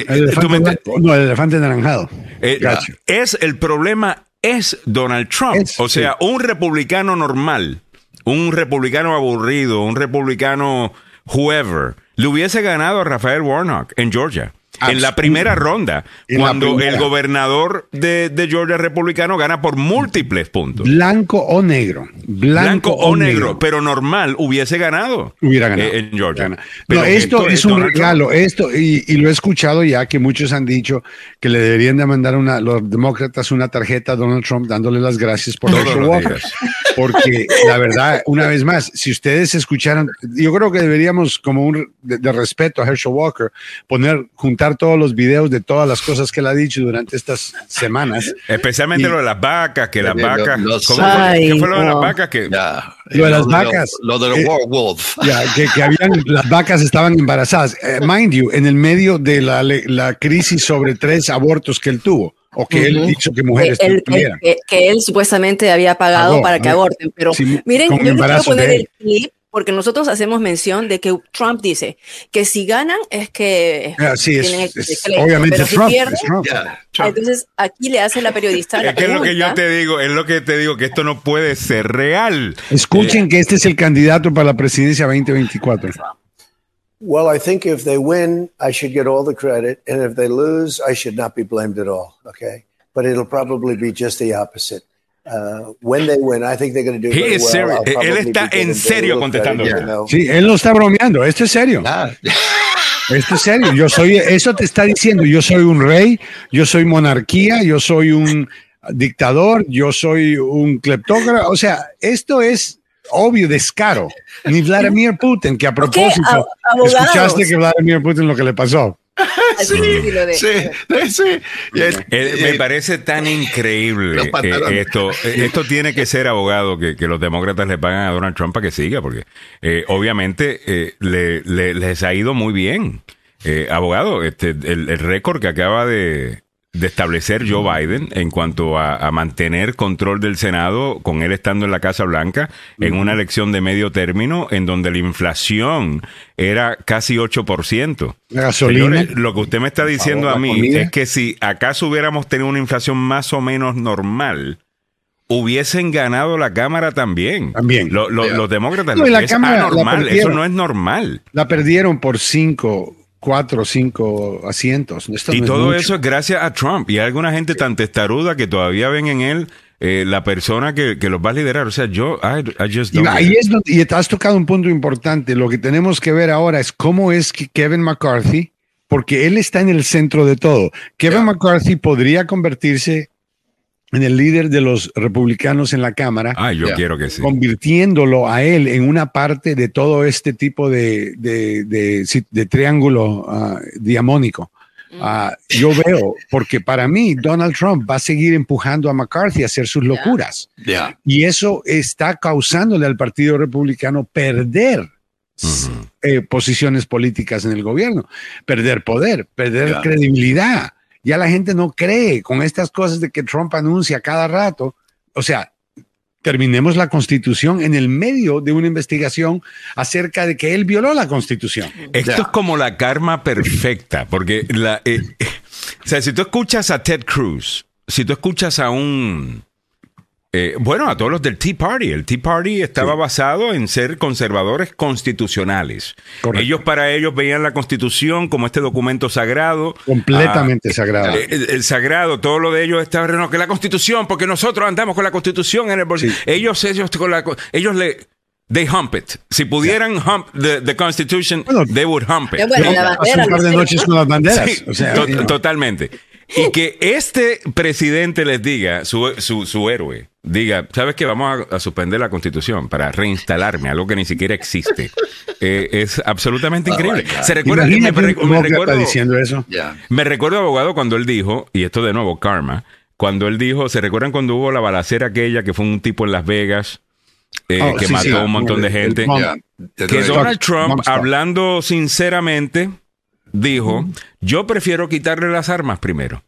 Eh, El elefante me no, el elefante naranjado. eh, es el problema es Donald Trump. Es, o sea, un republicano normal, un republicano aburrido, un republicano whoever, le hubiese ganado a Rafael Warnock en Georgia. En la primera ronda, En cuando primera. el gobernador de, de Georgia republicano gana por múltiples puntos. Blanco o negro. Blanco, Blanco o negro, pero normal hubiese ganado. Hubiera ganado. eh, en Georgia. Pero no, esto es un Donald Trump. regalo. Esto, y, y lo he escuchado ya que muchos han dicho que le deberían de mandar una, los demócratas una tarjeta a Donald Trump dándole las gracias por Todos Herschel los Walker. Porque la verdad, una vez más, si ustedes escucharan, yo creo que deberíamos, como un de, de respeto a Herschel Walker, poner, juntar todos los videos de todas las cosas que él ha dicho durante estas semanas. Especialmente Y- lo de las vacas, que las Lo- vacas. los- ¿cómo fue? Ay, ¿Qué fue lo de las no. vacas? Que, Ya. Lo de las Lo vacas. Lo de los Eh, werewolf. Ya, que, que habían, las vacas estaban embarazadas. Eh, mind you, en el medio de la, la crisis sobre tres abortos que él tuvo. o que él hizo que mujeres que él, que, él supuestamente había pagado para que aborten. Pero miren, yo les quiero poner el clip porque nosotros hacemos mención de que Trump dice que si ganan es que sí, es, obviamente pero si Trump, pierden, entonces aquí le hace la periodista es que es lo que yo te digo es lo que te digo que esto no puede ser real. Escuchen eh, que este es el candidato para la presidencia 2024 Well, I think if they win, I should get all the credit, and if they lose, I should not be blamed at all. Okay, but it'll probably be just the opposite. Uh, when they win, I think they're going to do He well. Él está en serio contestando. Sí, él no está bromeando. Esto es serio. Ah. Esto es serio. Yo soy, eso te está diciendo. Yo soy un rey. Yo soy monarquía. Yo soy un dictador. Yo soy un cleptócrata. O sea, esto es obvio descaro. Ni Vladimir Putin, que a propósito, escuchaste que Vladimir Putin lo que le pasó. Sí, sí, sí, eh, me parece tan increíble eh, esto. Eh, esto tiene que ser abogado que, los demócratas le pagan a Donald Trump para que siga, porque obviamente le, les ha ido muy bien. abogado, este, el récord que acaba de, de establecer Joe Biden en cuanto a, mantener control del Senado, con él estando en la Casa Blanca, en una elección de medio término, en donde la inflación era casi 8%. gasolina. lo que usted me está diciendo a mí es que si acaso hubiéramos tenido una inflación más o menos normal, hubiesen ganado la Cámara también. También. los demócratas, no, la cámara, eso no es normal. La perdieron por cinco cuatro o cinco asientos. y todo eso es gracias a Trump. Y hay alguna gente tan testaruda que todavía ven en él eh, la persona que, los va a liderar. O sea, yo, I, just y, ahí es y has tocado un punto importante. Lo que tenemos que ver ahora es cómo es que Kevin McCarthy, porque él está en el centro de todo. Kevin McCarthy podría convertirse en el líder de los republicanos en la Cámara. Ah, yo quiero que sí. Convirtiéndolo a él en una parte de todo este tipo de, de, triángulo uh, diamónico. Ah, yo veo, porque para mí Donald Trump va a seguir empujando a McCarthy a hacer sus locuras. Y eso está causándole al Partido Republicano perder eh, posiciones políticas en el gobierno, perder poder, perder credibilidad ya la gente no cree con estas cosas de que Trump anuncia cada rato. O sea, terminemos la constitución en el medio de una investigación acerca de que él violó la constitución. Esto es como la karma perfecta, porque la, eh, o sea, si tú escuchas a Ted Cruz, si tú escuchas a un eh, bueno, a todos los del Tea Party. El Tea Party estaba basado en ser conservadores constitucionales. Ellos para ellos veían la constitución como este documento sagrado. Completamente ah, sagrado. Eh, el, sagrado, todo lo de ellos estaba no, que la constitución, porque nosotros andamos con la constitución en el bolsillo. Ellos, ellos, con la, ellos le... They hump it. Si pudieran hump the, Constitution, they would hump it. Bueno, la bandera, un par de noches con las banderas. Totalmente. Y que este presidente les diga, su, su, su héroe, diga, ¿sabes qué? Vamos a, suspender la constitución para reinstalarme, algo que ni siquiera existe. Eh, es absolutamente oh increíble. Se recuerda, me, me, recuerdo, diciendo eso. Me recuerdo, abogado, cuando él dijo, y esto de nuevo, karma, cuando él dijo, ¿se recuerdan cuando hubo la balacera aquella que fue un tipo en Las Vegas? Eh, oh, que mató a un montón de gente. Que Donald Trump, hablando sinceramente, dijo, yo prefiero quitarle las armas primero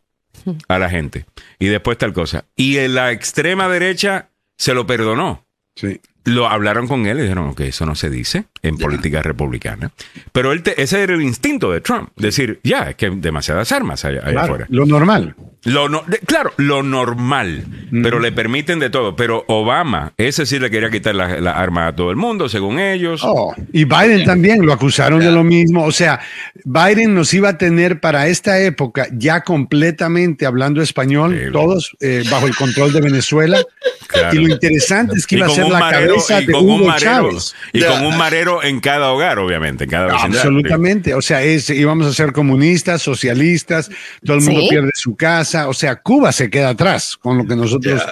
a la gente y después tal cosa. Y en la extrema derecha se lo perdonó. Sí lo hablaron con él y dijeron que eso no se dice en política republicana. Pero él ese era el instinto de Trump, decir, ya, es que demasiadas armas allá, afuera. Lo normal. Lo claro, lo normal, pero le permiten de todo. Pero Obama, ese sí le quería quitar la, la arma a todo el mundo, según ellos. Oh, y Biden también lo acusaron de lo mismo. O sea, Biden nos iba a tener para esta época ya completamente hablando español, todos eh, bajo el control de Venezuela. Y lo interesante es que iba a ser la cabeza y con un marero, Y con un marero en cada hogar, obviamente, en cada Absolutamente. O sea, es, íbamos a ser comunistas, socialistas, todo el mundo pierde su casa. O sea, Cuba se queda atrás con lo que nosotros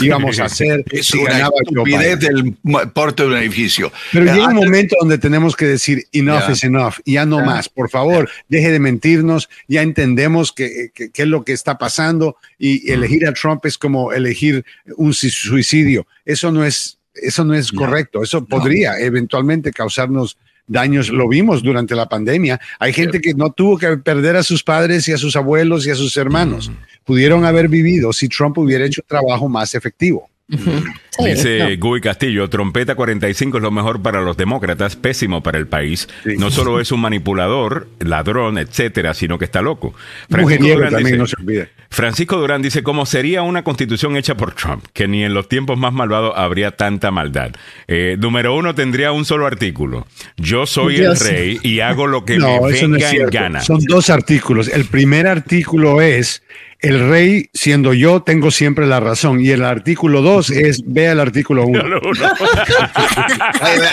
íbamos a hacer. Es una estupidez del porte de un edificio. Pero llega un momento donde tenemos que decir enough is enough, ya no más. Por favor, deje de mentirnos, ya entendemos qué es lo que está pasando y elegir a Trump es como elegir un suicidio. Eso no es eso no es correcto. Eso podría eventualmente causarnos daños, lo vimos durante la pandemia. Hay gente que no tuvo que perder a sus padres y a sus abuelos y a sus hermanos. Pudieron haber vivido si Trump hubiera hecho un trabajo más efectivo. Dice Guy Castillo, trompeta 45 es lo mejor para los demócratas, pésimo para el país. No solo es un manipulador, ladrón, etcétera, sino que está loco. Durán, también dice, no se olvide. Francisco Durán dice, ¿cómo sería una constitución hecha por Trump? Que ni en los tiempos más malvados habría tanta maldad. Eh, número uno, tendría un solo artículo. Yo soy el rey y hago lo que me venga en gana. Son dos artículos. El primer artículo es el rey, siendo yo, tengo siempre la razón. Y el artículo 2 es, vea el artículo 1.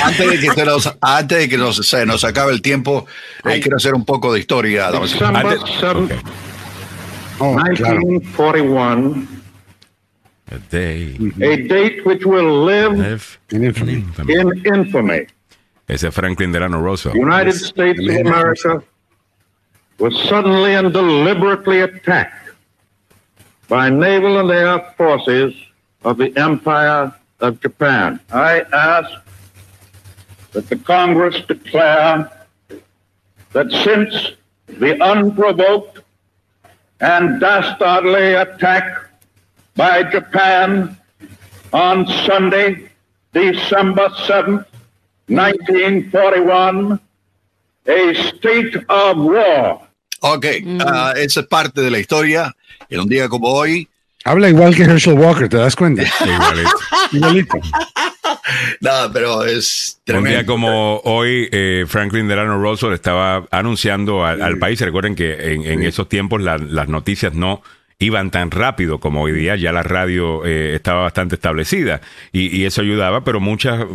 antes de que, se nos, antes de que nos, se nos acabe el tiempo, eh, quiero hacer un poco de historia. December 7, oh, 1941. A, day. Mm-hmm. a date which will live, live in, infamy. in infamy. Ese Franklin Delano Roosevelt. The United States of America was suddenly and deliberately attacked by naval and air forces of the Empire of Japan. I ask that the Congress declare that since the unprovoked and dastardly attack by Japan on Sunday, December 7th, 1941, a state of war. Ok, mm. uh, esa es parte de la historia. en un día como hoy. Habla igual que Herschel Walker, ¿te das cuenta? Igualito. no, pero es tremendo. Un día como hoy, eh, Franklin Delano Roosevelt estaba anunciando al, país. Recuerden que en, esos tiempos las noticias no iban tan rápido como hoy día, ya la radio eh, estaba bastante establecida y, eso ayudaba, pero muchas,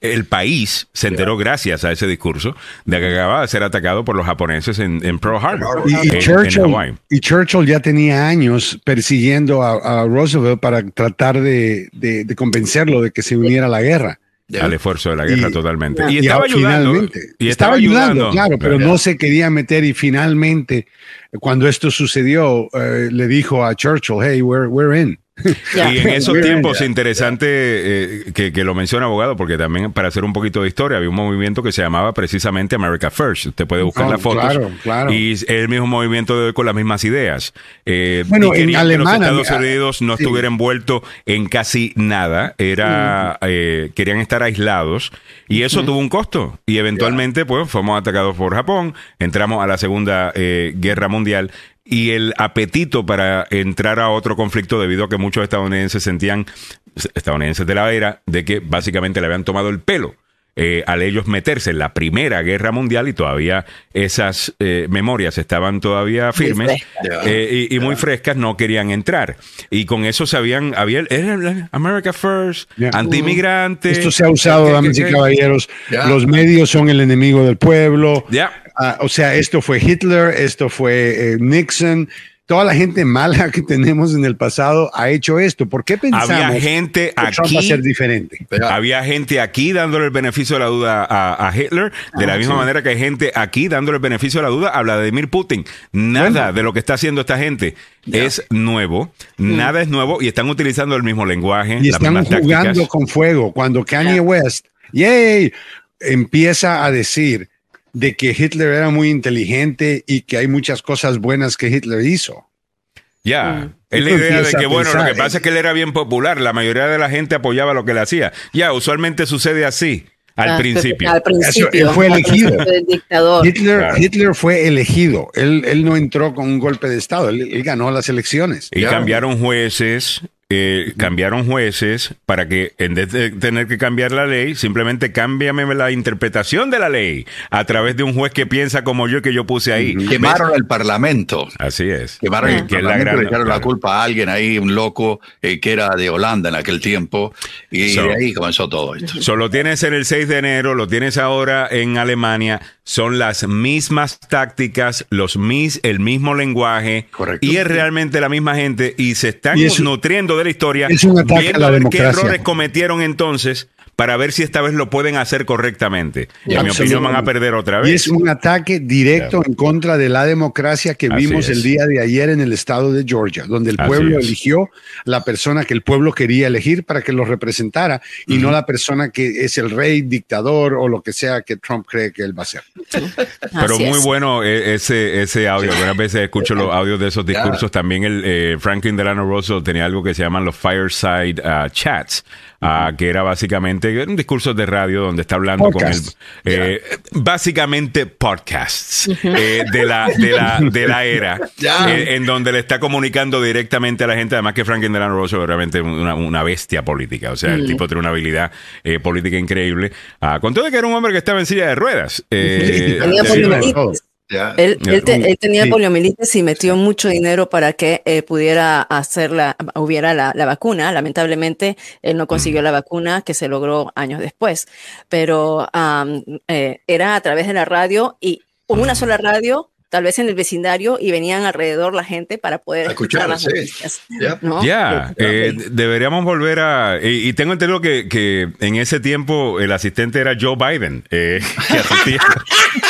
el país se enteró gracias a ese discurso de que acababa de ser atacado por los japoneses en, Pearl Harbor. Y, Churchill, ya tenía años persiguiendo a, Roosevelt para tratar de, convencerlo de que se uniera a la guerra al esfuerzo de la guerra totalmente. Y, estaba ayudando. Y estaba, ayudando, claro, pero no se quería meter y finalmente, cuando esto sucedió, eh, le dijo a Churchill, hey, we're, we're in. Y en esos tiempos, interesante eh, que, lo menciona abogado, porque también para hacer un poquito de historia, había un movimiento que se llamaba precisamente America First. Usted puede buscar las fotos. Y es el mismo movimiento de hoy con las mismas ideas. Eh, bueno, en Alemania, los Estados Unidos no estuviera envuelto en casi nada. Era, eh, querían estar aislados. Y eso tuvo un costo. Y eventualmente, pues, fuimos atacados por Japón. Entramos a la Segunda Guerra Mundial y el apetito para entrar a otro conflicto debido a que muchos estadounidenses sentían, estadounidenses de la era, de que básicamente le habían tomado el pelo. Eh, al ellos meterse en la Primera Guerra Mundial y todavía esas eh, memorias estaban todavía firmes eh, y, muy frescas, no querían entrar. Y con eso sabían, había era America First, anti-inmigrante. Esto se ha usado, damas y caballeros. Los medios son el enemigo del pueblo. Ya. Ah, o sea, esto fue Hitler, esto fue eh, Nixon. Toda la gente mala que tenemos en el pasado ha hecho esto. ¿Por qué pensamos había gente que Trump va a ser diferente? había gente aquí dándole el beneficio de la duda a, Hitler, de la ah, misma manera que hay gente aquí dándole el beneficio de la duda a Vladimir Putin. Nada de lo que está haciendo esta gente es nuevo, mm. nada es nuevo y están utilizando el mismo lenguaje. Y están jugando con fuego. Cuando Kanye West, yay, empieza a decir de que Hitler era muy inteligente y que hay muchas cosas buenas que Hitler hizo. Ya, mm. es la idea de que, bueno, lo que pasa es que él era bien popular, la mayoría de la gente apoyaba lo que le hacía. Ya, usualmente sucede así. Al ah, principio. Al principio. él fue elegido. Hitler, Hitler, fue elegido. Él, él, no entró con un golpe de Estado. Él, ganó las elecciones. Y cambiaron jueces, eh, cambiaron jueces para que en vez de tener que cambiar la ley, simplemente cámbiame la interpretación de la ley a través de un juez que piensa como yo que yo puse ahí. Quemaron el parlamento. Así es. Quemaron el que parlamento, le echaron la culpa a alguien ahí, un loco eh, que era de Holanda en aquel tiempo y ahí comenzó todo esto. Solo tienes en el 6 de enero, lo tienes ahora en Alemania, son las mismas tácticas, los mis, el mismo lenguaje y es realmente la misma gente y se están nutriendo de la historia. Es un ataque a la democracia. ¿Qué errores cometieron entonces para ver si esta vez lo pueden hacer correctamente. Y en mi opinión van a perder otra vez. Y es un ataque directo en contra de la democracia que vimos el día de ayer en el estado de Georgia, donde el pueblo eligió la persona que el pueblo quería elegir para que lo representara y no la persona que es el rey, dictador o lo que sea que Trump cree que él va a ser. Pero muy bueno eh, ese, ese audio. Algunas veces escucho los audios de esos discursos. También el eh, Franklin Delano Roosevelt tenía algo que se llaman los fireside uh, chats que era básicamente un discurso de radio donde está hablando con el eh, básicamente podcasts eh, de, la, de, la, de la era eh, en donde le está comunicando directamente a la gente además que Franklin Delano Roosevelt realmente una, una bestia política o sea el tipo tiene una habilidad política increíble ah, con todo que era un hombre que estaba en silla de ruedas él, tenía poliomielitis y metió mucho dinero para que eh, pudiera hacer la, hubiera la, vacuna. Lamentablemente, él no consiguió la vacuna que se logró años después, pero eh, era a través de la radio y una sola radio tal vez en el vecindario y venían alrededor la gente para poder escuchar las Ya, eh, deberíamos volver a... Y, tengo entendido que, que, en ese tiempo el asistente era Joe Biden, que asistía.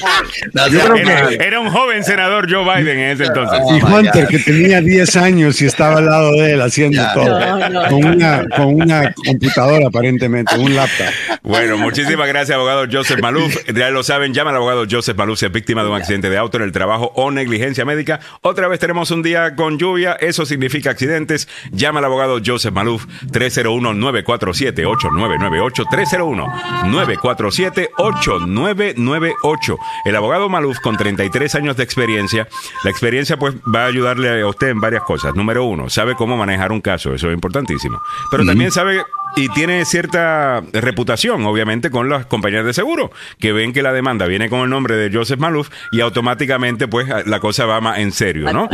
era, un joven senador Joe Biden en ese entonces. Y Hunter, que tenía 10 años y estaba al lado de él haciendo todo. Con, una, con una computadora, aparentemente, un laptop. Bueno, muchísimas gracias, abogado Joseph Maluf. Ya lo saben, llama al abogado Joseph Maluf si es víctima de un accidente de auto en el trabajo o negligencia médica. Otra vez tenemos un día con lluvia. Eso significa accidentes. Llama al abogado Joseph Maluf 301-947-8998. 301-947-8998. El abogado Maluf, con 33 años de experiencia, la experiencia pues va a ayudarle a usted en varias cosas. Número uno, sabe cómo manejar un caso, eso es importantísimo. Pero también sabe y tiene cierta reputación, obviamente, con las compañías de seguro, que ven que la demanda viene con el nombre de Joseph Maluf y automáticamente, pues, la cosa va más en serio, ¿no?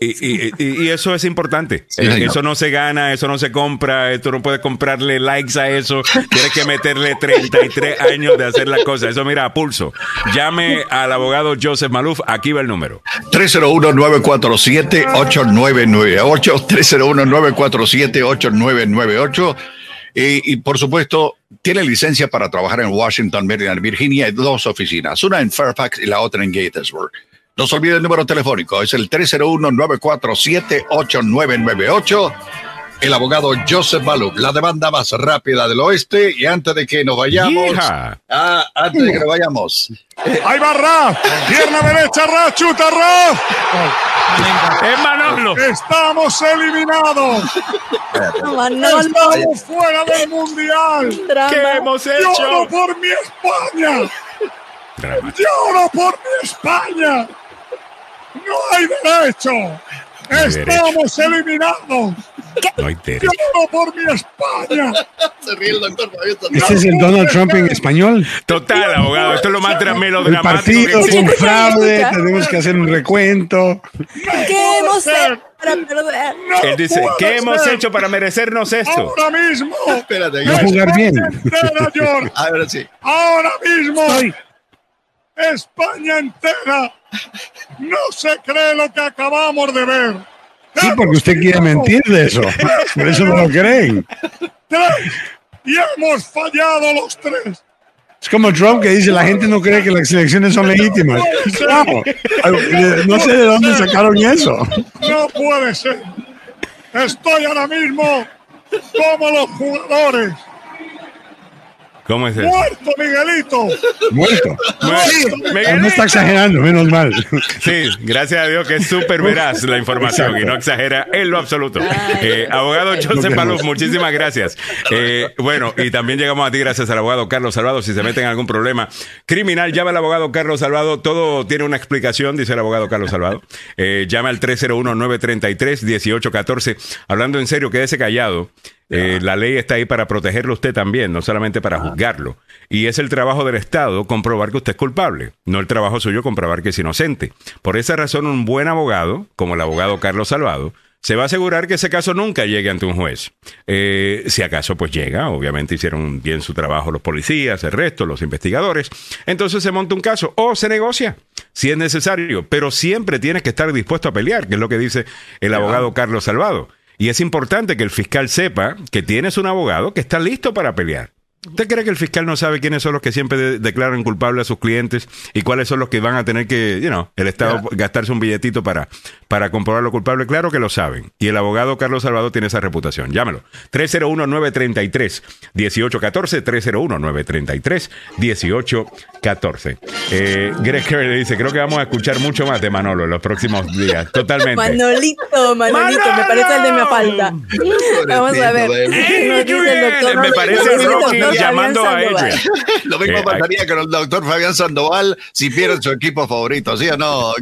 Y, eso es importante. Eso no se gana, eso no se compra, esto no puedes comprarle likes a eso, tienes que meterle 33 años de hacer la cosa. Eso, mira, a pulso. Llame al abogado Joseph Maluf, aquí va el número. 301-947-8998, 301-947-8998. Y, por supuesto, tiene licencia para trabajar en Washington, Maryland, Virginia. Hay dos oficinas, una en Fairfax y la otra en Gatesburg. No se olvide el número telefónico, es el 301-947-8998 el abogado Joseph Balub, la demanda más rápida del oeste. Y antes de que nos vayamos, ah, antes de que nos vayamos, ahí va Ra, pierna derecha, Ra, chuta Ra. Es Manolo. Estamos eliminados. Estamos fuera del mundial. ¿Qué hemos hecho? Lloro por mi España. Lloro por mi España. No hay derecho. Estamos eliminados. No hay derecho. por mi España. Se ríe el doctor. ¿Este es el Donald Trump en español? Total, abogado. Esto es lo más melodramático. El partido con fraude. Tenemos que hacer un recuento. ¿Qué hemos hecho para perder? Él dice, ¿qué hemos hecho para merecernos esto? Ahora mismo. Espérate. No jugar bien. Ahora sí. Ahora mismo. España entera no se cree lo que acabamos de ver. Sí, porque usted quiere mentir de eso. Por eso no lo creen. Y hemos fallado los tres. Es como Trump que dice, la gente no cree que las elecciones son legítimas. No, sé de dónde sacaron eso. No puede ser. Estoy ahora mismo como los jugadores ¿Cómo es eso? ¡Muerto, Miguelito! ¿Muerto? No está exagerando, menos mal. Sí, gracias a Dios que es súper veraz la información y no exagera en lo absoluto. Eh, abogado Joseph Paluz, muchísimas gracias. Eh, bueno, y también llegamos a ti gracias al abogado Carlos Salvado. Si se meten en algún problema criminal, llama al abogado Carlos Salvado. Todo tiene una explicación, dice el abogado Carlos Salvado. Eh, llama al 301-933-1814. Hablando en serio, quédese callado. Eh, la ley está ahí para protegerlo usted también, no solamente para juzgarlo. Y es el trabajo del Estado comprobar que usted es culpable, no el trabajo suyo comprobar que es inocente. Por esa razón, un buen abogado, como el abogado Carlos Salvado, se va a asegurar que ese caso nunca llegue ante un juez. Eh, si acaso pues llega, obviamente hicieron bien su trabajo los policías, el resto, los investigadores, entonces se monta un caso o se negocia si es necesario, pero siempre tiene que estar dispuesto a pelear, que es lo que dice el abogado Carlos Salvado. Y es importante que el fiscal sepa que tienes un abogado que está listo para pelear. ¿Usted cree que el fiscal no sabe quiénes son los que siempre declaran culpables a sus clientes y cuáles son los que van a tener que, you know, el Estado gastarse un billetito para, para comprobar lo culpable? Claro que lo saben. Y el abogado Carlos Salvador tiene esa reputación. Llámelo. 301-933-1814. 301-933-1814. Eh, Greg Kerry le dice, creo que vamos a escuchar mucho más de Manolo en los próximos días. Totalmente. Manolito, Manolito, me parece el de mi falta. Vamos a ver. me parece Rocky llamando a ella. Lo mismo eh, pasaría con el doctor Fabián Sandoval si pierde su equipo favorito, ¿sí o no?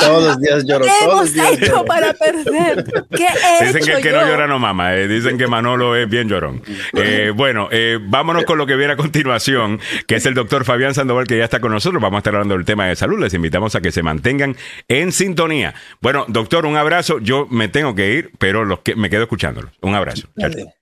todos los días lloro. ¿Qué hemos hecho para perder? ¿Qué he Dicen que el que no llora no mama. Eh. Dicen que Manolo es bien llorón. Eh, bueno, vámonos con lo que viene a continuación, que es el doctor Fabián Sandoval, que ya está con nosotros. Vamos a estar hablando del tema de salud. Les invitamos a que se mantengan en sintonía. Bueno, doctor, un abrazo. Yo me tengo que ir, pero los que me quedo escuchándolo. Un abrazo. Chao.